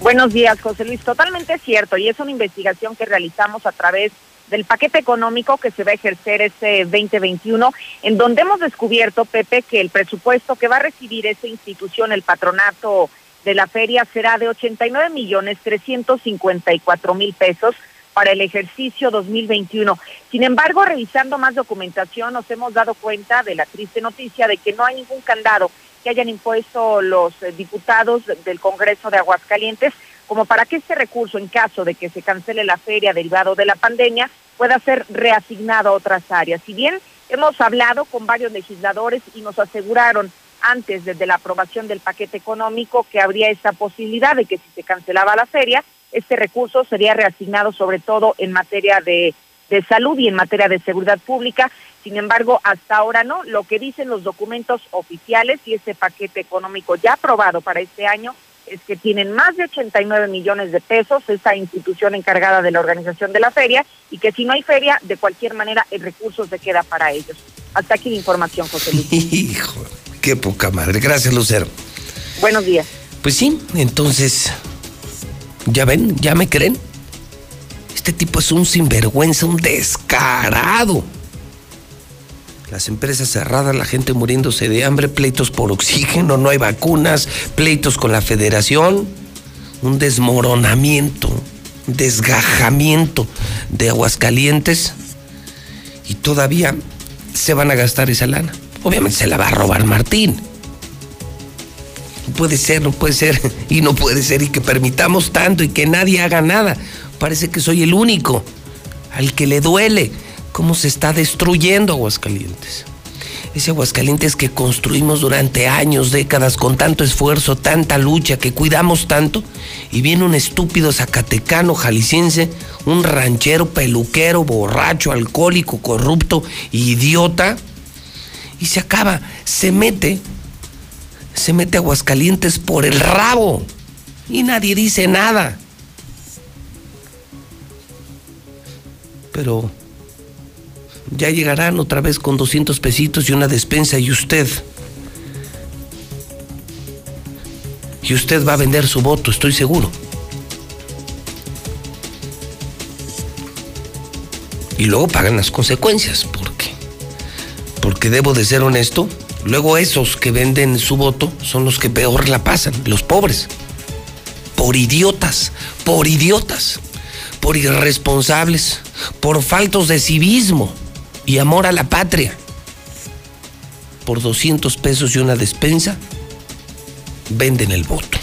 Buenos días, José Luis. Totalmente cierto y es una investigación que realizamos a través del paquete económico que se va a ejercer este 2021, en donde hemos descubierto, Pepe, que el presupuesto que va a recibir esta institución, el patronato de la feria, será de 89 millones 354 mil pesos, para el ejercicio 2021. Sin embargo, revisando más documentación, nos hemos dado cuenta de la triste noticia de que no hay ningún candado que hayan impuesto los eh, diputados del Congreso de Aguascalientes como para que este recurso, en caso de que se cancele la feria derivado de la pandemia, pueda ser reasignado a otras áreas. Si bien hemos hablado con varios legisladores y nos aseguraron antes desde la aprobación del paquete económico que habría esa posibilidad de que si se cancelaba la feria, este recurso sería reasignado sobre todo en materia de, de salud y en materia de seguridad pública. Sin embargo, hasta ahora no. Lo que dicen los documentos oficiales y este paquete económico ya aprobado para este año es que tienen más de 89 millones de pesos esa institución encargada de la organización de la feria y que si no hay feria, de cualquier manera el recurso se queda para ellos. Hasta aquí la información, José Luis. Hijo, qué poca madre. Gracias, Lucero. Buenos días. Pues sí, entonces, ¿ya ven? ¿Ya me creen? Este tipo es un sinvergüenza, un descarado las empresas cerradas, la gente muriéndose de hambre, pleitos por oxígeno, no hay vacunas, pleitos con la federación, un desmoronamiento, un desgajamiento de Aguascalientes y todavía se van a gastar esa lana. Obviamente se la va a robar Martín. Puede ser, no puede ser y no puede ser y que permitamos tanto y que nadie haga nada. Parece que soy el único al que le duele cómo se está destruyendo Aguascalientes. Ese Aguascalientes que construimos durante años, décadas, con tanto esfuerzo, tanta lucha, que cuidamos tanto, y viene un estúpido zacatecano jalisciense, un ranchero, peluquero, borracho, alcohólico, corrupto, idiota, y se acaba, se mete, se mete Aguascalientes por el rabo, y nadie dice nada. Pero ya llegarán otra vez con 200 pesitos y una despensa y usted. Y usted va a vender su voto, estoy seguro. Y luego pagan las consecuencias, porque porque debo de ser honesto, luego esos que venden su voto son los que peor la pasan, los pobres. Por idiotas, por idiotas, por irresponsables, por faltos de civismo y amor a la patria. Por 200 pesos y una despensa, venden el voto.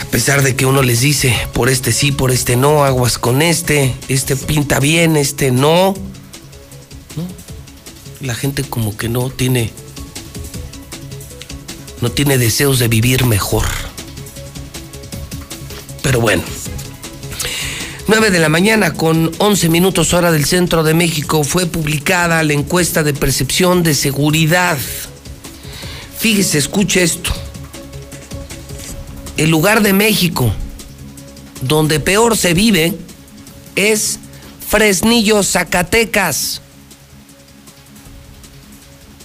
A pesar de que uno les dice, por este sí, por este no, aguas con este, este pinta bien, este no. La gente como que no tiene, no tiene deseos de vivir mejor. Pero bueno. 9 de la mañana con 11 minutos hora del centro de México fue publicada la encuesta de percepción de seguridad. Fíjese, escuche esto. El lugar de México donde peor se vive es Fresnillo, Zacatecas.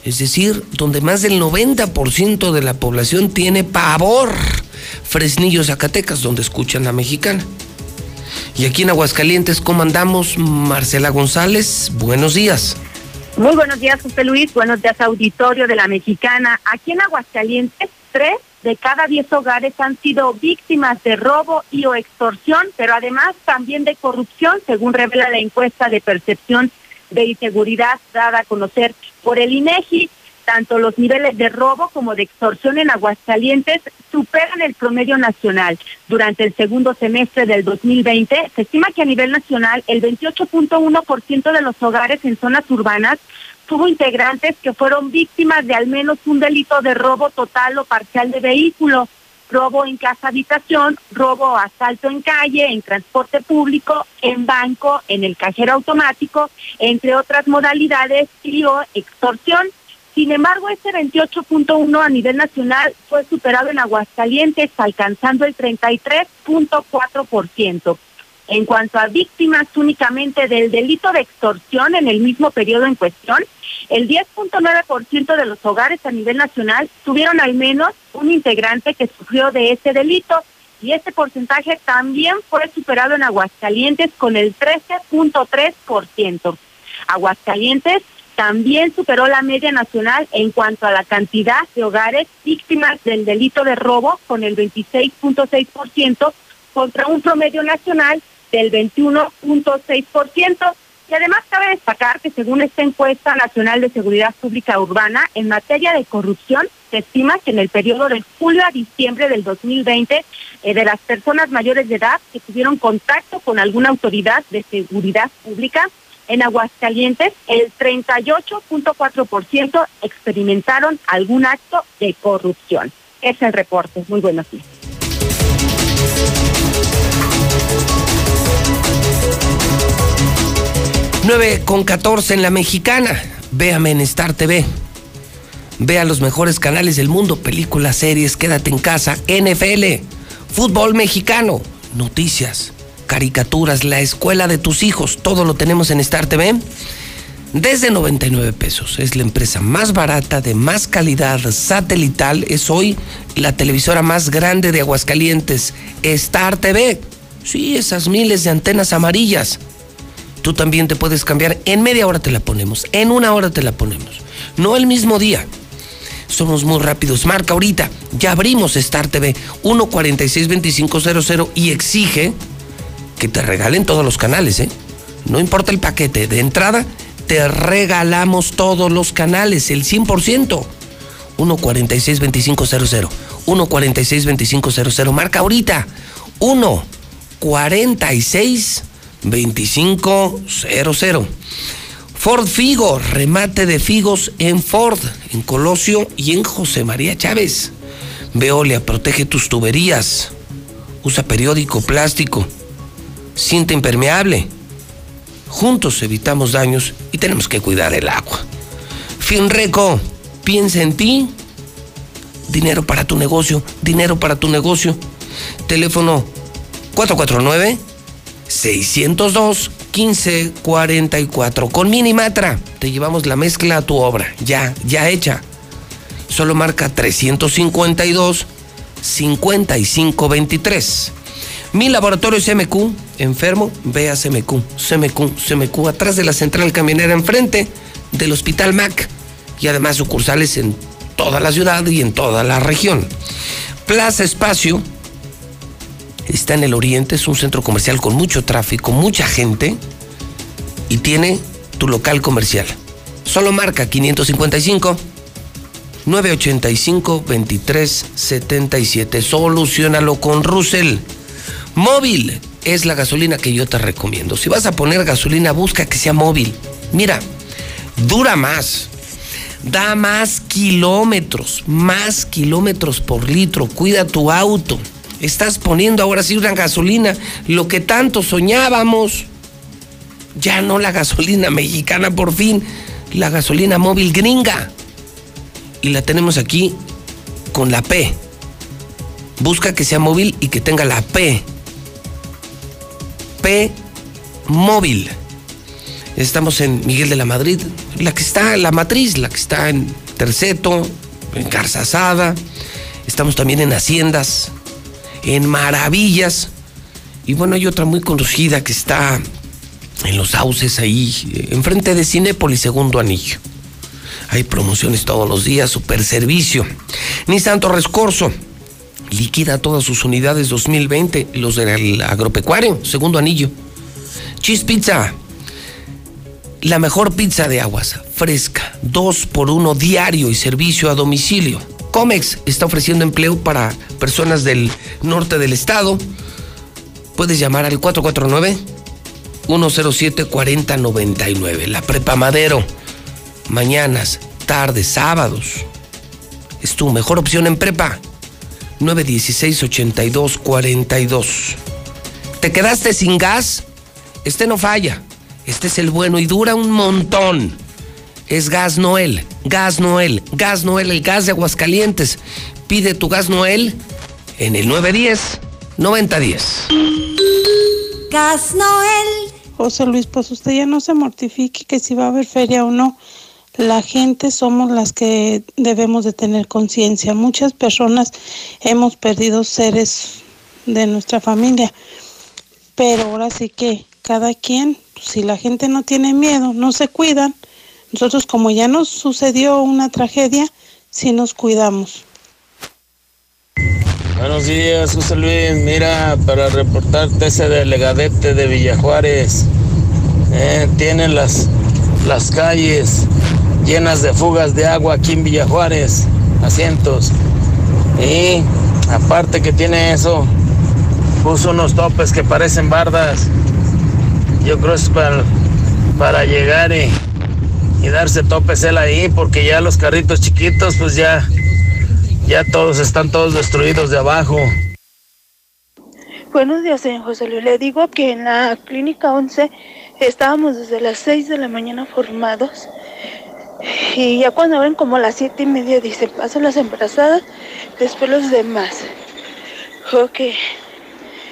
Es decir, donde más del 90% de la población tiene pavor. Fresnillo, Zacatecas, donde escuchan la mexicana. Y aquí en Aguascalientes, ¿cómo andamos? Marcela González, buenos días. Muy buenos días, José Luis. Buenos días, auditorio de la Mexicana. Aquí en Aguascalientes, tres de cada diez hogares han sido víctimas de robo y o extorsión, pero además también de corrupción, según revela la encuesta de percepción de inseguridad dada a conocer por el INEGI tanto los niveles de robo como de extorsión en Aguascalientes superan el promedio nacional. Durante el segundo semestre del 2020, se estima que a nivel nacional el 28.1% de los hogares en zonas urbanas tuvo integrantes que fueron víctimas de al menos un delito de robo total o parcial de vehículo, robo en casa habitación, robo asalto en calle, en transporte público, en banco, en el cajero automático, entre otras modalidades y o extorsión. Sin embargo, este 28.1 a nivel nacional fue superado en Aguascalientes, alcanzando el 33.4%. En cuanto a víctimas únicamente del delito de extorsión en el mismo periodo en cuestión, el 10.9% de los hogares a nivel nacional tuvieron al menos un integrante que sufrió de ese delito y este porcentaje también fue superado en Aguascalientes con el 13.3%. Aguascalientes también superó la media nacional en cuanto a la cantidad de hogares víctimas del delito de robo con el 26.6% contra un promedio nacional del 21.6%. Y además cabe destacar que según esta encuesta nacional de seguridad pública urbana, en materia de corrupción, se estima que en el periodo de julio a diciembre del 2020, eh, de las personas mayores de edad que tuvieron contacto con alguna autoridad de seguridad pública, en Aguascalientes, el 38.4% experimentaron algún acto de corrupción. Es el reporte. Muy buenos días. 9 con 14 en la mexicana. Véame en Star TV. Vea los mejores canales del mundo, películas, series, quédate en casa, NFL, fútbol mexicano, noticias, caricaturas, la escuela de tus hijos, todo lo tenemos en Star TV. Desde 99 pesos. Es la empresa más barata, de más calidad, satelital. Es hoy la televisora más grande de Aguascalientes. Star TV. Sí, esas miles de antenas amarillas Tú también te puedes cambiar. En media hora te la ponemos. En una hora te la ponemos. No el mismo día. Somos muy rápidos. Marca ahorita. Ya abrimos Star TV 1462500 y exige que te regalen todos los canales, ¿eh? No importa el paquete. De entrada, te regalamos todos los canales, el 100%. 1462500. 1462500. Marca ahorita. 146 2500. Ford Figo, remate de Figos en Ford, en Colosio y en José María Chávez. Veolia, protege tus tuberías. Usa periódico plástico. Cinta impermeable. Juntos evitamos daños y tenemos que cuidar el agua. Finreco, piensa en ti. Dinero para tu negocio, dinero para tu negocio. Teléfono 449 602 1544. Con Minimatra te llevamos la mezcla a tu obra, ya, ya hecha. Solo marca 352 5523. Mi laboratorio CMQ, enfermo, ve a CMQ, CMQ, CMQ, atrás de la central camionera, enfrente del Hospital MAC y además sucursales en toda la ciudad y en toda la región. Plaza Espacio, está en el oriente, es un centro comercial con mucho tráfico, mucha gente y tiene tu local comercial. Solo marca 555 985 2377. Solucionalo con Russell. Móvil es la gasolina que yo te recomiendo. Si vas a poner gasolina, busca que sea móvil. Mira, dura más. Da más kilómetros, más kilómetros por litro. Cuida tu auto. Estás poniendo ahora sí una gasolina, lo que tanto soñábamos. Ya no la gasolina mexicana, por fin, la gasolina móvil gringa. Y la tenemos aquí con la P. Busca que sea móvil y que tenga la P. P móvil. Estamos en Miguel de la Madrid, la que está en la matriz, la que está en Terceto, en Asada. Estamos también en Haciendas, en Maravillas. Y bueno, hay otra muy conocida que está en los sauces ahí, enfrente de Cinépolis, segundo anillo. Hay promociones todos los días, super servicio. Nissan Torres Corso liquida todas sus unidades 2020, los del agropecuario, segundo anillo. Cheese Pizza, la mejor pizza de aguas, fresca, dos por uno diario y servicio a domicilio. Comex está ofreciendo empleo para personas del norte del estado. Puedes llamar al 449-107-4099. La Prepa Madero. Mañanas, tardes, sábados. Es tu mejor opción en prepa. 916-8242. ¿Te quedaste sin gas? Este no falla. Este es el bueno y dura un montón es Gas Noel. Gas Noel. Gas Noel, el gas de Aguascalientes. Pide tu Gas Noel en el 910-9010. Gas Noel. José Luis, pues usted ya no se mortifique que si va a haber feria o no. La gente somos las que debemos de tener conciencia. Muchas personas hemos perdido seres de nuestra familia. Pero ahora sí que cada quien, si la gente no tiene miedo, no se cuidan, nosotros como ya nos sucedió una tragedia, sí nos cuidamos. Buenos días, José Luis. Mira, para reportarte ese delegadete de Villajuárez, eh, tienen las, las calles llenas de fugas de agua aquí en Villajuárez, asientos. Y aparte que tiene eso, puso unos topes que parecen bardas. Yo creo que es para, para llegar y, y darse topes él ahí, porque ya los carritos chiquitos, pues ya, ya todos están todos destruidos de abajo. Buenos días, señor José Luis. Le digo que en la clínica 11 estábamos desde las 6 de la mañana formados y ya cuando abren como las siete y media dicen pasan las embarazadas, después los demás. Ok.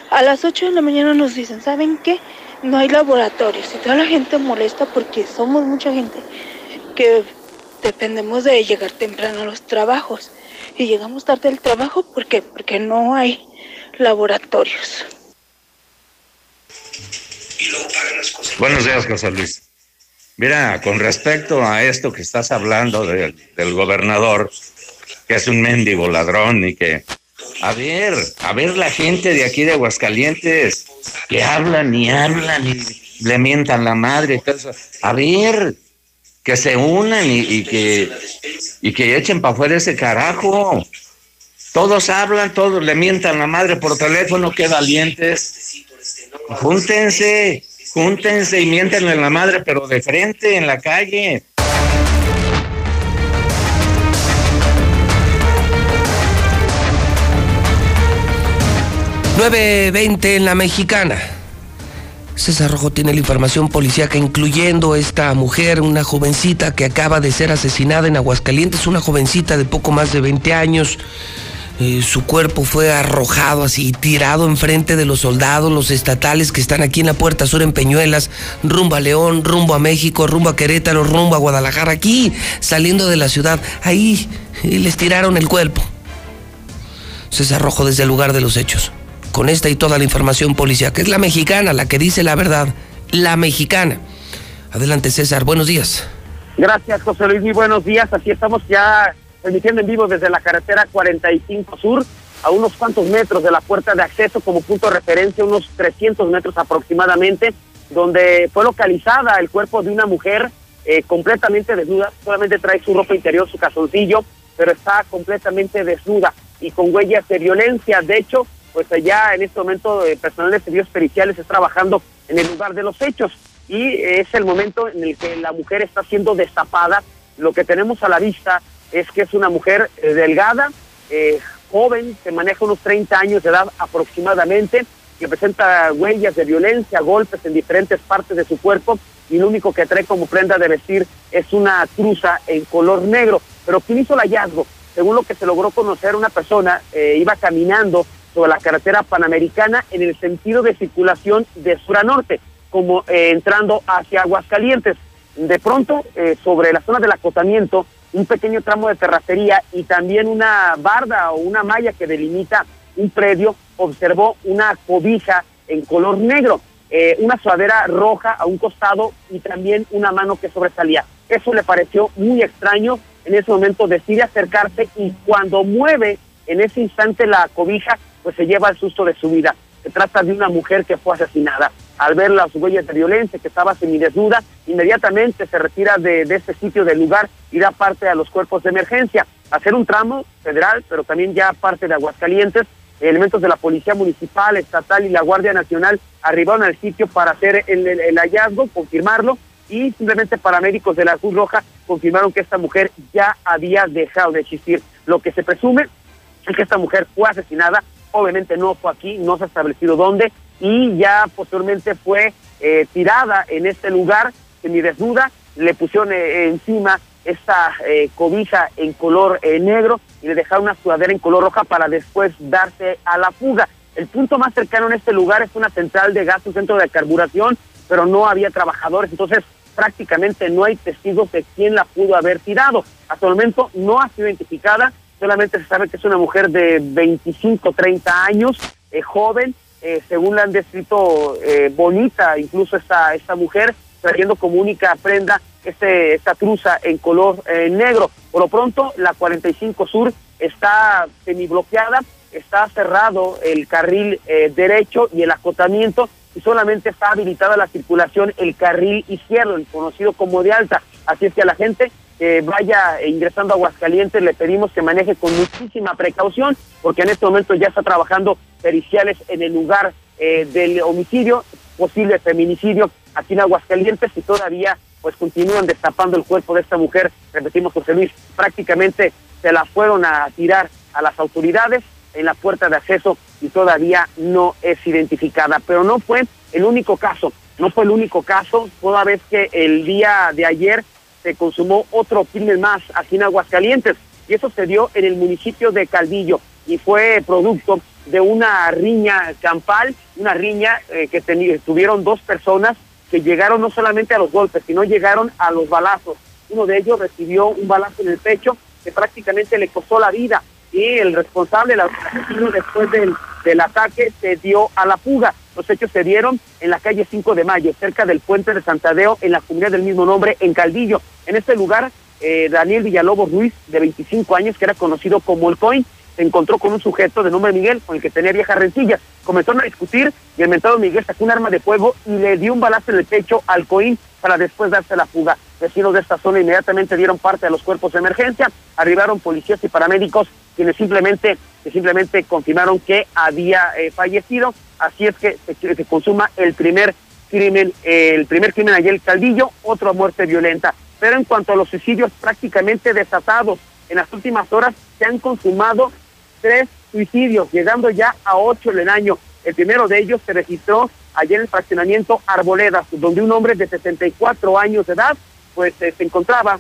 A las 8 de la mañana nos dicen, ¿saben qué? No hay laboratorios y toda la gente molesta porque somos mucha gente que dependemos de llegar temprano a los trabajos y llegamos tarde al trabajo porque porque no hay laboratorios. Buenos días, José Luis. Mira, con respecto a esto que estás hablando del gobernador, que es un mendigo ladrón y que, a ver, a ver la gente de aquí de Aguascalientes, que hablan y hablan y le mientan la madre. A ver, que se unan y, que, y que echen para afuera ese carajo. Todos hablan, todos le mientan la madre por teléfono, qué valientes. Júntense, júntense y miéntenle en la madre, pero de frente, en la calle. ...9.20 en la mexicana. César Rojo tiene la información policíaca, incluyendo esta mujer, una jovencita que acaba de ser asesinada en Aguascalientes, una jovencita de poco más de 20 años. Eh, su cuerpo fue arrojado así, tirado enfrente de los soldados, los estatales que están aquí en la Puerta Sur en Peñuelas, rumbo a León, rumbo a México, rumbo a Querétaro, rumbo a Guadalajara, aquí saliendo de la ciudad. Ahí les tiraron el cuerpo. César Rojo desde el lugar de los hechos. Con esta y toda la información policial, que es la mexicana, la que dice la verdad. La mexicana. Adelante, César. Buenos días. Gracias, José Luis. Muy buenos días. Aquí estamos ya transmitiendo en vivo desde la carretera 45 Sur, a unos cuantos metros de la puerta de acceso como punto de referencia, unos 300 metros aproximadamente, donde fue localizada el cuerpo de una mujer eh, completamente desnuda, solamente trae su ropa interior, su calzoncillo, pero está completamente desnuda y con huellas de violencia. De hecho, pues allá en este momento el personal de servicios periciales está trabajando en el lugar de los hechos y es el momento en el que la mujer está siendo destapada. Lo que tenemos a la vista es que es una mujer eh, delgada, eh, joven, que maneja unos 30 años de edad aproximadamente, que presenta huellas de violencia, golpes en diferentes partes de su cuerpo y lo único que trae como prenda de vestir es una cruza en color negro. Pero ¿quién hizo el hallazgo? Según lo que se logró conocer, una persona eh, iba caminando sobre la carretera panamericana en el sentido de circulación de sur a norte, como eh, entrando hacia Aguascalientes. De pronto, eh, sobre la zona del acotamiento, un pequeño tramo de terracería y también una barda o una malla que delimita un predio, observó una cobija en color negro, eh, una suadera roja a un costado y también una mano que sobresalía. Eso le pareció muy extraño. En ese momento decide acercarse y cuando mueve en ese instante la cobija, pues se lleva el susto de su vida. Se trata de una mujer que fue asesinada. Al ver las huellas de violencia, que estaba semidesnuda, inmediatamente se retira de, este sitio del lugar y da parte a los cuerpos de emergencia. Hacer un tramo federal, pero también ya parte de Aguascalientes, elementos de la Policía Municipal, Estatal y la Guardia Nacional arribaron al sitio para hacer el- el hallazgo, confirmarlo, y simplemente paramédicos de la Cruz Roja confirmaron que esta mujer ya había dejado de existir. Lo que se presume es que esta mujer fue asesinada, obviamente no fue aquí, no se ha establecido dónde, y ya posteriormente fue eh, tirada en este lugar, semidesnuda, le pusieron eh, encima esta eh, cobija en color eh, negro y le dejaron una sudadera en color roja para después darse a la fuga. El punto más cercano en este lugar es una central de gas, un centro de carburación, pero no había trabajadores, entonces prácticamente no hay testigos de quién la pudo haber tirado. Hasta el momento no ha sido identificada, solamente se sabe que es una mujer de 25, 30 años, eh, joven, eh, según la han descrito eh, bonita, incluso esta, esta mujer, trayendo como única prenda este, esta truza en color negro. Por lo pronto, la 45 Sur está semibloqueada, está cerrado el carril derecho y el acotamiento y solamente está habilitada la circulación el carril izquierdo, conocido como de alta. Así es que a la gente que vaya ingresando a Aguascalientes le pedimos que maneje con muchísima precaución porque en este momento ya está trabajando periciales en el lugar eh, del homicidio, posible feminicidio aquí en Aguascalientes y todavía pues continúan destapando el cuerpo de esta mujer, repetimos José Luis, prácticamente se la fueron a tirar a las autoridades en la puerta de acceso y todavía no es identificada. Pero no fue el único caso, no fue el único caso, toda vez que el día de ayer se consumó otro crimen más aquí en Aguascalientes y eso se dio en el municipio de Calvillo y fue producto de una riña campal, una riña eh, que tuvieron dos personas que llegaron no solamente a los golpes, sino llegaron a los balazos. Uno de ellos recibió un balazo en el pecho que prácticamente le costó la vida y el responsable, el después del, ataque se dio a la fuga. Los hechos se dieron en la calle 5 de Mayo, cerca del puente de Santadeo, en la comunidad del mismo nombre, en Caldillo. En este lugar, eh, Daniel Villalobos Ruiz, de 25 años, que era conocido como el Coin, se encontró con un sujeto de nombre Miguel, con el que tenía viejas rencillas. Comenzaron a discutir y el mentado Miguel sacó un arma de fuego y le dio un balazo en el pecho al Coín para después darse la fuga. Vecinos de esta zona inmediatamente dieron parte a los cuerpos de emergencia, arribaron policías y paramédicos quienes simplemente, simplemente confirmaron que había eh, fallecido. Así es que se, consuma el primer crimen, el primer crimen el Caldillo, otra muerte violenta. Pero en cuanto a los suicidios prácticamente desatados, en las últimas horas se han consumado tres suicidios, llegando ya a ocho en el año. El primero de ellos se registró ayer en el fraccionamiento Arboledas, donde un hombre de 64 años de edad, pues eh, se encontraba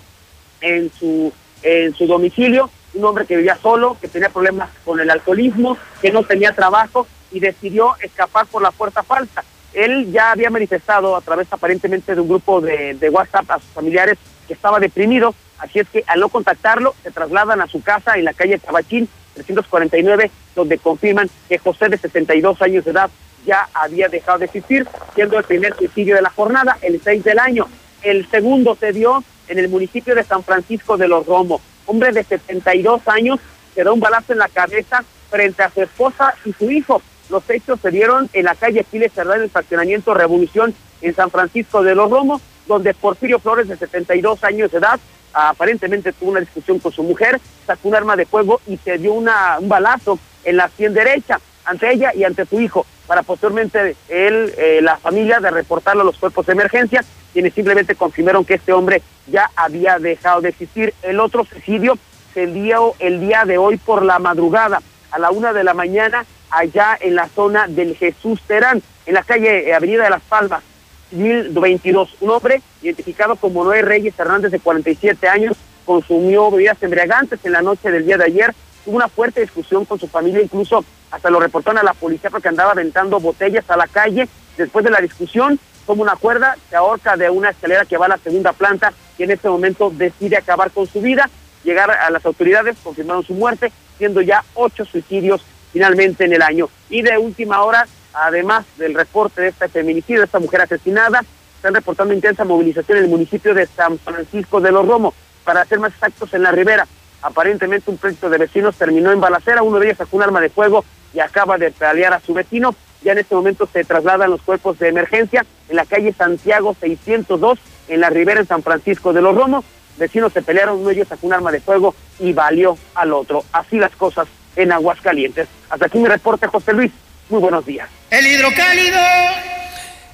en su, en su domicilio, un hombre que vivía solo, que tenía problemas con el alcoholismo, que no tenía trabajo y decidió escapar por la puerta falsa. Él ya había manifestado a través aparentemente de un grupo de, WhatsApp a sus familiares que estaba deprimido, así es que al no contactarlo se trasladan a su casa en la calle Tabachín 349, donde confirman que José de 72 años de edad ya había dejado de existir, siendo el primer suicidio de la jornada, el 6 del año. El segundo se dio en el municipio de San Francisco de los Romos. Hombre de 72 años se da un balazo en la cabeza frente a su esposa y su hijo. Los hechos se dieron en la calle Piles Cerrada, en el fraccionamiento Revolución, en San Francisco de los Romos, donde Porfirio Flores, de 72 años de edad, aparentemente tuvo una discusión con su mujer, sacó un arma de fuego y se dio un balazo en la sien derecha ante ella y ante su hijo, para posteriormente él, eh, la familia, de reportarlo a los cuerpos de emergencia, quienes simplemente confirmaron que este hombre ya había dejado de existir. El otro suicidio se dio el día de hoy por la madrugada, a la una de la mañana, allá en la zona del Jesús Terán, en la calle eh, Avenida de las Palmas. 2022. Un hombre identificado como Noé Reyes Hernández de 47 años consumió bebidas embriagantes en la noche del día de ayer. Tuvo una fuerte discusión con su familia, incluso hasta lo reportaron a la policía porque andaba aventando botellas a la calle. Después de la discusión, toma una cuerda, se ahorca de una escalera que va a la segunda planta y en este momento decide acabar con su vida. Llegar a las autoridades, confirmaron su muerte, siendo ya ocho suicidios finalmente en el año. Y de última hora, además del reporte de este feminicidio, de esta mujer asesinada, están reportando intensa movilización en el municipio de San Francisco de los Romos, para ser más exactos en la ribera. Aparentemente un proyecto de vecinos terminó en balacera, uno de ellos sacó un arma de fuego y acaba de pelear a su vecino. Ya en este momento se trasladan los cuerpos de emergencia en la calle Santiago 602, en la ribera en San Francisco de los Romos. Vecinos se pelearon, uno de ellos sacó un arma de fuego y valió al otro. Así las cosas en Aguascalientes. Hasta aquí mi reporte, José Luis. Muy buenos días. El hidrocálido.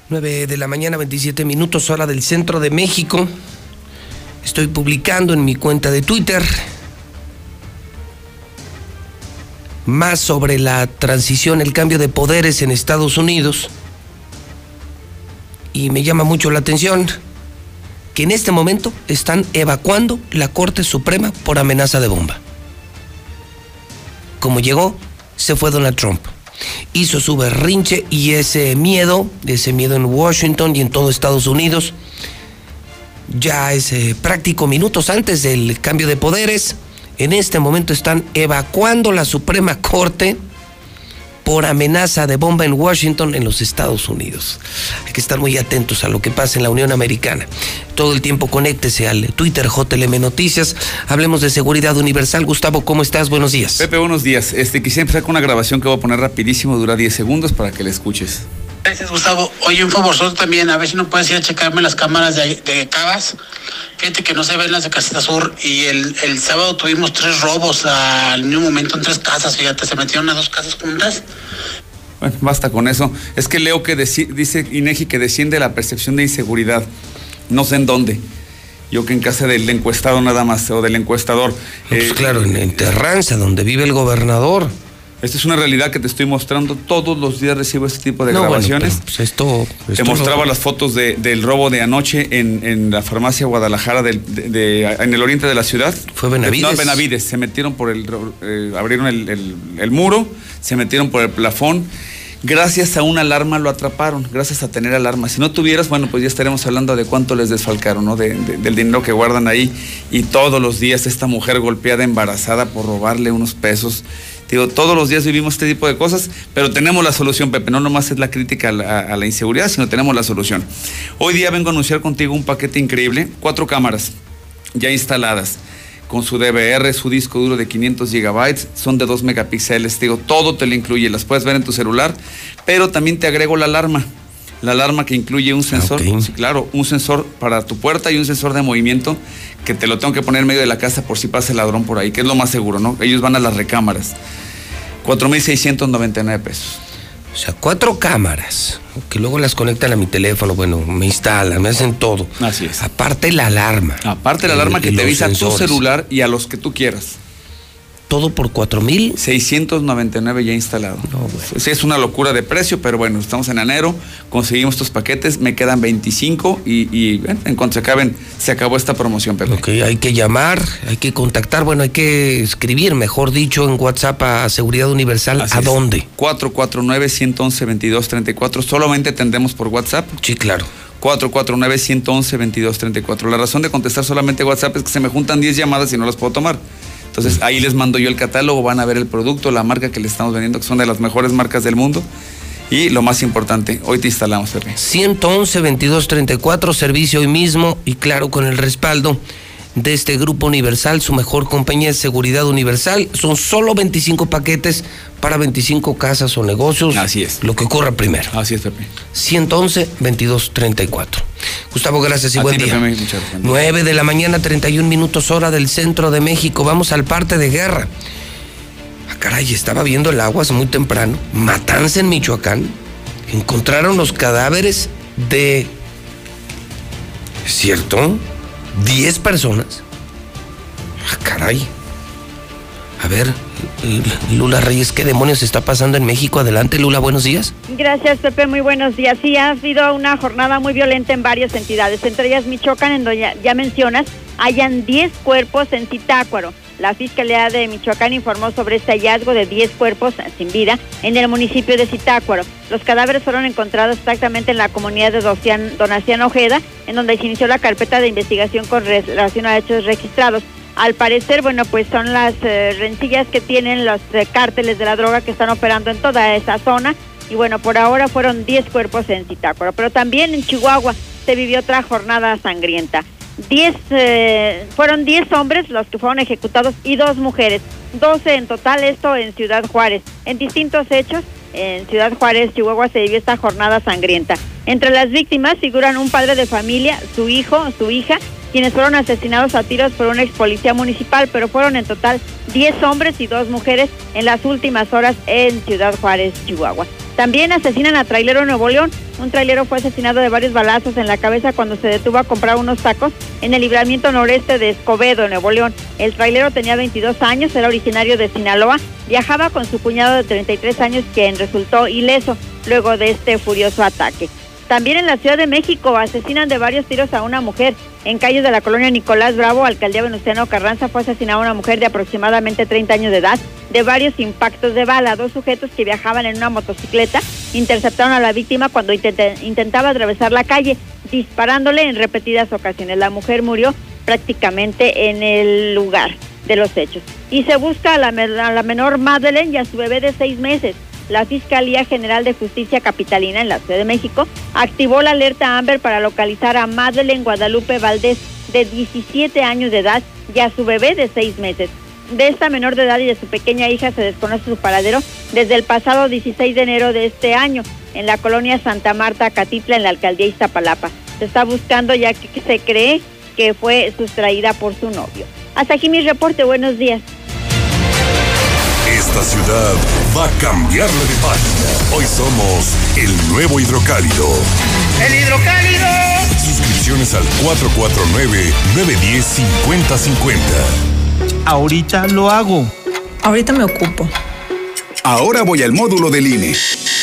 9 de la mañana, 27 minutos, hora del centro de México. Estoy publicando en mi cuenta de Twitter más sobre la transición, el cambio de poderes en Estados Unidos. Y me llama mucho la atención que en este momento están evacuando la Corte Suprema por amenaza de bomba. Como llegó, se fue Donald Trump hizo su berrinche y ese miedo, ese miedo en Washington y en todo Estados Unidos, ya es eh, práctico minutos antes del cambio de poderes. En este momento están evacuando la Suprema Corte por amenaza de bomba en Washington, en los Estados Unidos. Hay que estar muy atentos a lo que pasa en la Unión Americana. Todo el tiempo conéctese al Twitter JLM Noticias. Hablemos de seguridad universal. Gustavo, ¿cómo estás? Buenos días. Pepe, buenos días. Este, quisiera empezar con una grabación que voy a poner rapidísimo, dura 10 segundos para que la escuches. Gracias, Gustavo. Oye, un favor también, a ver si no puedes ir a checarme las cámaras de, de Cabas. Fíjate que no se ven las de Casita Sur y el, el sábado tuvimos tres robos al mismo momento en tres casas, fíjate, se metieron a dos casas juntas. Bueno, basta con eso. Es que leo que dice Inegi que desciende la percepción de inseguridad. No sé en dónde. Yo que en casa del encuestado nada más, o del encuestador. Pues eh, claro, en, en Terranza, donde vive el gobernador. Esta es una realidad que te estoy mostrando. Todos los días recibo este tipo de grabaciones. pues esto, te mostraba las fotos del robo de anoche en, la farmacia Guadalajara en el oriente de la ciudad. Fue Benavides. No, Benavides. Se metieron por el. Eh, abrieron el, muro, se metieron por el plafón. Gracias a una alarma lo atraparon, gracias a tener alarma. Si no tuvieras, bueno, pues ya estaremos hablando de cuánto les desfalcaron, ¿no? del dinero que guardan ahí. Y todos los días esta mujer golpeada, embarazada por robarle unos pesos Digo, todos los días vivimos este tipo de cosas, pero tenemos la solución, Pepe. No nomás es la crítica a la, inseguridad, sino tenemos la solución. Hoy día vengo a anunciar contigo un paquete increíble, cuatro cámaras ya instaladas con su DVR, su disco duro de 500 gigabytes, son de 2 megapíxeles, digo, todo te lo incluye, las puedes ver en tu celular, pero también te agrego la alarma, la alarma que incluye un sensor, claro, un sensor para tu puerta y un sensor de movimiento que te lo tengo que poner en medio de la casa por si pasa el ladrón por ahí, que es lo más seguro, ¿no? Ellos van a las recámaras. 4.699 pesos. O sea, cuatro cámaras, que luego las conectan a mi teléfono, bueno, me instalan, me hacen todo. Así es. Aparte la alarma. Aparte la alarma que te avisa a tu celular y a los que tú quieras todo por cuatro mil. 699 ya instalado. No, Sí, es una locura de precio, pero bueno, estamos en enero, conseguimos estos paquetes, me quedan 25 y, en cuanto se acaben, se acabó esta promoción, Pepe. Ok, hay que llamar, hay que contactar, bueno, hay que escribir, mejor dicho, en WhatsApp a Seguridad Universal. ¿A dónde? 449-111-2234. Solamente tendremos por WhatsApp. Sí, claro. 449-111-2234. La razón de contestar solamente WhatsApp es que se me juntan 10 llamadas y no las puedo tomar. Entonces ahí les mando yo el catálogo, van a ver el producto, la marca que le estamos vendiendo, que son de las mejores marcas del mundo. Y lo más importante, hoy te instalamos, Pepe. 111 2234, servicio hoy mismo y claro, con el respaldo de este Grupo Universal, su mejor compañía de seguridad universal. Son solo 25 paquetes para 25 casas o negocios. Así es. Lo que ocurra primero. Así es, Pepe. 111-2234. Gustavo, gracias y buen día. 9 de la mañana, 31 minutos hora del centro de México. Vamos al parte de guerra. Ah, caray, estaba viendo el aguas muy temprano. Matanza en Michoacán. Encontraron los cadáveres de... ¿Cierto? 10 personas. Ah, caray. A ver, Lula Reyes, ¿qué demonios está pasando en México? Adelante, Lula, buenos días. Gracias, Pepe, muy buenos días. Sí, ha sido una jornada muy violenta en varias entidades, entre ellas Michoacán, en donde ya, mencionas, hayan 10 cuerpos en Citácuaro. La Fiscalía de Michoacán informó sobre este hallazgo de 10 cuerpos sin vida en el municipio de Zitácuaro. Los cadáveres fueron encontrados exactamente en la comunidad de Donaciano Ojeda, en donde se inició la carpeta de investigación con relación a hechos registrados. Al parecer, bueno, pues son las eh, rencillas que tienen los eh, cárteles de la droga que están operando en toda esa zona. Y bueno, por ahora fueron 10 cuerpos en Zitácuaro, pero también en Chihuahua se vivió otra jornada sangrienta. Eh, fueron 10 hombres los que fueron ejecutados y dos mujeres, 12 en total, esto en Ciudad Juárez. En distintos hechos, en Ciudad Juárez, Chihuahua, se vivió esta jornada sangrienta. Entre las víctimas figuran un padre de familia, su hijo, su hija, quienes fueron asesinados a tiros por una ex policía municipal, pero fueron en total 10 hombres y dos mujeres en las últimas horas en Ciudad Juárez, Chihuahua. También asesinan a Trailero Nuevo León. Un trailero fue asesinado de varios balazos en la cabeza cuando se detuvo a comprar unos tacos en el libramiento noreste de Escobedo, Nuevo León. El trailero tenía 22 años, era originario de Sinaloa, viajaba con su cuñado de 33 años quien resultó ileso luego de este furioso ataque. También en la Ciudad de México asesinan de varios tiros a una mujer. En calles de la colonia Nicolás Bravo, alcaldía Venustiano Carranza, fue asesinada una mujer de aproximadamente 30 años de edad de varios impactos de bala. Dos sujetos que viajaban en una motocicleta interceptaron a la víctima cuando intentaba atravesar la calle, disparándole en repetidas ocasiones. La mujer murió prácticamente en el lugar de los hechos. Y se busca a la, a la menor Madeleine y a su bebé de seis meses. La Fiscalía General de Justicia Capitalina en la Ciudad de México activó la alerta Amber para localizar a Madeleine Guadalupe Valdés, de 17 años de edad, y a su bebé de 6 meses. De esta menor de edad y de su pequeña hija se desconoce su paradero desde el pasado 16 de enero de este año en la colonia Santa Marta, Catitla, en la alcaldía Iztapalapa. Se está buscando ya que se cree que fue sustraída por su novio. Hasta aquí mi reporte. Buenos días. Esta ciudad va a cambiarle de página. Hoy somos el nuevo hidrocálido. ¡El hidrocálido! Suscripciones al 449-910-5050. Ahorita lo hago. Ahorita me ocupo. Ahora voy al módulo del INE.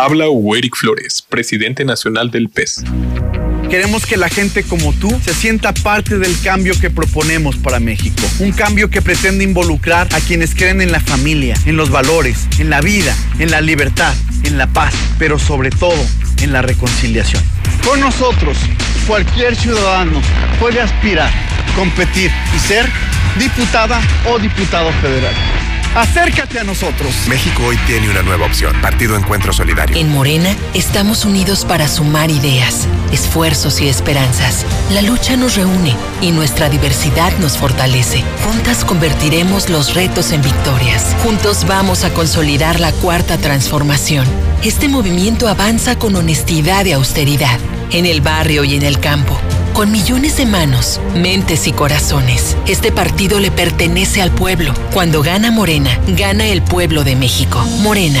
Habla Hugo Eric Flores, presidente nacional del PES. Queremos que la gente como tú se sienta parte del cambio que proponemos para México. Un cambio que pretende involucrar a quienes creen en la familia, en los valores, en la vida, en la libertad, en la paz, pero sobre todo en la reconciliación. Con nosotros, cualquier ciudadano puede aspirar, competir y ser diputada o diputado federal. Acércate a nosotros. México hoy tiene una nueva opción, Partido Encuentro Solidario. En Morena estamos unidos para sumar ideas, esfuerzos y esperanzas. La lucha nos reúne y nuestra diversidad nos fortalece. Juntas convertiremos los retos en victorias. Juntos vamos a consolidar la cuarta transformación. Este movimiento avanza con honestidad y austeridad, en el barrio y en el campo con millones de manos, mentes y corazones. Este partido le pertenece al pueblo. Cuando gana Morena, gana el pueblo de México. Morena.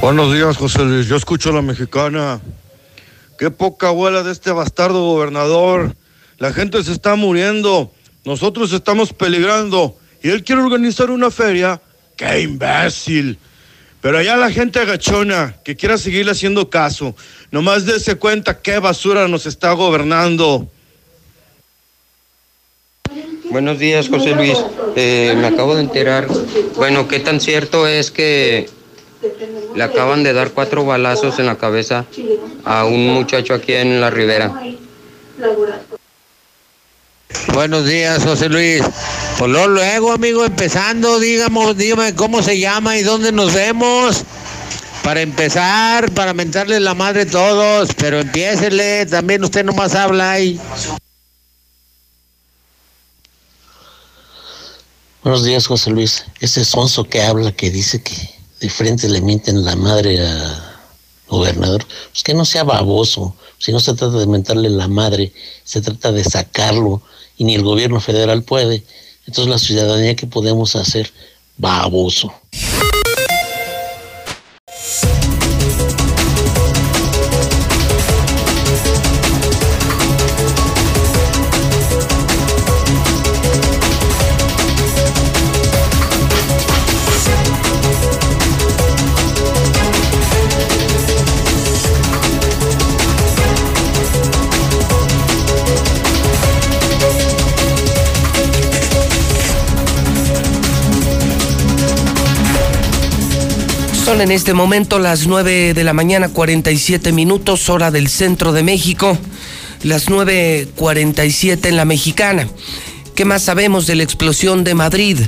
Buenos días, José Luis. Yo escucho a la mexicana. Qué poca abuela de este bastardo gobernador. La gente se está muriendo. Nosotros estamos peligrando. Y él quiere organizar una feria. ¡Qué imbécil! Pero allá la gente agachona que quiera seguirle haciendo caso, nomás dése cuenta qué basura nos está gobernando. Buenos días, José Luis. Eh, me acabo de enterar. Bueno, ¿qué tan cierto es que le acaban de dar cuatro balazos en la cabeza a un muchacho aquí en la ribera? Buenos días, José Luis. Pues luego, luego, amigo, empezando, digamos, dígame cómo se llama y dónde nos vemos. Para empezar, para mentarle la madre a todos, pero empiésele, también usted nomás habla ahí. Buenos días, José Luis. Ese sonso que habla, que dice que de frente le mienten la madre al gobernador, pues que no sea baboso. Si no se trata de mentarle la madre, se trata de sacarlo y ni el gobierno federal puede. Entonces la ciudadanía que podemos hacer, baboso. En este momento las 9 de la mañana, 47 minutos, hora del centro de México, las 9.47 en la mexicana. ¿Qué más sabemos de la explosión de Madrid?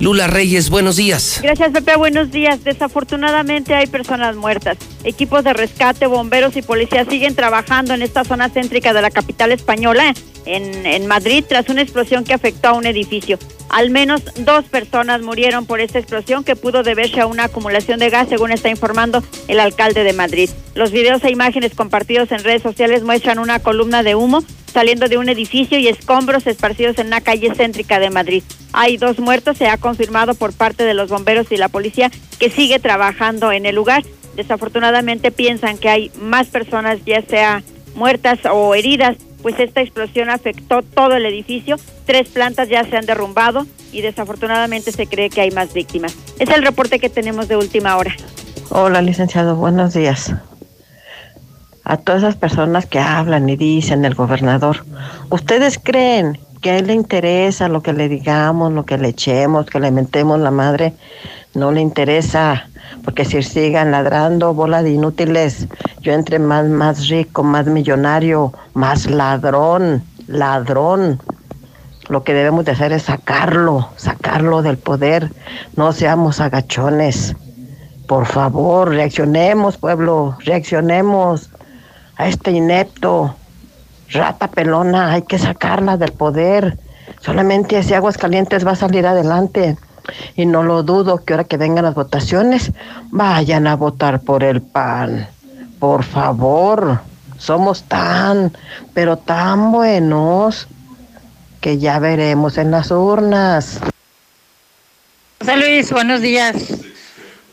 Lula Reyes, buenos días. Gracias, Pepe. Buenos días. Desafortunadamente hay personas muertas. Equipos de rescate, bomberos y policías siguen trabajando en esta zona céntrica de la capital española, en Madrid, tras una explosión que afectó a un edificio. Al menos dos personas murieron por esta explosión que pudo deberse a una acumulación de gas, según está informando el alcalde de Madrid. Los videos e imágenes compartidos en redes sociales muestran una columna de humo saliendo de un edificio y escombros esparcidos en una calle céntrica de Madrid. Hay dos muertos, se ha confirmado por parte de los bomberos y la policía que sigue trabajando en el lugar. Desafortunadamente piensan que hay más personas ya sea muertas o heridas, pues esta explosión afectó todo el edificio, tres plantas ya se han derrumbado y desafortunadamente se cree que hay más víctimas. Es el reporte que tenemos de última hora. Hola, licenciado, buenos días a todas esas personas que hablan y dicen el gobernador, ¿ustedes creen que a él le interesa lo que le digamos, lo que le echemos, que le mentemos la madre? No le interesa, porque si sigan ladrando, bola de inútiles, yo entre más, rico, más millonario, más ladrón, ladrón. Lo que debemos de hacer es sacarlo, sacarlo del poder, no seamos agachones. Por favor, reaccionemos, pueblo, reaccionemos a este inepto, rata pelona, hay que sacarla del poder. Solamente así Aguascalientes va a salir adelante. Y no lo dudo que ahora que vengan las votaciones, vayan a votar por el PAN. Por favor, somos tan, pero tan buenos que ya veremos en las urnas. José Luis, buenos días.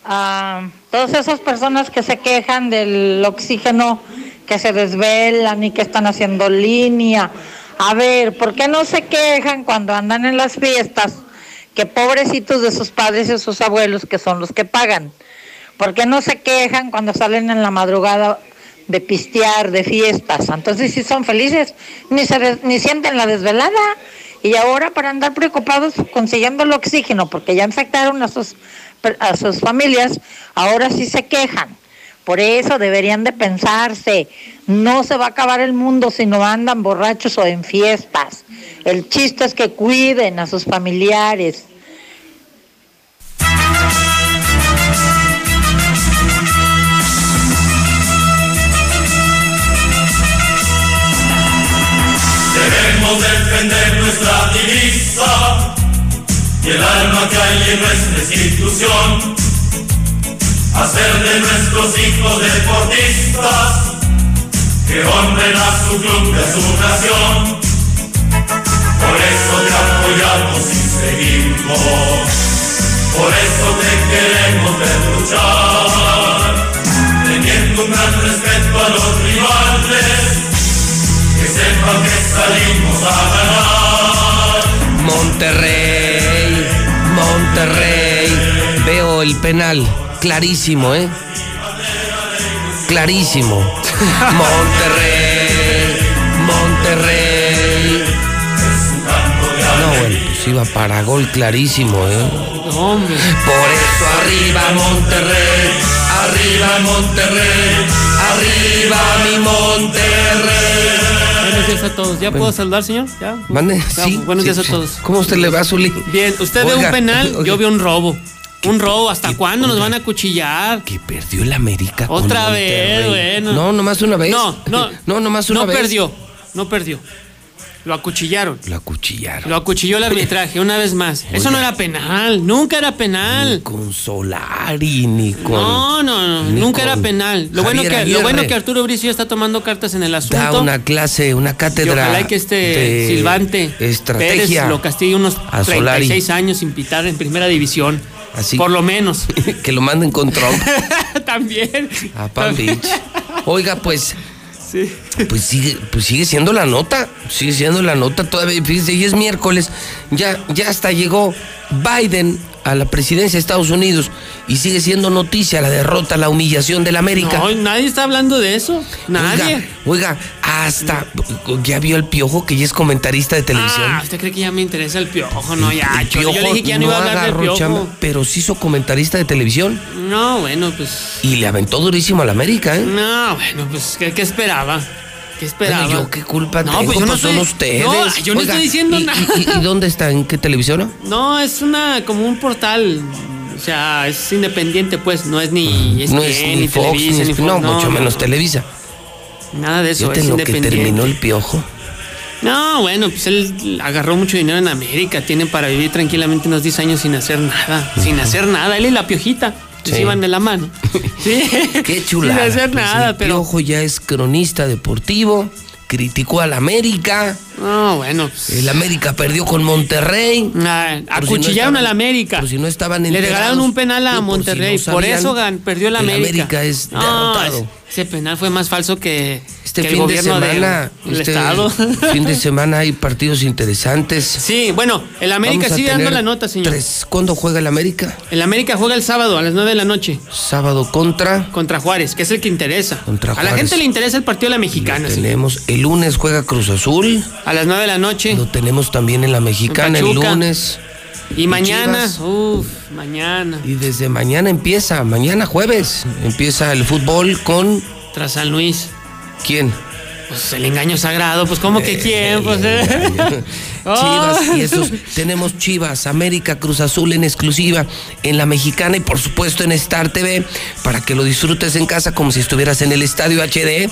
a todas esas personas que se quejan del oxígeno que se desvelan y que están haciendo línea. A ver, ¿por qué no se quejan cuando andan en las fiestas? Que pobrecitos de sus padres y sus abuelos, que son los que pagan. ¿Por qué no se quejan cuando salen en la madrugada de pistear, de fiestas? Entonces sí son felices, ni, se ni sienten la desvelada. Y ahora para andar preocupados consiguiendo el oxígeno, porque ya infectaron a sus, a sus familias, ahora sí se quejan. Por eso deberían de pensarse, no se va a acabar el mundo si no andan borrachos o en fiestas. El chiste es que cuiden a sus familiares. Debemos defender nuestra divisa y el alma que hay en nuestra institución hacer de nuestros hijos deportistas que honren a su club y a su nación. Por eso te apoyamos y seguimos, por eso te queremos ver luchar, teniendo un gran respeto a los rivales, que sepan que salimos a ganar. Monterrey, Monterrey el penal. Clarísimo, ¿eh? Clarísimo. Monterrey, Monterrey. No, bueno, pues iba para gol clarísimo, ¿eh? Hombre. Por eso arriba Monterrey, arriba Monterrey, arriba mi Monterrey. Buenos días a todos. ¿Ya puedo saludar, señor? ¿Ya? Mande, sí. Buenos sí, días a todos. ¿Cómo usted le va, Zuli? Bien, usted ve Oiga, un penal, oiga. yo veo un robo. Un robo, ¿hasta cuándo nos van a cuchillar? Que perdió el América. con Otra vez, bueno. No, nomás una vez. No, no. No, nomás una no vez. perdió, no perdió. Lo acuchillaron. Lo acuchillaron. Lo acuchilló el arbitraje una vez más. Eso no era penal, nunca era penal. Con Solari, ni con. No, no, no, ni nunca era penal. Lo bueno, que, lo bueno que Arturo Bricio está tomando cartas en el asunto. Da una clase, una y cátedra. ojalá que este de Silvante Estrategia. Pérez lo castigue unos a Solari. 36 años sin pitar en primera división. Así. Por lo menos. que lo manden con Trump También. a Palm Beach. Oiga, pues. Sí. Pues sigue, pues sigue siendo la nota, sigue siendo la nota todavía, fíjese, y es miércoles, ya, ya hasta llegó Biden a la presidencia de Estados Unidos y sigue siendo noticia la derrota, la humillación del América. No, nadie está hablando de eso. Nadie. Oiga, oiga, hasta ya vio el piojo que ya es comentarista de televisión. Ah, ¿usted cree que ya me interesa el piojo? No, ya, El Chori, Yo le Piojo dije que ya no, iba a hablar del piojo. pero sí hizo comentarista de televisión No, bueno, pues. y le aventó durísimo al América, ¿eh? No, bueno, pues, ¿qué, qué esperaba? ¿Qué esperaba? Bueno, yo qué culpa No, tengo, pues yo no pues son estoy- ustedes. No, yo no Oiga, estoy diciendo ¿y- nada. y- ¿Y, dónde está? ¿En qué televisora? No, es una como un portal. O sea, es independiente, pues. No es ni ESPN, no es ni, ni Fox, Televisa, ni, Fox. no, mucho no, menos no. Televisa. Nada de eso, Fíjate es en lo que independiente. terminó el piojo. No, bueno, pues él agarró mucho dinero en América. Tiene para vivir tranquilamente unos 10 años sin hacer nada. Sin hacer nada. Él y la piojita. Sí. Se iban de la mano. Sí. Qué chulada. Sin hacer Pues nada, el pero. Piojo ya es cronista deportivo, criticó al América. No, bueno. pues, El América perdió con Monterrey. ah, Por si no acuchillaron al América. Por si no estaban Le regalaron un penal a No, por si Monterrey. no por eso gan- perdió el el América. América es No, derrotado. Ese- penal fue más falso que, Este que el fin de gobierno semana, del este Estado. fin de semana hay partidos interesantes. Sí, bueno, el América sigue dando la nota, señor. tres. ¿Cuándo juega el América? El América juega el sábado a las 9 de la noche. Sábado contra. Contra Juárez, que es el que interesa. Contra A la Juárez. gente le interesa el partido de la mexicana. Tenemos el lunes juega Cruz Azul. A las 9 de la noche. Lo tenemos también en la mexicana el Pachuca. lunes. Y mañana, Chivas. uff, mañana. Y desde mañana empieza, mañana jueves, empieza el fútbol con Tras San Luis. quién? Pues el engaño sagrado, pues ¿cómo que quién? Pues, eh. Chivas Oh. y esos tenemos Chivas, América, Cruz Azul en exclusiva en la mexicana y por supuesto en Star TV para que lo disfrutes en casa como si estuvieras en el estadio HD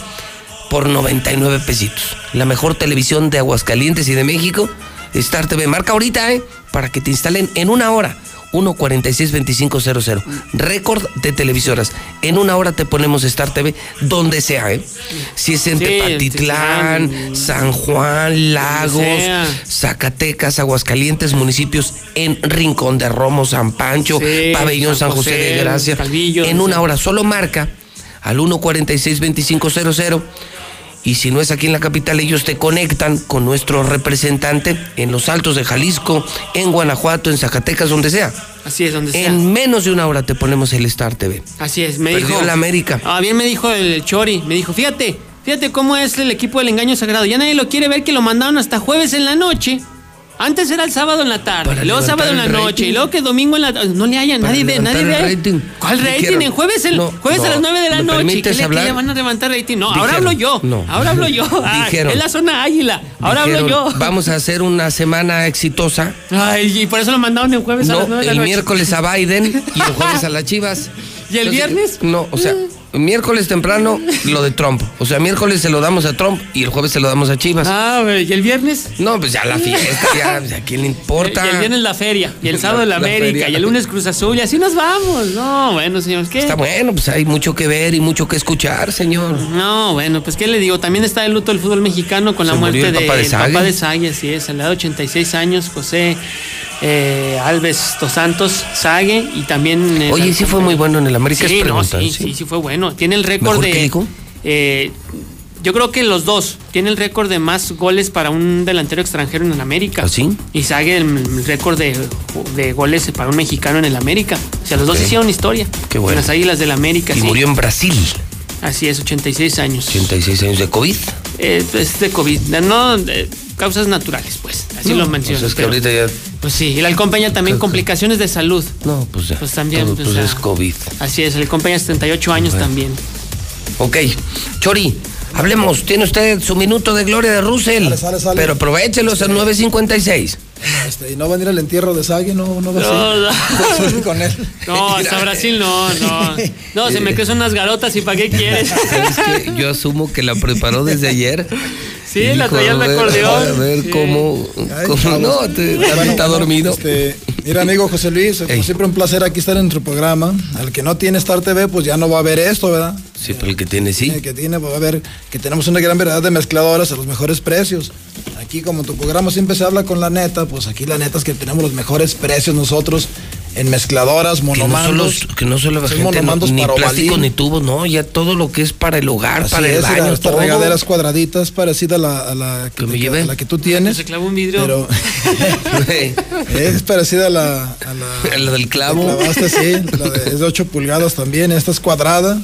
por 99 pesitos. La mejor televisión de Aguascalientes y de México, Star TV. Marca ahorita, ¿eh? Para que te instalen en una hora. 146-2500. Récord de televisoras. En una hora te ponemos Star TV donde sea, ¿eh? Si es en Sí, Tepatitlán, San Juan, Lagos. Zacatecas, Aguascalientes, municipios en Rincón de Romo, San Pancho, Pabellón San San José, de Gracia. Calvillo, en una hora solo marca al 146-2500. Y si no es aquí en la capital, ellos te conectan con nuestro representante en los Altos de Jalisco, en Guanajuato, en Zacatecas, donde sea. Así es, donde sea. En menos de una hora te ponemos el Star TV. Así es, me Perdió dijo. la América. Ah, bien me dijo el Chori, me dijo, fíjate, fíjate cómo es el equipo del engaño sagrado. Ya nadie lo quiere ver que lo mandaron hasta jueves en la noche. Antes era el sábado en la tarde, Para luego sábado en la el noche, y luego que domingo en la No le hayan, Para nadie ve, nadie el ve. rating. ¿Cuál rating? Dijeron, en jueves, el, no, jueves a las 9 de la ¿me noche. ¿Qué le, le van a levantar rating? No, ahora hablo yo. no. Ahora hablo yo. Ah, Dijeron. es la zona águila. Ahora hablo yo. Vamos a hacer una semana exitosa. Ay, y por eso lo mandaron el jueves a las No, 9 de la el noche. miércoles a Biden y el jueves a las Chivas. ¿Y el Entonces, viernes? No, o sea, miércoles temprano lo de Trump. O sea, miércoles se lo damos a Trump y el jueves se lo damos a Chivas. Ah, ¿y el viernes? No, pues ya la fiesta, ya, pues, ¿a quién le importa? Y el viernes la feria, y el sábado La- la, América, feria. y el lunes Cruz Azul, y así nos vamos. No, bueno, señor, ¿qué? Está bueno, pues hay mucho que ver y mucho que escuchar, señor. No, bueno, pues ¿qué le digo? También está de luto el fútbol mexicano con la muerte el de papá de Sague. papá de Sague, así es, a la edad de 86 años, José eh, Alves Dos Santos Sague, y también... eh, Oye, sí fue muy bueno en el América. Sí, no, sí, sí, sí fue bueno. Tiene el récord ¿Mejor de... que Nico? eh, Yo creo que los dos. Tiene el récord de más goles para un delantero extranjero en el América. ¿Ah, sí? Y Sague el, récord de, de goles para un mexicano en el América. O sea, los dos hicieron historia. Qué bueno. En las Águilas del América. Y sí. murió en Brasil. Así es, 86 años. 86 años de COVID. Eh, es de COVID. No, de causas naturales, pues. Así No, lo menciono. pues es que pero- ahorita ya. Pues sí, y le acompaña también complicaciones de salud. No, pues ya. Pues también. todo, pues, pues es COVID. Así es, le acompaña 78 años Bueno. también. Ok. Chori, hablemos. Tiene usted su minuto de gloria de Russell. Sale, sale, sale. Pero aprovechelo, es el 956. Este, y no va a ir al entierro de Sague, no, no va No, a no. ser. con él. No, hasta Brasil no, no. No, se me crecen unas garotas y ¿para qué quieres? ¿Sabes qué? Yo asumo que la preparó desde ayer. Sí, Y la traía el ver, acordeón. A ver Sí. cómo. No, te, Bueno, está dormido. este, mira, amigo José Luis, como siempre un placer aquí estar en tu programa. Al que no tiene Star TV, pues ya no va a ver esto, ¿verdad? Sí, pero el que tiene sí. El que tiene, pues va a ver que tenemos una gran variedad de mezcladoras a los mejores precios. Aquí, como tu programa siempre se habla con la neta, pues aquí la neta es que tenemos los mejores precios nosotros en mezcladoras, Que no solo, monomandos. que no solo la gente, no, monomandos ni para plástico ovalín. ni tubos, no, ya todo lo que es para el hogar, Así para el es, baño, mira, esta todo. regadera es cuadradita, es parecida a la, a la que, me que- llevé. a la que tú tienes. Se clavó un vidrio. Pero es parecida a la, a la, La del clavo. que clavaste, sí, la de- es de 8 pulgadas también, esta es cuadrada.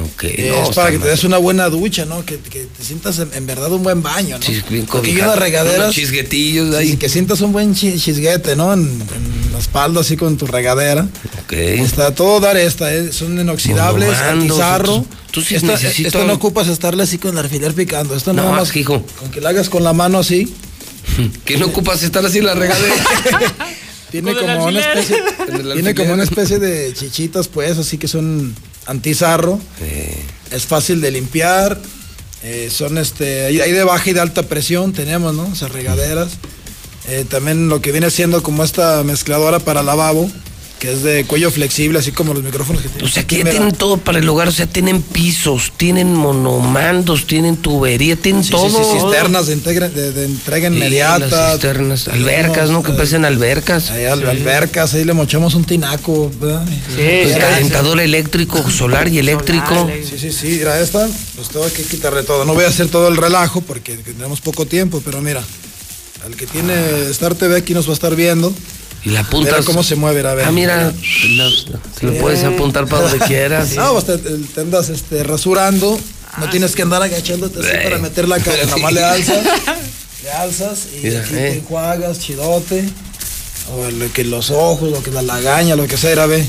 Ok, Eh, no, es para que te des una buena ducha, ¿no? Que, que te sientas en, en verdad un buen baño, ¿no? Sí, bien Porque hay unas regaderas. Unos chisguetillos ahí. sí, que sientas un buen chi- chisguete, ¿no? En, en la espalda, así con tu regadera. Ok. Está todo dar esta, ¿eh? son inoxidables, Monomandos, antizarro. tú- tú sí esta, necesitas- esto no ocupas estarle así con el alfiler picando. Esto No, nada más hijo. con que la hagas con la mano así. Que no ocupas estar así en la regadera. Tiene como una especie, tiene como una especie de chichitas, pues, así que son antizarro. Es fácil de limpiar. eh, son este, hay, de baja y de alta presión, tenemos, ¿no? Esas regaderas. Eh, también lo que viene siendo como esta mezcladora para lavabo, que es de cuello flexible, así como los micrófonos que O tienes. sea, que aquí, ya tienen todo para el hogar, o sea, tienen pisos, tienen monomandos, tienen tubería, tienen Sí, todo. sí, sí, cisternas de, integra- de- de entrega Sí, inmediata. las cisternas, albercas, ¿no? Que parecen albercas. eh, al- albercas, ahí le mochamos un tinaco, ¿verdad? Pues, calentador eléctrico, solar y eléctrico. Sí, sí, sí, mira esta, pues tengo que quitarle todo. No voy a hacer todo el relajo porque tenemos poco tiempo, pero mira, al que tiene Star TV aquí nos va a estar viendo. Y la apuntas. Mira cómo se mueve, a ver. Ah, mira, la- te lo puedes apuntar para donde quieras. No, pues te, te andas este, rasurando, no tienes que andar agachándote así para meter la cara, nada más le alzas, le alzas y Mira, aquí eh. te enjuagas, chidote, o lo que los ojos, lo que la lagaña, lo que sea, era, ve.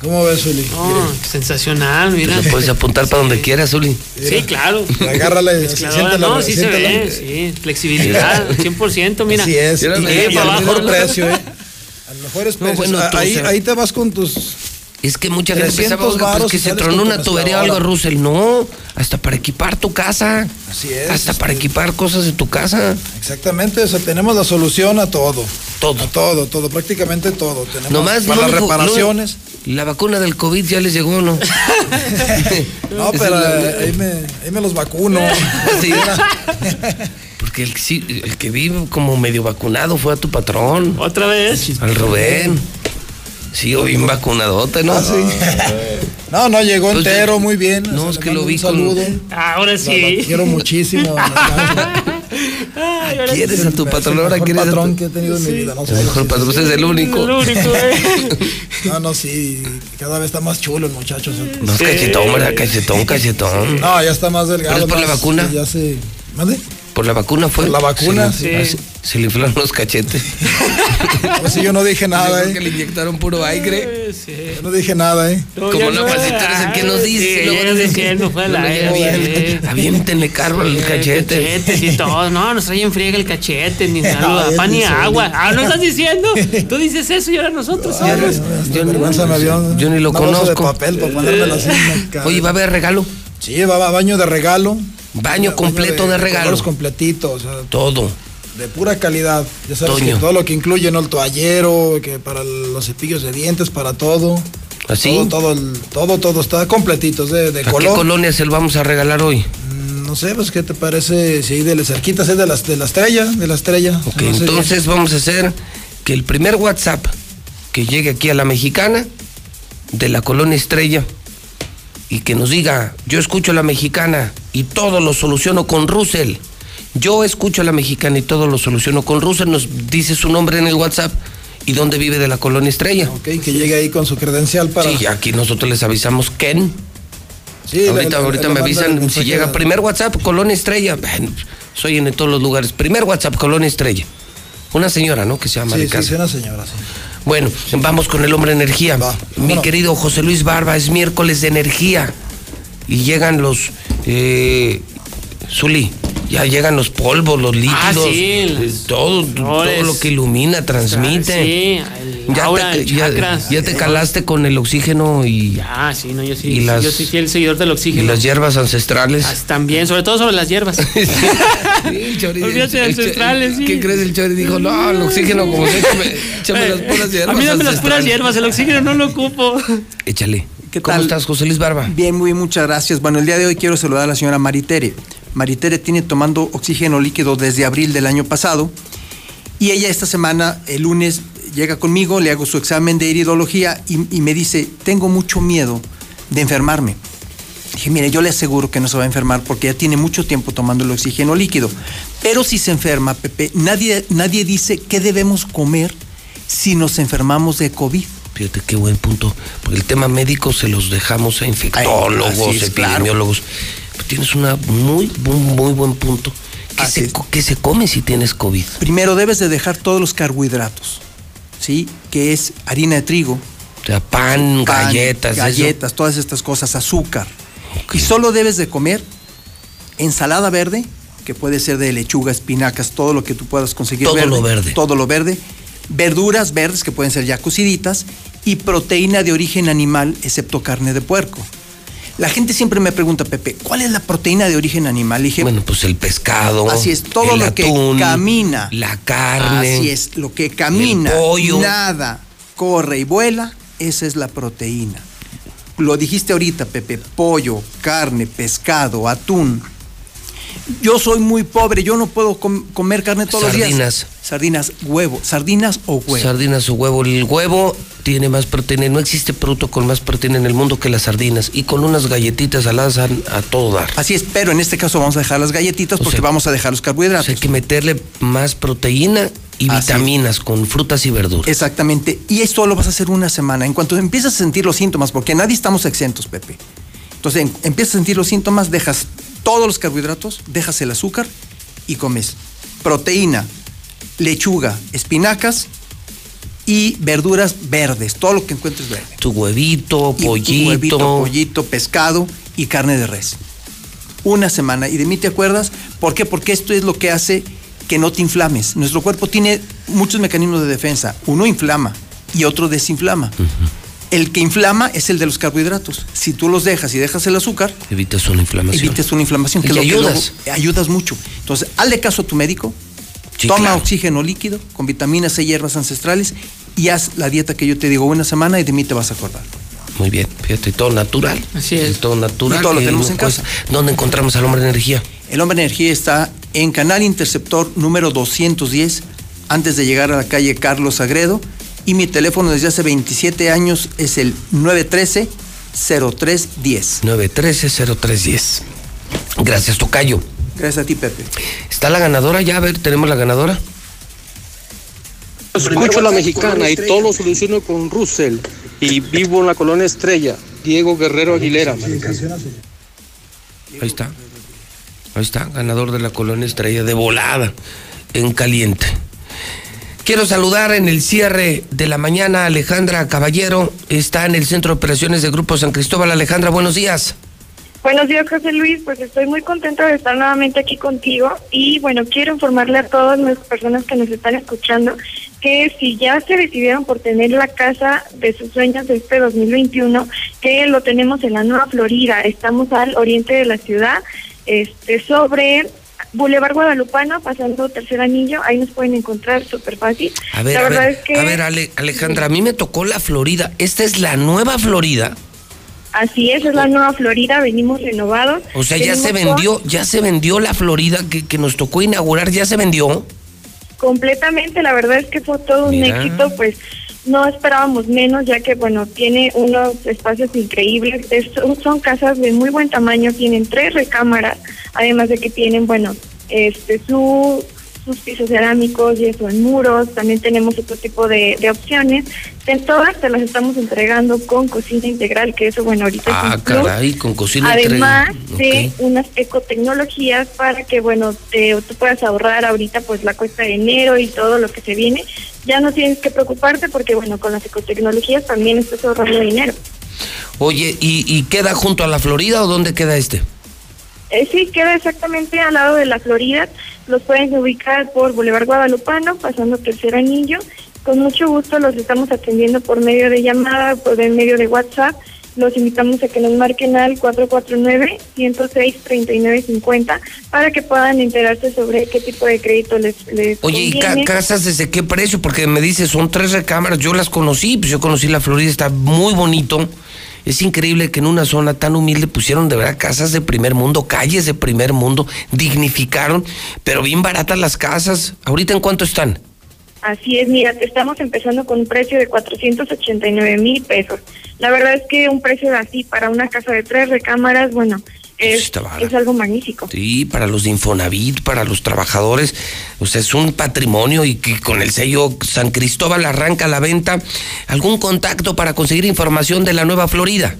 ¿Cómo ves, Uli? No, sensacional, mira. Lo puedes apuntar para donde quieras, Uli. Sí, claro. Agárrala y siéntala, no, sí se siéntala. ve, sí. Flexibilidad, 100%, mira. Así es. Mira, y, mira, y para al abajo. mejor precio, ¿eh? No, precios. bueno, Ah, tú, ahí, o sea, ahí te vas con tus. Es que mucha gente 300 pensaba oiga, pues, que se tronó una tubería o algo, mezcladora. Russell. No, hasta para equipar tu casa. Así es. Hasta para este, equipar cosas de tu casa. Exactamente, o sea, tenemos la solución a todo. Todo. A todo, todo, prácticamente todo. Tenemos Nomás para las reparaciones. la vacuna del COVID ya les llegó, ¿no? No, pero eh, ahí me, ahí me los vacuno. Sí. Porque el, sí, el que vive como medio vacunado fue a tu patrón. Otra vez. Al Rubén. Sí, o bien vacunadote, ¿no? Ah, sí. No, no, llegó entero, muy bien. no, o sea, es que lo vi un con- saludo. Ahora sí. la quiero muchísimo. Ay, ahora ¿Quieres sí. a tu patrón ahora? el mejor ¿Quieres a patrón tu- que he tenido en mi vida. No, El sé, mejor sí, patrón, sí, es el único. El único, ¿eh? No, no, sí, cada vez está más chulo el muchacho. No, es cachetón, ¿verdad? Cachetón, cachetón. No, ya está más delgado. ¿Pero es por la más- vacuna? Ya se. ¿Mande? Por la vacuna fue. Por la vacuna, Se le, sí. se le inflaron los cachetes. Si yo no dije Yo nada, que ¿eh? le inyectaron puro aire. Yo no dije nada, ¿eh? No, Como no, pues, eres el que nos dice, Sí, luego ya nos sé dice, que no fue no, no, aire. Aviéntenle carro al cachete. Cachetes y todo. No, nos traen friega el cachete, ni No, es pan ni agua. Ah, ¿no estás diciendo? Tú dices eso y ahora nosotros yo ni lo conozco. de papel para ponérmela así en la cara. Oye, va a haber regalo. Sí, va a baño de regalo. Baño completo de regalo. colores completitos, o sea, Todo. de pura calidad. Ya sabes Toño. que todo lo que incluye, ¿no? El toallero, que para los cepillos de dientes, para todo. ¿Así? Todo, todo, el- todo, todo está completito, de, de ¿A qué colonia se lo vamos a regalar hoy? Mm, No sé, pues, ¿qué te parece? Si de las cerquitas es de, las, de la estrella, de la estrella. Ok, No sé. entonces vamos a hacer que el primer WhatsApp que llegue aquí a la mexicana de la colonia Estrella y que nos diga, yo escucho a la mexicana y todo lo soluciono con Russell. Yo escucho a la mexicana y todo lo soluciono con Russell. Nos dice su nombre en el WhatsApp y dónde vive de la colonia Estrella. Ok, que llegue ahí con su credencial para. Sí, aquí nosotros les avisamos Ken. Sí, ahorita ahorita me avisan si llega primer WhatsApp, Colonia Estrella. Bueno, soy en todos los lugares. Primer WhatsApp, Colonia Estrella. Una señora, ¿no? Que se llama Sí, de sí, casa. sí, una señora, sí. Bueno, vamos con el hombre energía. Mi querido José Luis Barba, es miércoles de energía. Y llegan los. Eh, Zuli, ya llegan los polvos, los líquidos. Ah, sí, eh, todo, todo lo que ilumina, transmite. Sí, el ya, aura, te, el ya- chakras. ya te calaste con el oxígeno y, Ah, sí, no, yo sí. Y sí, las- yo soy fiel seguidor del y oxígeno. las hierbas ancestrales. También, sobre todo sobre las hierbas. Olvídate de ancestrales, sí. ¿Qué crees? El Chori dijo, no, el oxígeno como que échame, échame las puras hierbas. A mí dame las puras ancestrales". hierbas, el oxígeno no lo ocupo. Échale. ¿Qué ¿Cómo tal? estás, José Luis Barba? Bien, muy muchas gracias. Bueno, el día de hoy quiero saludar a la señora Maritere. Maritere tiene tomando oxígeno líquido desde abril del año pasado y ella esta semana, el lunes, llega conmigo, le hago su examen de iridología y, y me dice, tengo mucho miedo de enfermarme. Dije, mire, yo le aseguro que no se va a enfermar porque ya tiene mucho tiempo tomando el oxígeno líquido. Pero si se enferma, Pepe, nadie, nadie dice qué debemos comer si nos enfermamos de COVID. Fíjate qué buen punto. Porque el tema médico se los dejamos a infectólogos, es, claro. epidemiólogos. Pero tienes una muy, muy, muy buen punto. ¿Qué se, qué se come si tienes COVID? Primero debes de dejar todos los carbohidratos, ¿sí? Que es harina de trigo. O sea, pan, galletas, eso. Galletas, todas estas cosas, azúcar. Y solo debes de comer ensalada verde, que puede ser de lechuga, espinacas, todo lo que tú puedas conseguir Todo lo verde. Todo lo verde. Verduras verdes, que pueden ser ya cociditas, y proteína de origen animal, excepto carne de puerco. La gente siempre me pregunta, Pepe, ¿cuál es la proteína de origen animal? Dije, Bueno, pues el pescado. Así es, todo el lo atún, que camina. La carne. Así es, lo que camina, el pollo. nada, corre y vuela, esa es la proteína. Lo dijiste ahorita, Pepe, pollo, carne, pescado, atún. Yo soy muy pobre, yo no puedo com- comer carne todos los días. Sardinas, huevo, sardinas o huevo. Sardinas o huevo. El huevo tiene más proteína. No existe producto con más proteína en el mundo que las sardinas. Y con unas galletitas saladas a, a todo dar. Así es, pero en este caso vamos a dejar las galletitas porque sea, vamos a dejar los carbohidratos. hay que meterle más proteína y vitaminas con frutas y verduras. Exactamente. Y esto lo vas a hacer una semana. En cuanto empiezas a sentir los síntomas, porque nadie estamos exentos, Pepe. Entonces, en- empiezas a sentir los síntomas, dejas todos los carbohidratos, dejas el azúcar y comes proteína, lechuga, espinacas y verduras verdes, todo lo que encuentres verde. Tu huevito, Y tu pollito. huevito, pollito, pescado y carne de res. Una semana. ¿Y de mí te acuerdas? ¿Por qué? Porque esto es lo que hace que no te inflames. Nuestro cuerpo tiene muchos mecanismos de defensa. Uno inflama y otro desinflama. El que inflama es el de los carbohidratos. Si tú los dejas y dejas el azúcar, Evitas una inflamación. evitas una inflamación. Y es lo que ayudas. luego- ayudas mucho. Entonces, hazle caso a tu médico, Sí, toma claro. oxígeno líquido con vitaminas C y hierbas ancestrales y haz la dieta que yo te digo una semana y de mí te vas a acordar. Muy bien, fíjate, todo natural. Así es. Todo natural. Y todo lo tenemos en casa. ¿Dónde encontramos al hombre de energía? El hombre de energía está en Canal Interceptor número 210, antes de llegar a la calle Carlos Sagredo. Y mi teléfono desde hace 27 años es el 913-0310. 913-0310. Gracias, Tocayo. Gracias a ti, Pepe. ¿Está la ganadora ya? A ver, ¿tenemos la ganadora? Escucho la mexicana y todo lo soluciono con Russell. Y vivo en la colonia Estrella, Diego Guerrero Aguilera. Ahí está. Ahí está, ganador de la colonia Estrella de volada, en caliente. Quiero saludar en el cierre de la mañana a Alejandra Caballero. Está en el Centro de Operaciones de Grupo San Cristóbal. Alejandra, buenos días. Buenos días, José Luis. Pues estoy muy contenta de estar nuevamente aquí contigo y bueno, quiero informarle a todas las personas que nos están escuchando que si ya se decidieron por tener la casa de sus sueños de este 2021, que lo tenemos en la Nueva Florida. Estamos al oriente de la ciudad, este sobre Boulevard Guadalupano, pasando tercer anillo. Ahí nos pueden encontrar súper fácil. A ver, la a verdad ver, es que a ver, Ale- Alejandra, a mí me tocó la Florida. ¿Esta es la nueva Florida? Así es, es la Nueva Florida. Venimos renovados. O sea, ya se con- vendió, ya se vendió la Florida que, que nos tocó inaugurar, ya se vendió. Completamente, la verdad es que fue todo un éxito, pues no esperábamos menos, ya que, bueno, tiene unos espacios increíbles. Es- son casas de muy buen tamaño, tienen tres recámaras, además de que tienen, bueno, este su sus pisos cerámicos y eso en muros. También tenemos otro tipo de, de opciones. En todas te las estamos entregando con cocina integral, que eso, bueno, ahorita es Ah, un caray, con cocina Además de unas ecotecnologías para que, bueno, te, tú puedas ahorrar ahorita pues la cuesta de enero y todo lo que se viene. Ya no tienes que preocuparte porque, bueno, con las ecotecnologías también estás ahorrando dinero. Oye, ¿y, y queda junto a la Florida o dónde queda este? Eh, sí, queda exactamente al lado de la Florida. Los pueden ubicar por Boulevard Guadalupano, pasando Tercer Anillo. Con mucho gusto los estamos atendiendo por medio de llamada, por medio de WhatsApp. Los invitamos a que nos marquen al 449-106-3950 para que puedan enterarse sobre qué tipo de crédito les, les Oye, ¿y ca- casas desde qué precio? Porque me dice, son tres recámaras, yo las conocí, pues yo conocí la Florida, está muy bonito. Es increíble que en una zona tan humilde pusieron de verdad casas de primer mundo, calles de primer mundo, dignificaron, pero bien baratas las casas. ¿Ahorita en cuánto están? Así es, mira, estamos empezando con un precio de 489 mil pesos. La verdad es que un precio así para una casa de tres recámaras, bueno, es, es algo magnífico. Sí, para los de Infonavit, para los trabajadores, o sea, es un patrimonio y que con el sello San Cristóbal arranca la venta. ¿Algún contacto para conseguir información de la Nueva Florida?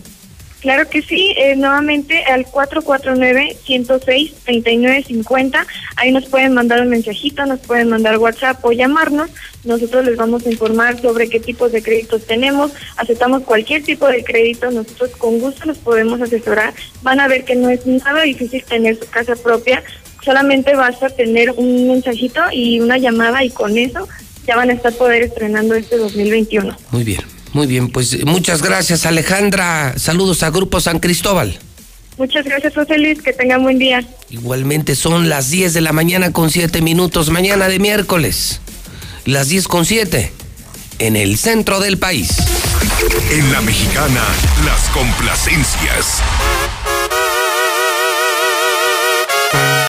Claro que sí, eh, nuevamente al 449-106-3950. Ahí nos pueden mandar un mensajito, nos pueden mandar WhatsApp o llamarnos. Nosotros les vamos a informar sobre qué tipos de créditos tenemos. Aceptamos cualquier tipo de crédito, nosotros con gusto los podemos asesorar. Van a ver que no es nada difícil tener su casa propia. Solamente basta tener un mensajito y una llamada y con eso ya van a estar poder estrenando este 2021. Muy bien, muy bien, pues muchas gracias Alejandra. Saludos a Grupo San Cristóbal. Muchas gracias, José Luis. Que tengan buen día. Igualmente son las 10 de la mañana con 7 minutos, mañana de miércoles. Las 10 con 7 en el centro del país. En la mexicana, las complacencias.